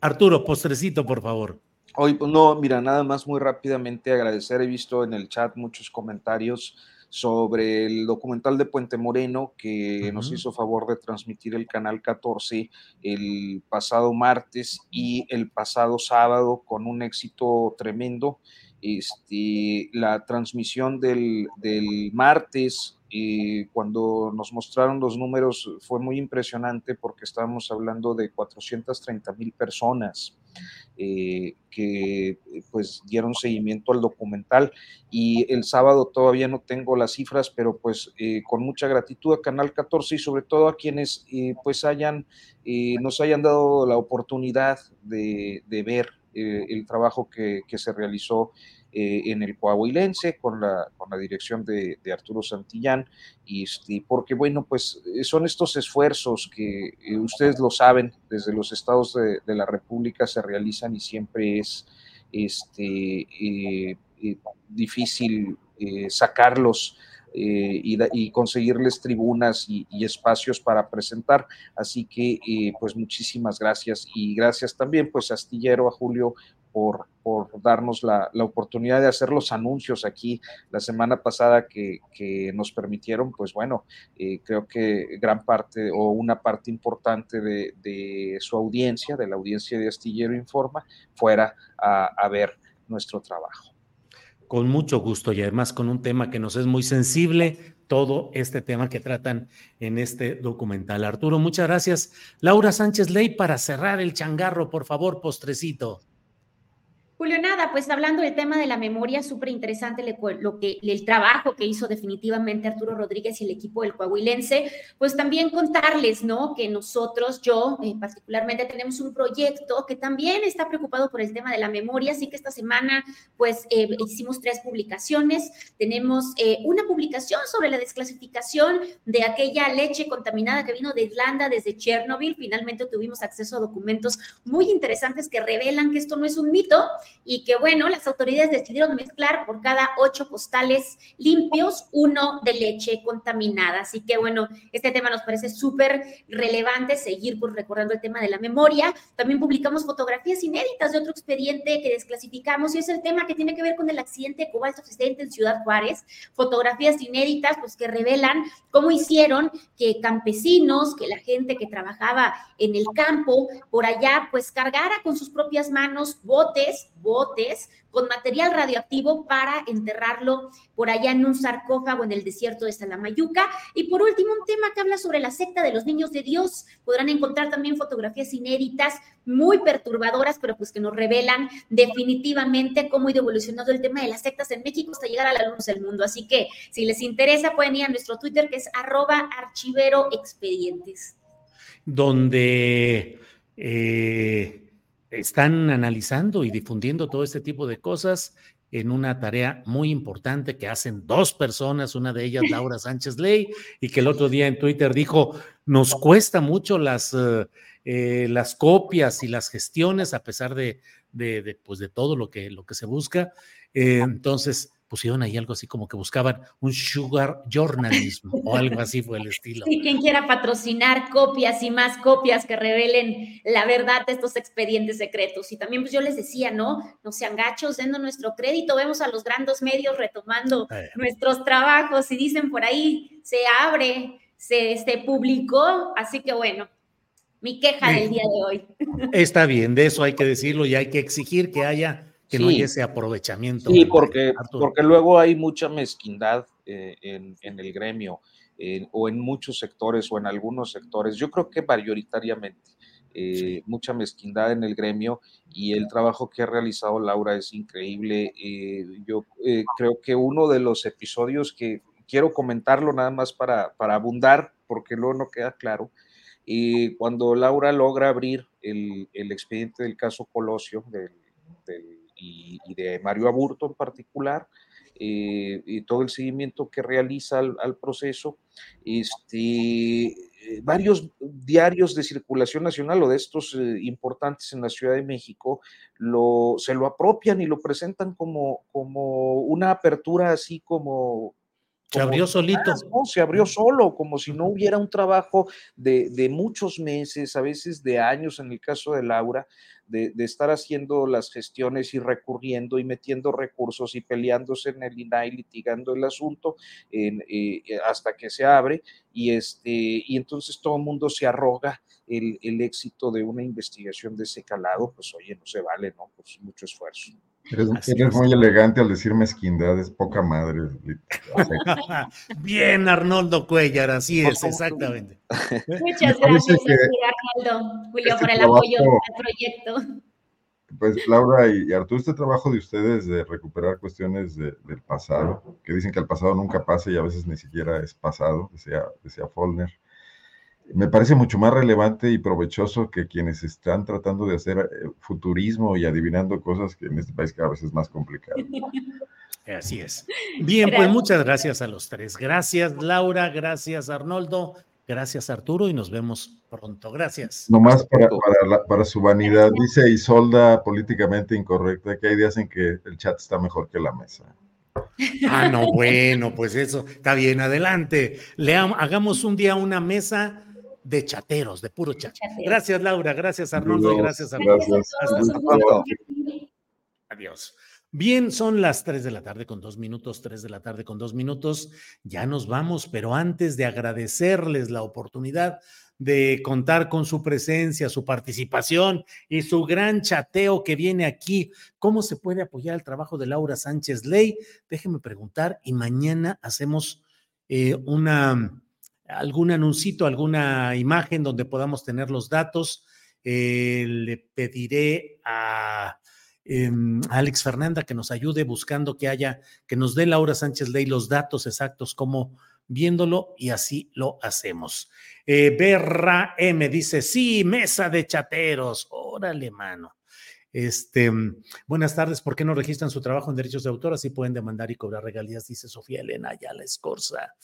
Arturo, postrecito, por favor. Hoy, pues, no, mira, nada más muy rápidamente agradecer. He visto en el chat muchos comentarios sobre el documental de Puente Moreno que nos hizo favor de transmitir el canal 14 el pasado martes y el pasado sábado con un éxito tremendo. Este, la transmisión del, martes y cuando nos mostraron los números fue muy impresionante porque estábamos hablando de 430 mil personas eh, que pues dieron seguimiento al documental. Y el sábado todavía no tengo las cifras, pero pues eh, con mucha gratitud a Canal 14 y sobre todo a quienes eh, pues hayan, nos hayan dado la oportunidad de ver el trabajo que, que se realizó eh, en el Coahuilense con la, con la dirección de, Arturo Santillán, y este, porque bueno, pues eh, son estos esfuerzos que eh, ustedes lo saben, desde los estados de, la República se realizan y siempre es este, difícil sacarlos y, conseguirles tribunas y, espacios para presentar. Así que, pues muchísimas gracias y gracias también, pues Astillero, a Julio, por, darnos la, oportunidad de hacer los anuncios aquí la semana pasada que, nos permitieron, pues bueno, eh, creo que gran parte o una parte importante de, su audiencia, de la audiencia de Astillero Informa, fuera a, ver nuestro trabajo. Con mucho gusto y además con un tema que nos es muy sensible, todo este tema que tratan en este documental. Arturo, muchas gracias. Laura Sánchez Ley, para cerrar el changarro, por favor, postrecito. Julio, nada, pues hablando del tema de la memoria, súper interesante lo que, el trabajo que hizo definitivamente Arturo Rodríguez y el equipo del Coahuilense, pues también contarles, ¿no? Que nosotros, yo eh, particularmente, tenemos un proyecto que también está preocupado por el tema de la memoria, así que esta semana, pues eh, hicimos tres publicaciones. Tenemos eh, una publicación sobre la desclasificación de aquella leche contaminada que vino de Irlanda desde Chernobyl. Finalmente tuvimos acceso a documentos muy interesantes que revelan que esto no es un mito y que bueno, las autoridades decidieron mezclar por cada ocho postales limpios uno de leche contaminada. Así que bueno, este tema nos parece súper relevante seguir pues, recordando el tema de la memoria. También publicamos fotografías inéditas de otro expediente que desclasificamos y es el tema que tiene que ver con el accidente de cobalto existente en Ciudad Juárez. Fotografías inéditas pues que revelan cómo hicieron que campesinos, que la gente que trabajaba en el campo por allá pues cargara con sus propias manos botes botes con material radioactivo para enterrarlo por allá en un sarcófago en el desierto de Salamayuca. Y por último, un tema que habla sobre la secta de los niños de Dios. Podrán encontrar también fotografías inéditas, muy perturbadoras, pero pues que nos revelan definitivamente cómo ha ido evolucionando el tema de las sectas en México hasta llegar a la luz del mundo. Así que si les interesa, pueden ir a nuestro Twitter que es arroba archivero. Donde... Eh están analizando y difundiendo todo este tipo de cosas en una tarea muy importante que hacen dos personas, una de ellas Laura Sánchez Ley, y que el otro día en Twitter dijo, nos cuesta mucho las, eh, eh, las copias y las gestiones a pesar de, de, pues de todo lo que, lo que se busca. Eh, entonces, pusieron ahí algo así como que buscaban un sugar journalism [LAUGHS] o algo así fue el estilo. Sí, quien quiera patrocinar copias y más copias que revelen la verdad de estos expedientes secretos. Y también pues yo les decía, ¿no? No sean gachos, dando nuestro crédito, vemos a los grandes medios retomando nuestros trabajos y dicen por ahí, se abre, se, se publicó, así que bueno, mi queja del día de hoy. Está bien, de eso hay que decirlo y hay que exigir que haya que no haya ese aprovechamiento. Sí, porque, porque luego hay mucha mezquindad eh, en, en, el gremio o en muchos sectores o en algunos sectores. Yo creo que mayoritariamente. Eh, mucha mezquindad en el gremio y el trabajo que ha realizado Laura es increíble. Eh, yo creo que uno de los episodios que quiero comentarlo nada más para, para abundar, porque luego no queda claro, y cuando Laura logra abrir el, el expediente del caso Colosio del, y, de Mario Aburto en particular, eh, y todo el seguimiento que realiza al, proceso, este, eh, varios diarios de circulación nacional o de estos eh, importantes en la Ciudad de México lo, se lo apropian y lo presentan como, como una apertura así como se abrió solito. ¿no? Se abrió solo, como si no hubiera un trabajo de, de, muchos meses, a veces de años, en el caso de Laura, de, estar haciendo las gestiones y recurriendo y metiendo recursos y peleándose en el INAI, litigando el asunto en, eh, hasta que se abre. Y, este, y entonces todo el mundo se arroga el, el éxito de una investigación de ese calado, pues oye, no se vale, ¿no? Pues mucho esfuerzo. Eres, muy elegante al decir mezquindad, es poca madre. [LAUGHS] Bien, Arnoldo Cuellar, así es, exactamente. Muchas gracias, Arnoldo, Julio, por el apoyo al proyecto. Pues Laura y Arturo, este trabajo de ustedes de recuperar cuestiones del pasado, que dicen que el pasado nunca pasa y a veces ni siquiera es pasado, decía, decía Follner me parece mucho más relevante y provechoso que quienes están tratando de hacer eh, futurismo y adivinando cosas que en este país cada vez es más complicado. [LAUGHS] Así es. Bien, pues muchas gracias a los tres. Gracias Laura, gracias Arnoldo, gracias Arturo y nos vemos pronto. Gracias. Nomás para, para, para su vanidad, dice Isolda políticamente incorrecta que hay días en que el chat está mejor que la mesa. [LAUGHS] Ah, no, bueno, pues eso está bien, adelante. Leamos, hagamos un día una mesa de chateros, de puro chat. Gracias, Laura. Gracias, Arnoldo. gracias, Arnoldo. Adiós. Bien, son las 3 de la tarde con dos minutos, 3 de la tarde con dos minutos. Ya nos vamos, pero antes de agradecerles la oportunidad de contar con su presencia, su participación y su gran chateo que viene aquí, ¿cómo se puede apoyar el trabajo de Laura Sánchez Ley? Déjenme preguntar y mañana hacemos eh, una algún anuncito, alguna imagen donde podamos tener los datos. Eh, le pediré a, em, Alex Fernanda que nos ayude buscando que haya, que nos dé Laura Sánchez Ley los datos exactos, como viéndolo, y así lo hacemos. Eh, Berra M dice: Sí, mesa de chateros. Órale, mano. Este, buenas tardes, ¿por qué no registran su trabajo en derechos de autor? Así pueden demandar y cobrar regalías, dice Sofía Elena la Escorza.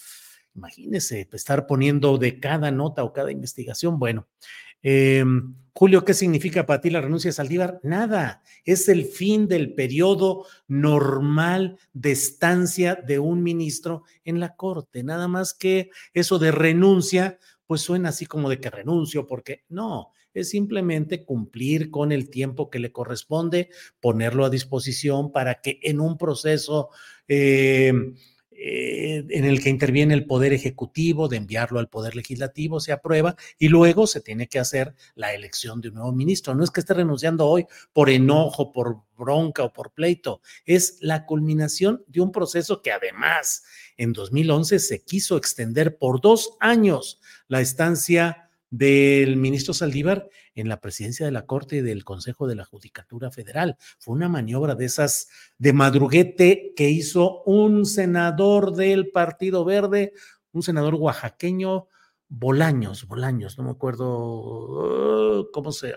Imagínese pues, estar poniendo de cada nota o cada investigación. Bueno, em, Julio, ¿qué significa para ti la renuncia de Saldívar? Nada, es el fin del periodo normal de estancia de un ministro en la corte. Nada más que eso de renuncia, pues suena así como de que renuncio, porque no, es simplemente cumplir con el tiempo que le corresponde, ponerlo a disposición para que en un proceso... Eh, eh, en el que interviene el Poder Ejecutivo, de enviarlo al Poder Legislativo, se aprueba y luego se tiene que hacer la elección de un nuevo ministro. No es que esté renunciando hoy por enojo, por bronca o por pleito, es la culminación de un proceso que además en 2011 se quiso extender por dos años la estancia del ministro Saldívar en la presidencia de la Corte y del Consejo de la Judicatura Federal. Fue una maniobra de esas de madruguete que hizo un senador del Partido Verde, un senador oaxaqueño, Bolaños, Bolaños, no me acuerdo uh, cómo se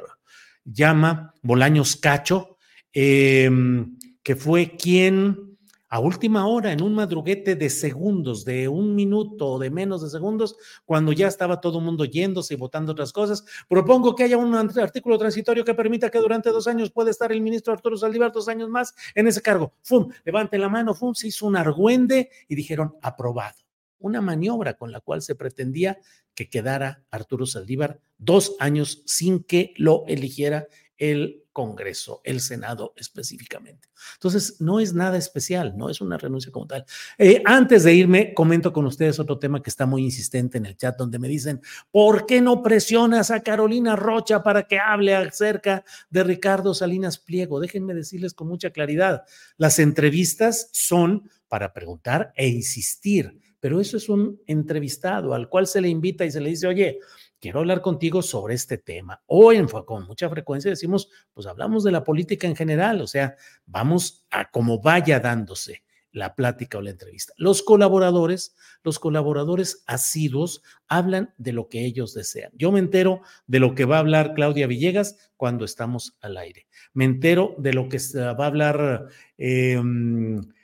llama, Bolaños Cacho, em, que fue quien a última hora, en un madruguete de segundos, de un minuto o de menos de segundos, cuando ya estaba todo el mundo yéndose y votando otras cosas. Propongo que haya un artículo transitorio que permita que durante dos años pueda estar el ministro Arturo Saldívar dos años más en ese cargo. ¡Fum! Levante la mano, ¡fum! Se hizo un argüende y dijeron aprobado. Una maniobra con la cual se pretendía que quedara Arturo Saldívar dos años sin que lo eligiera el Congreso, el Senado específicamente. Entonces, no es nada especial, no es una renuncia como tal. Eh, antes de irme, comento con ustedes otro tema que está muy insistente en el chat, donde me dicen, ¿por qué no presionas a Carolina Rocha para que hable acerca de Ricardo Salinas Pliego? Déjenme decirles con mucha claridad, las entrevistas son para preguntar e insistir, pero eso es un entrevistado al cual se le invita y se le dice, oye, quiero hablar contigo sobre este tema. O en, con mucha frecuencia decimos, pues hablamos de la política en general, o sea, vamos a como vaya dándose la plática o la entrevista. Los colaboradores, los colaboradores asiduos hablan de lo que ellos desean. Yo me entero de lo que va a hablar Claudia Villegas cuando estamos al aire. Me entero de lo que va a hablar eh,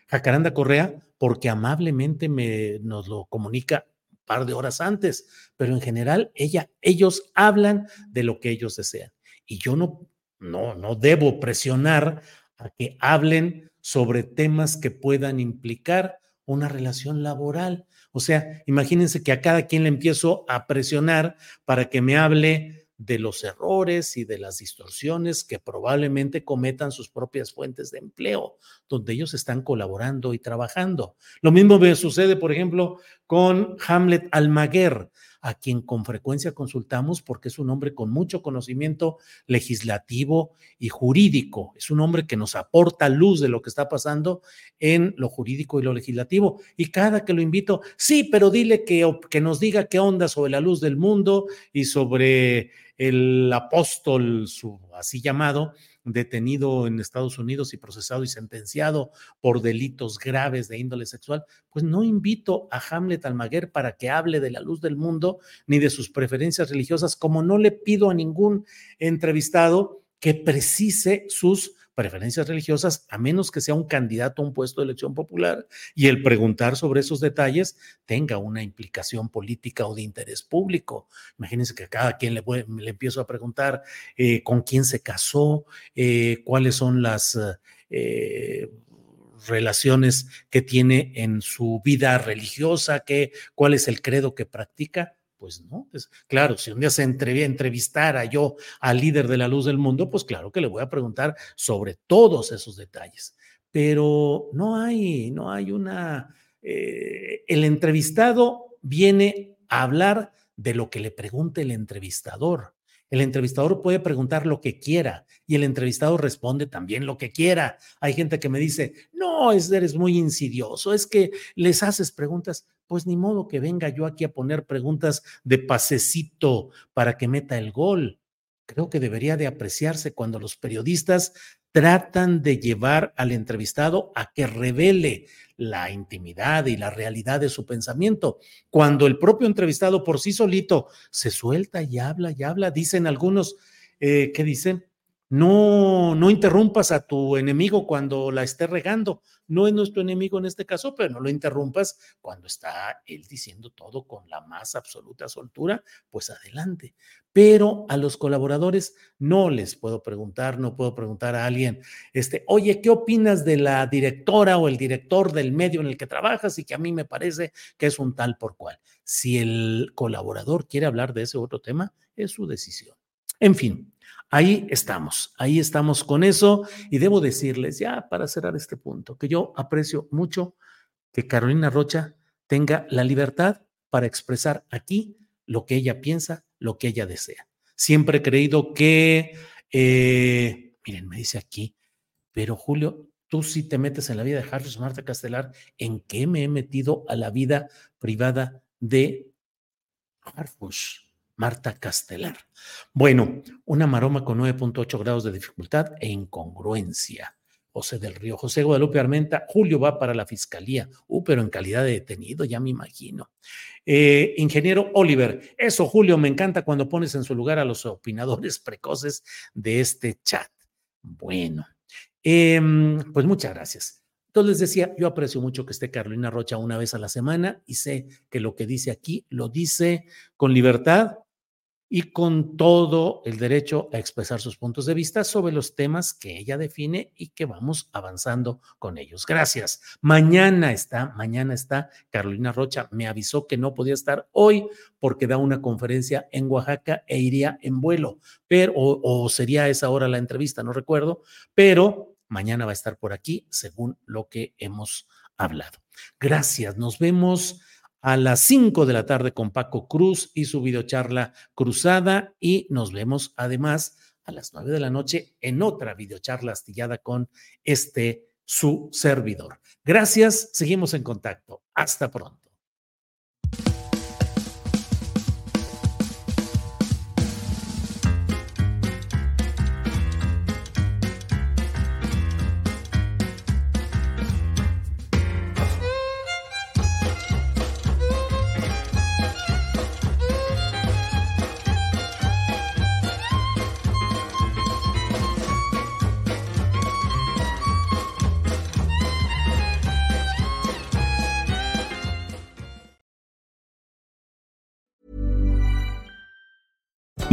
Jacaranda Correa porque amablemente me, nos lo comunica par de horas antes, pero en general ella, ellos hablan de lo que ellos desean. Y yo no, no, no debo presionar a que hablen sobre temas que puedan implicar una relación laboral. O sea, imagínense que a cada quien le empiezo a presionar para que me hable de los errores y de las distorsiones que probablemente cometan sus propias fuentes de empleo, donde ellos están colaborando y trabajando. Lo mismo me sucede, por ejemplo, con Hamlet Almaguer, a quien con frecuencia consultamos porque es un hombre con mucho conocimiento legislativo y jurídico. Es un hombre que nos aporta luz de lo que está pasando en lo jurídico y lo legislativo. Y cada que lo invito, sí, pero dile que, que nos diga qué onda sobre la luz del mundo y sobre el apóstol, su así llamado, detenido en Estados Unidos y procesado y sentenciado por delitos graves de índole sexual, pues no invito a Hamlet Almaguer para que hable de la luz del mundo ni de sus preferencias religiosas, como no le pido a ningún entrevistado que precise sus preferencias religiosas, a menos que sea un candidato a un puesto de elección popular y el preguntar sobre esos detalles tenga una implicación política o de interés público. Imagínense que a cada quien le, le empiezo a preguntar eh, con quién se casó, eh, cuáles son las... Eh, relaciones que tiene en su vida religiosa, qué, cuál es el credo que practica, pues no, pues claro, si un día se entrevistara yo al líder de la luz del mundo, pues claro que le voy a preguntar sobre todos esos detalles. Pero no hay, no hay una, eh, el entrevistado viene a hablar de lo que le pregunte el entrevistador. El entrevistador puede preguntar lo que quiera y el entrevistado responde también lo que quiera. Hay gente que me dice, no, eres muy insidioso, es que les haces preguntas. Pues ni modo que venga yo aquí a poner preguntas de pasecito para que meta el gol. Creo que debería de apreciarse cuando los periodistas tratan de llevar al entrevistado a que revele la intimidad y la realidad de su pensamiento. Cuando el propio entrevistado por sí solito se suelta y habla y habla, dicen algunos eh, que dicen, no, no interrumpas a tu enemigo cuando la esté regando. No es nuestro enemigo en este caso, pero no lo interrumpas cuando está él diciendo todo con la más absoluta soltura, pues adelante. Pero a los colaboradores no les puedo preguntar, no puedo preguntar a alguien, este, oye, ¿qué opinas de la directora o el director del medio en el que trabajas y que a mí me parece que es un tal por cual? Si el colaborador quiere hablar de ese otro tema, es su decisión. En fin, Ahí estamos, ahí estamos con eso y debo decirles ya para cerrar este punto que yo aprecio mucho que Carolina Rocha tenga la libertad para expresar aquí lo que ella piensa, lo que ella desea. Siempre he creído que, eh, miren, me dice aquí, pero Julio, tú sí te metes en la vida de Harris Marta Castelar, ¿en qué me he metido a la vida privada de Harfush? Marta Castelar. Bueno, una maroma con 9.8 grados de dificultad e incongruencia. José del Río, José Guadalupe Armenta, Julio va para la fiscalía, uh, pero en calidad de detenido, ya me imagino. Eh, ingeniero Oliver, eso Julio, me encanta cuando pones en su lugar a los opinadores [LAUGHS] precoces de este chat. Bueno, em, pues muchas gracias. Entonces les decía, yo aprecio mucho que esté Carolina Rocha una vez a la semana y sé que lo que dice aquí lo dice con libertad, y con todo el derecho a expresar sus puntos de vista sobre los temas que ella define y que vamos avanzando con ellos. Gracias. Mañana está, mañana está Carolina Rocha. Me avisó que no podía estar hoy porque da una conferencia en Oaxaca e iría en vuelo, pero o, o sería a esa hora la entrevista, no recuerdo, pero mañana va a estar por aquí según lo que hemos hablado. Gracias. Nos vemos a las 5 de la tarde con Paco Cruz y su videocharla cruzada y nos vemos además a las 9 de la noche en otra videocharla astillada con este su servidor. Gracias, seguimos en contacto. Hasta pronto.